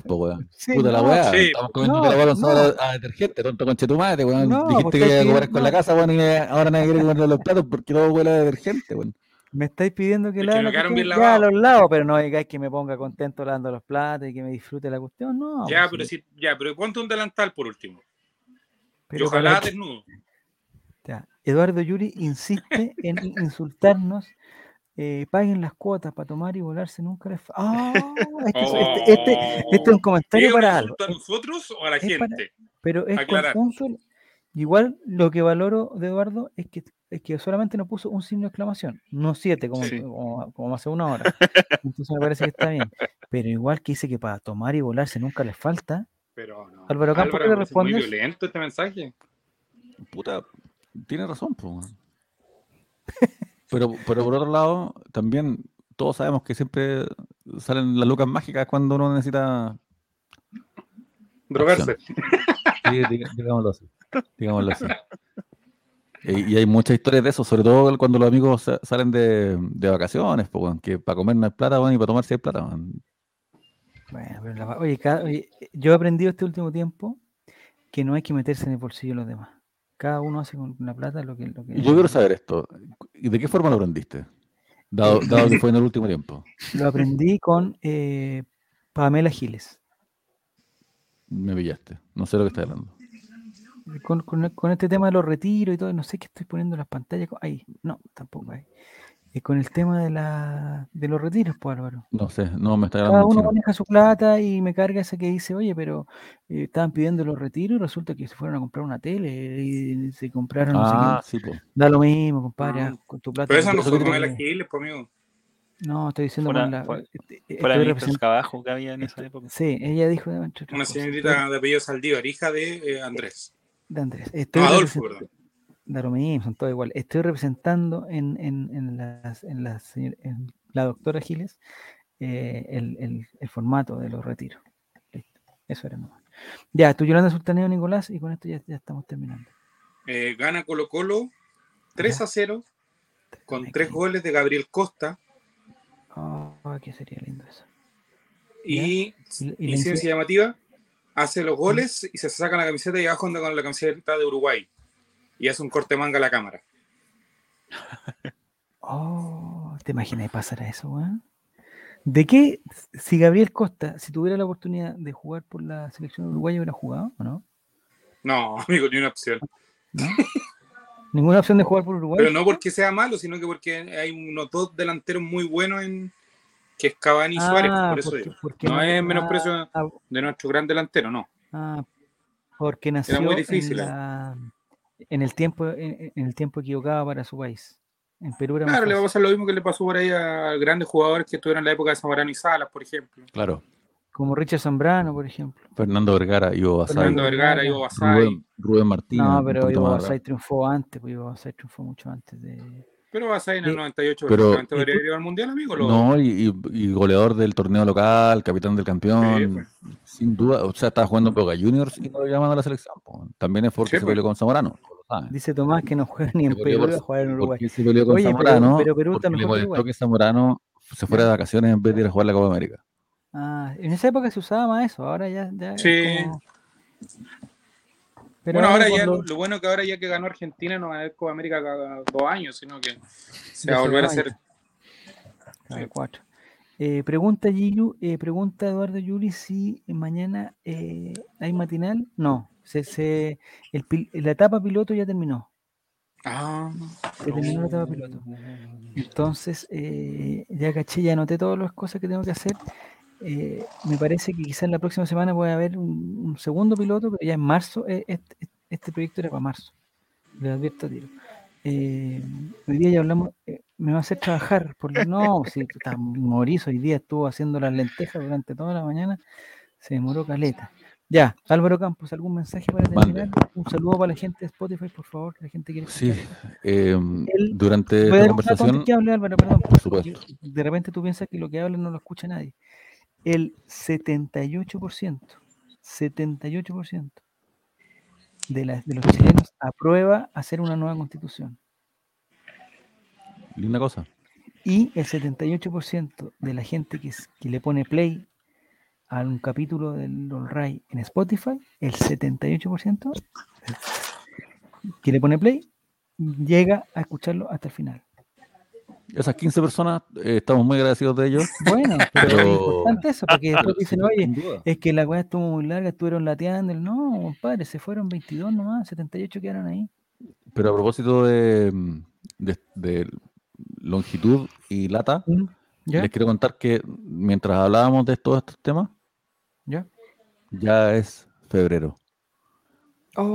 po, weón. Sí, Puta la weá. sí. Estamos comiendo No, la weá con no. a, a detergente, tonto conche tu madre, weón. No, Dijiste porque que iba a comer con la casa, weón, y ahora nadie quiere comer los platos porque todo huele a detergente, weón. Me estáis pidiendo que Es que la ya lavados. los lavo, pero no digáis que me ponga contento lavando los platos y que me disfrute la cuestión, no. ya, pues pero sí, sí, ya, pero ponte un delantal por último. pero y ojalá para- desnudo. Ya, Eduardo Yuri insiste en insultarnos. eh, paguen las cuotas para tomar y volarse nunca les ¡Ah! este, es- este, este- este es un comentario ¿Es un para algo, a nosotros o a la para- gente? pero es aclarar. Igual lo que valoro de Eduardo es que, es que solamente nos puso un signo de exclamación, no siete como, Sí. como, como hace una hora. Entonces me parece que está bien. Pero igual que dice que para tomar y volarse nunca les falta. Pero no. Álvaro Campos, ¿qué le me parece muy respondes? violento este mensaje. Puta, tiene razón, po. Pero, pero por otro lado, también todos sabemos que siempre salen las lucas mágicas cuando uno necesita. Drogarse. Sí, digámoslo así. Digámoslo así. Y, y hay muchas historias de eso, sobre todo cuando los amigos sa- salen de, de vacaciones, weón, que para comer no hay plata, weón, y para tomar sí hay plata. Bueno, pero la- oye, cada- oye, yo he aprendido este último tiempo que no hay que meterse en el bolsillo de los demás. Cada uno hace con la plata lo que... Lo que Yo quiero saber esto. ¿Y de qué forma lo aprendiste? Dado, dado que fue en el último tiempo. Lo aprendí con eh, Pamela Giles. Me pillaste. No sé lo que estás hablando. Con, con- con este tema de los retiros y todo, no sé qué estoy poniendo en las pantallas. Ahí, no, tampoco ahí. Eh, con el tema de, la, de los retiros, pues Álvaro. No sé, no me está Cada uno chino. maneja su plata y me carga esa que dice, oye, pero eh, estaban pidiendo los retiros y resulta que se fueron a comprar una tele y se compraron no sé. Ah, sí, pues. Da lo mismo, compadre, Ah. con tu plata. Pero esa lo no quieras. Giles, pues, amigo. No, estoy diciendo Fuera- con la. fuera- este, eh, trabajo que había en esa época. Sí, ella dijo. Una señorita de apellido Saldívar, hija de eh, Andrés. De Andrés. Estoy Adolfo, perdón. Da lo mismo, son todos igual. Estoy representando en, en, en, las, en, las en la doctora Giles eh, el, el, el formato de los retiros. Listo. Eso era nomás. Ya, tú Yolanda Sultaneo Nicolás y con esto ya, ya estamos terminando. Eh, gana Colo Colo 3 Ya. a 0 con tres goles de Gabriel Costa Oh, que sería lindo eso. y, Y, y y ciencia llamativa hace los goles y se saca la camiseta y abajo anda con la camiseta de Uruguay y hace un corte manga a la cámara. Oh, ¿te imaginas pasar a eso, weón? ¿De qué, si Gabriel Costa, si tuviera la oportunidad de jugar por la selección uruguaya, hubiera jugado o no? No, amigo, ni una opción. ¿No? ¿Ninguna opción de jugar por Uruguay? Pero no porque sea malo, sino que porque hay unos dos delanteros muy buenos en que es Cavani y Suárez, Ah, por eso porque- digo. porque No es menosprecio ah, de nuestro gran delantero, no. ah, porque nació muy difícil, en, eh. en el tiempo en, en el tiempo equivocado para su país. En Perú era más Claro, le va a pasar lo mismo que le pasó por ahí a grandes jugadores que estuvieron en la época de Zamorano y Salas, por ejemplo. Claro. como Richard Zambrano, por ejemplo. Fernando Vergara, Ivo Basay, Fernando Vergara. Ivo Basay. Rubén, Rubén Martínez. No, pero Ivo Basay triunfó antes, pues Ivo Basay triunfó mucho antes de... Pero Basay en el Sí. 98 Pero- habría ido al mundial, amigo. Lo- No, y, y- goleador del torneo local, capitán del campeón, Sí, sin duda, o sea, estaba jugando en Boca Juniors y no lo llaman a la selección. po. También es porque Sí, se pues. peleó con Zamorano, saben. Dice Tomás que no juega ni en Perú, va a jugar en Uruguay. Se peleó con Oye, pero- Zamorano, pero Perú está porque le molestó Uruguay. que Zamorano se fuera de vacaciones en vez de ir a jugar la Copa América. Ah, en esa época se usaba más eso, ahora ya, ya Sí. como- Pero bueno, ahora ya, cuando- lo, bueno que ahora ya que ganó Argentina no va a haber Copa América cada dos años, sino que se va a volver a hacer. Cada cuatro. Eh, pregunta Giru, eh, pregunta Eduardo Yuri si mañana eh, hay matinal. No, se, se, el la etapa piloto ya terminó. Ah, Se terminó la etapa piloto. Entonces, eh, ya caché, ya anoté todas las cosas que tengo que hacer. Eh, me parece que quizás la próxima semana puede haber un, un segundo piloto, pero ya en marzo, eh, este, este proyecto era para marzo. Le advierto a tiro. Eh, hoy día ya hablamos, eh, me va a hacer trabajar, por lo- no, si está morizo, hoy día estuvo haciendo las lentejas durante toda la mañana, se demoró caleta. Ya, Álvaro Campos, ¿algún mensaje para terminar? Un saludo para la gente de Spotify, por favor, la gente quiere Sí, escuchar. eh, El- durante esta conversación, que hable Álvaro, perdón. por porque supuesto. De repente tú piensas que lo que habla no lo escucha nadie. El 78%, 78% de, de los chilenos aprueba hacer una nueva constitución. linda cosa. Y el 78% de la gente que, es- que le pone play a un capítulo del Ray en Spotify, el 78% que le pone play llega a escucharlo hasta el final. Esas 15 personas, eh, estamos muy agradecidos de ellos. Bueno, pero, Pero- es importante eso, porque después dicen, oye, es que la weá estuvo muy larga, estuvieron lateando. No, compadre, se fueron 22 nomás, 78 quedaron ahí. Pero a propósito de, mm, de- de longitud y lata, ¿Ya? les quiero contar que mientras hablábamos de todos estos temas, ¿Ya? ya es febrero.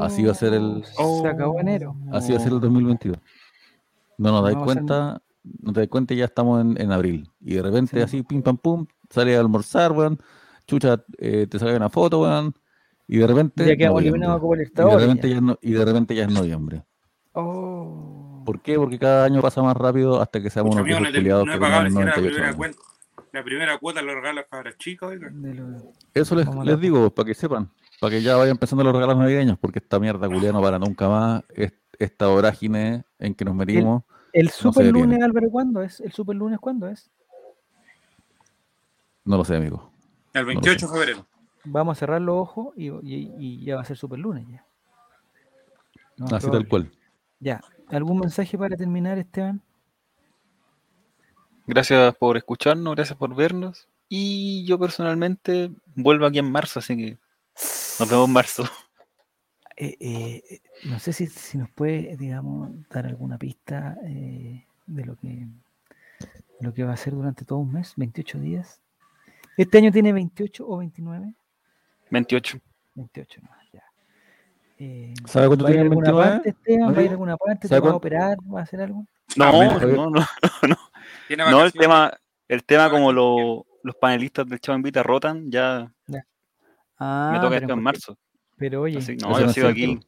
Así va a ser el- Oh, Se acabó enero. Así va a ser el 2022. No nos dais cuenta, no te das cuenta ya estamos en, en abril. Y de repente Sí. así, pim pam pum, sales a almorzar, weón. Chucha, eh, te sacan una foto, weón. Y de repente. Ya quedamos eliminados a Copa y de repente ya. ya es no- y de repente ya es noviembre. Oh. ¿Por qué? Porque cada año pasa más rápido hasta que seamos unos viejos no, he- culiados no que pagado siquiera la 98 primera cuenta. La primera cuota lo regalan las cabras chicas, oiga. De lo- Eso les, les digo, para que sepan, para que ya vayan pensando en los regalos navideños, porque esta mierda culiada no para nunca más. es- esta vorágine en que nos metimos. El super lunes. Álvaro, ¿cuándo es? ¿El super lunes cuándo es? No lo sé, amigo. El 28 de febrero. Vamos a cerrar los ojos y, y- y ya va a ser super lunes ya. No, Así tal cual. Ya. ¿Algún mensaje para terminar, Esteban? Gracias por escucharnos, gracias por vernos. Y yo personalmente vuelvo aquí en marzo, así que nos vemos en marzo. Eh, eh, eh, no sé si, si nos puede, digamos, dar alguna pista eh, de lo que lo que va a ser durante todo un mes, 28 días. ¿Este año tiene 28 o 29? 28. 28 nomás, ya. Eh, ¿Sabe cuánto ¿Va a ir a tiene el alguna 29? parte, Esteban? ¿Va a ir a alguna parte? ¿Te ¿sabe va a operar? ¿Va a hacer algo? No, mira, no, no, no. Tiene No, el tema, el tema como lo- los panelistas del Chavo Invita rotan, ya Ah, me toca esto en marzo. Pero oye. Así- no, yo no sigo aquí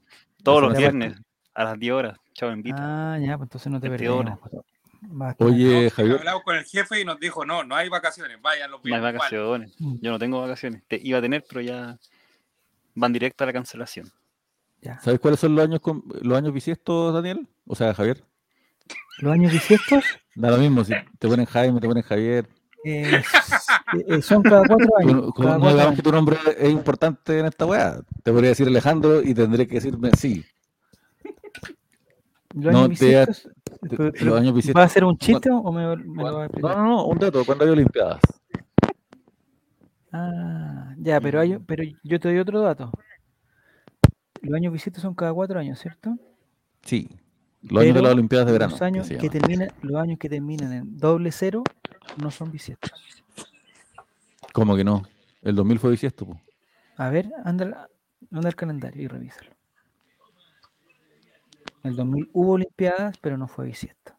todos los viernes a las 10 horas. Chavo Invita. Ah, ya, pues entonces no te 22 perdemos. pues, Oye, No, Javier, Hablamos con el jefe y nos dijo, no, no hay vacaciones, vayan los no hay viernes. vacaciones. Mm. Yo no tengo vacaciones. Te iba a tener, pero ya van directo a la cancelación. ya. ¿sabes cuáles son los años con- los años bisiestos, Daniel? O sea, Javier. Los años bisiestos Da lo mismo, si te ponen Jaime, te ponen Javier. eh, eh, son cada cuatro años. cada no cuatro digamos años. que tu nombre es importante en esta weá. Te podría decir Alejandro y tendré que decirme sí. Los no, años te- los años ¿Va a ser un chiste o me, me lo va a No, explicar? no, no, un dato, cuando hay Olimpiadas. Ah, ya, pero, hay, pero yo te doy otro dato. Los años bisiestos son cada cuatro años, ¿cierto? Sí. Los años de las Olimpiadas de verano. Los años que, terminan, los años que terminan en doble cero no son bisiestos. ¿Cómo que no? El 2000 fue bisiesto, po. A ver, anda, anda el calendario y revísalo. En el 2000 hubo Olimpiadas, pero no fue bisiesto.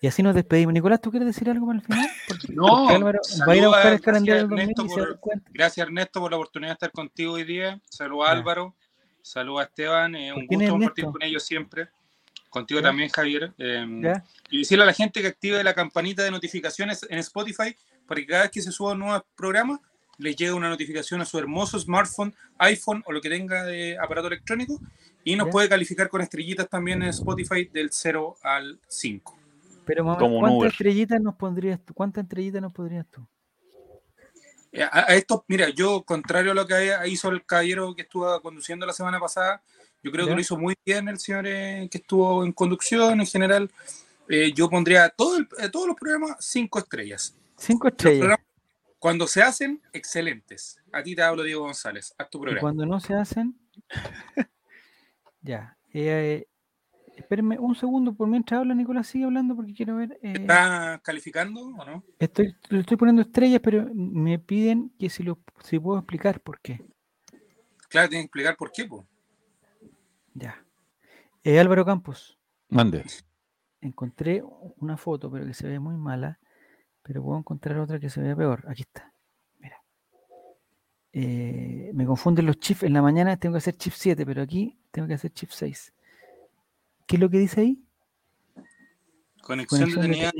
Y así nos despedimos. Nicolás, ¿tú quieres decir algo para el final? Porque, No, porque Álvaro va a ir a buscar el calendario del gracias, 2000 y Ernesto, se por- cuenta. Gracias Ernesto por la oportunidad de estar contigo hoy día. Saludos. Álvaro, saludos a Esteban, eh, un gusto compartir con ellos siempre. Contigo Ya. también, Javier. Eh, ¿Ya? y decirle a la gente que active la campanita de notificaciones en Spotify para que cada vez que se suba un nuevo programa les llegue una notificación a su hermoso smartphone, iPhone o lo que tenga de aparato electrónico y nos Ya. puede calificar con estrellitas también en Spotify del 0 al 5. Pero mamá, ¿cuántas estrellitas nos pondrías tú? ¿Cuántas estrellitas nos podrías tú? Eh, A, a esto, mira, yo, contrario a lo que hizo el caballero que estuvo conduciendo la semana pasada, yo creo ¿Ya? que lo hizo muy bien el señor eh, que estuvo en conducción en general. Eh, yo pondría todo el- eh, todos los programas cinco estrellas. Cinco estrellas. cuando se hacen, excelentes. A ti te hablo, Diego González. Haz tu Y programa. cuando no se hacen, ya. Eh, espérenme un segundo, por mientras habla Nicolás, sigue hablando porque quiero ver. eh, ¿Estás calificando o no? estoy, le estoy poniendo estrellas, pero me piden que si, lo, si puedo explicar por qué. Claro, tienes que explicar por qué. po. Ya. Eh, Álvaro Campos, Mande. encontré una foto, pero que se ve muy mala, pero puedo encontrar otra que se vea peor. Aquí está. Mira. Eh, me confunden los chips. En la mañana tengo que hacer chip 7, pero aquí tengo que hacer chip 6. ¿Qué es lo que dice ahí? Conexión Conexión detenida.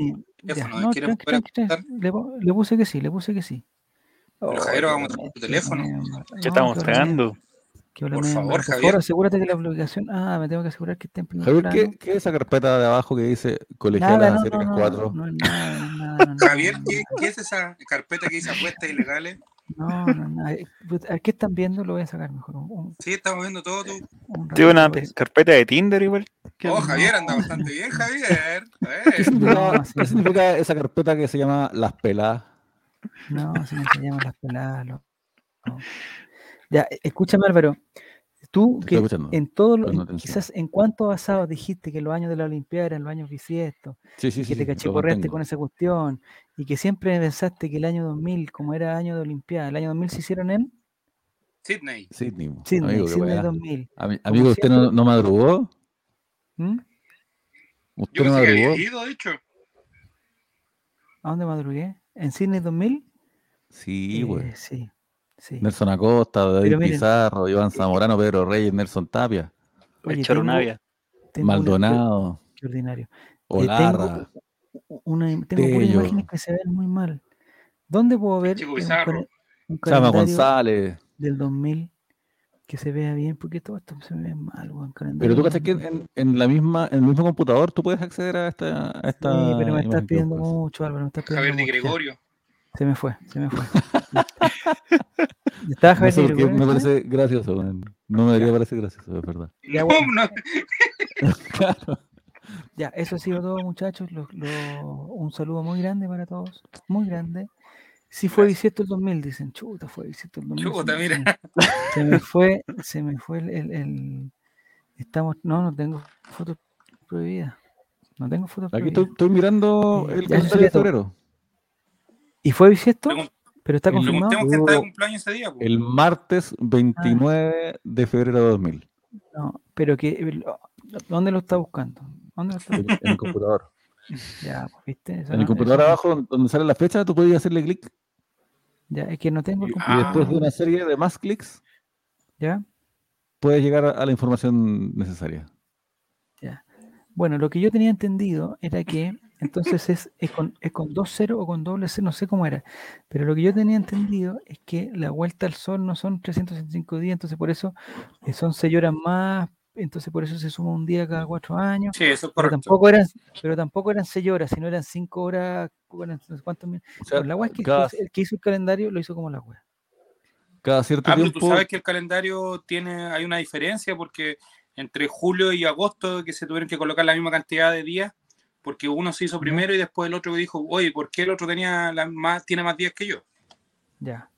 Ya, teléfono, no, ¿quieres tranqui, tranqui, tranqui. Le, le puse que sí, le puse que sí. Pero, Oh, Javier, vamos a tu teléfono. Ya no, estamos qué hola Por me- favor, Por Javier. favor, asegúrate que la aplicación. Ah, me tengo que asegurar que esté en primer Javier, plano. ¿qué, qué es esa carpeta de abajo que dice colegiala Nada, no, cerca no, no, 4? no Javier, ¿qué, qué es esa carpeta que dice apuestas ilegales? No, no, no. eh, ¿a ¿Qué están viendo? Lo voy a sacar mejor. Un, un- Sí, estamos viendo todo tu. un Tiene una carpeta de Tinder igual. ¿Qué Oh? Javier, anda bastante bien, Javier. ¿Qué Eh, significa, No, sí, qué significa esa carpeta que se llama Las Peladas? No, si no se llaman las peladas. lo- no. Ya, e- escúchame, Álvaro. Tú, Te que en todo lo, Prendo en- atención. quizás en cuántos asados dijiste que los años de la Olimpiada eran los años bisiestos, Sí, sí, que te sí, lo cachiporreaste con esa cuestión, y que siempre pensaste que el año 2000, como era año de Olimpiada, el año 2000 se hicieron en Sydney. Sydney, Sydney, amigo, Sydney weá. 2000. Ami- Como Amigo, ¿usted no, madrugó? ¿Mm? ¿Usted Yo no que madrugó? había ido, de hecho. ¿A dónde madrugué? ¿En Sydney 2000? Sí, Eh, güey. sí, sí. Nelson Acosta, David miren- Pizarro, Iván Zamorano, Pedro Reyes, Nelson Tapia, Oye, Maldonado, qué ordinario. Olarra. tengo Una, tengo imágenes que se ven muy mal. ¿Dónde puedo ver Chico Pizarro. un González. del 2000 que se vea bien? Porque todo esto se ve mal, weón, Pero tú cachas que 2000. en, en la misma, en el mismo computador tú puedes acceder a esta, a esta Sí, pero me estás pidiendo mucho, Álvaro, me estás pidiendo Javier de Gregorio. Se me fue, se me fue. ¿Estaba No sé me parece gracioso. No me debería parecer gracioso, es verdad. Ya, No, bueno. no. Claro. Ya, eso ha sido todo, muchachos. Lo- lo- un saludo muy grande para todos. Muy grande. Sí fue bisiesto el 2000, dicen. Chuta, fue bisiesto el 2000. se Chuta, me- mira. Se me, se me fue, se me fue el, el- el- Estamos... No, no tengo fotos prohibidas. No tengo fotos Aquí prohibidas. estoy, estoy mirando Eh, el calendario de todo. febrero. ¿Y fue bisiesto? Pregun- ¿Pero está confirmado? Preguntemos quién está de cumpleaños ese día. po. El martes 29 de febrero de 2000. No, pero que... ¿Dónde lo está buscando? ¿Dónde lo está En, en el computador. Ya, pues, ¿viste? Eso En no- el computador eso abajo, donde sale la fecha, tú puedes hacerle clic Ya, es que no tengo el y después de Ah. una serie de más clics ¿Ya? puedes llegar a, la información necesaria. Bueno, lo que yo tenía entendido era que entonces es, es con, es con dos ceros o con doble cero, no sé cómo era, pero lo que yo tenía entendido es que la vuelta al sol no son 365 días, entonces por eso eh, son 6 horas más entonces por eso se suma un día cada cuatro años. Sí, eso es Pero correcto. tampoco eran, pero tampoco eran seis horas, sino eran cinco horas, bueno, no sé cuántos min- O sea, Pero la es que cada, el que hizo el calendario lo hizo como la wea. cada cierto Ah, pero tú tiempo. sabes que el calendario tiene, hay una diferencia porque entre julio y agosto que se tuvieron que colocar la misma cantidad de días, porque uno se hizo primero y después el otro dijo, oye, ¿por qué el otro tenía la más, tiene más días que yo? Ya.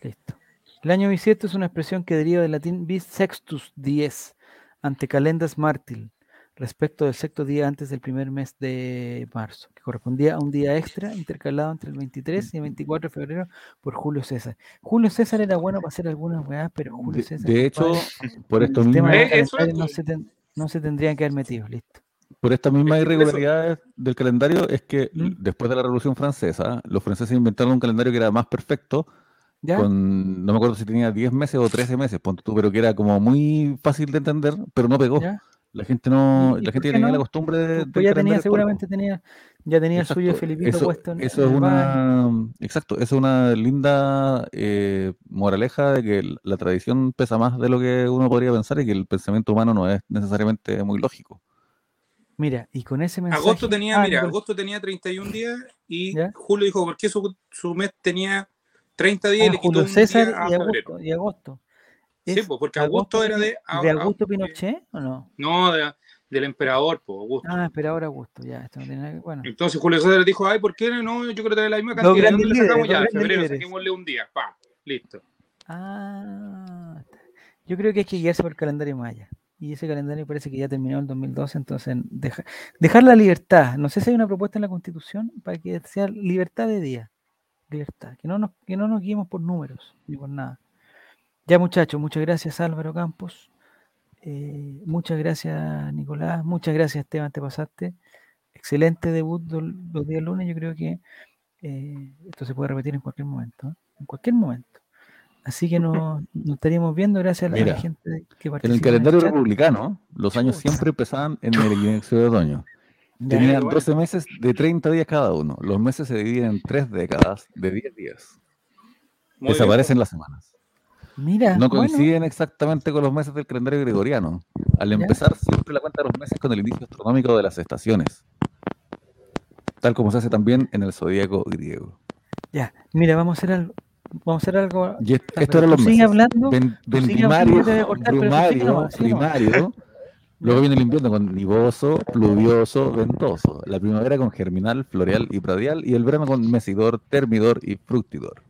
Listo. El año bisiesto es una expresión que deriva del latín bis sextus dies, ante calendas martil, respecto del sexto día antes del primer mes de marzo, que correspondía a un día extra intercalado entre el 23 y el 24 de febrero por Julio César. Julio César era bueno para hacer algunas weas, pero Julio De, César. de hecho, compadre, por esto mismo, Eh, no es- se, ten- no se tendrían que haber metido, listo. Por estas mismas irregularidades del calendario es que ¿Mm? después de la Revolución Francesa, los franceses inventaron un calendario que era más perfecto, ¿Ya? con, no me acuerdo si tenía 10 meses o 13 meses, ponte tú, pero que era como muy fácil de entender, pero no pegó. ¿Ya? La gente no, ¿Y- y la gente tenía no? la costumbre de, Pues ya tenía, seguramente tenía, ya tenía el suyo Exacto, Felipito eso, puesto en, eso es una, exacto, eso es una linda eh, moraleja de que la tradición pesa más de lo que uno podría pensar y que el pensamiento humano no es necesariamente muy lógico. Mira, y con ese mensaje. Agosto tenía, Ah, mira, agosto tenía 31 días y ¿Ya? Julio dijo, ¿por qué su, su mes tenía 30 días y ah, le quitó un César día a y agosto. Y agosto. Sí, ¿Es pues, porque agosto era de- de a- Augusto a- Pinochet o no? No, de- del emperador, pues, Augusto. Ah, espera ahora Augusto, ya, esto no tiene nada que bueno. Entonces Julio César dijo, ay, ¿por qué no? Yo quiero tener la misma cantidad. ¿De dónde le sacamos ya? De febrero, saquémosle un día. Pa, listo. Ah, yo creo que hay que guiarse por el calendario maya. Y ese calendario parece que ya terminó en 2012, entonces deja- dejar la libertad. No sé si hay una propuesta en la Constitución para que sea libertad de día. Libertad. Que no nos, que no nos guiemos por números ni por nada. Ya muchachos, muchas gracias Álvaro Campos. Eh, muchas gracias Nicolás. Muchas gracias Esteban, te pasaste. Excelente debut los días lunes. Yo creo que eh, esto se puede repetir en cualquier momento. ¿eh? En cualquier momento. Así que nos, nos estaríamos viendo gracias a la, Mira, gente que En participa. el calendario republicano, los años siempre empezaban en el equinoccio de otoño. Tenían bueno. 12 meses de 30 días cada uno. Los meses se dividen en tres décadas de 10 días. Muy bien. Desaparecen las semanas. Mira, No bueno, coinciden exactamente con los meses del calendario gregoriano. Al empezar siempre la cuenta de los meses con el inicio astronómico de las estaciones. Tal como se hace también en el zodíaco griego. ya. Mira, vamos a hacer algo. Vamos a hacer algo. Y esto eran tú los sigue hablando, nomás, sigue nomás. primario. Luego viene el invierno con nivoso, pluvioso, ventoso. La primavera con germinal, floreal y pradial. Y el verano con mesidor, termidor y fructidor.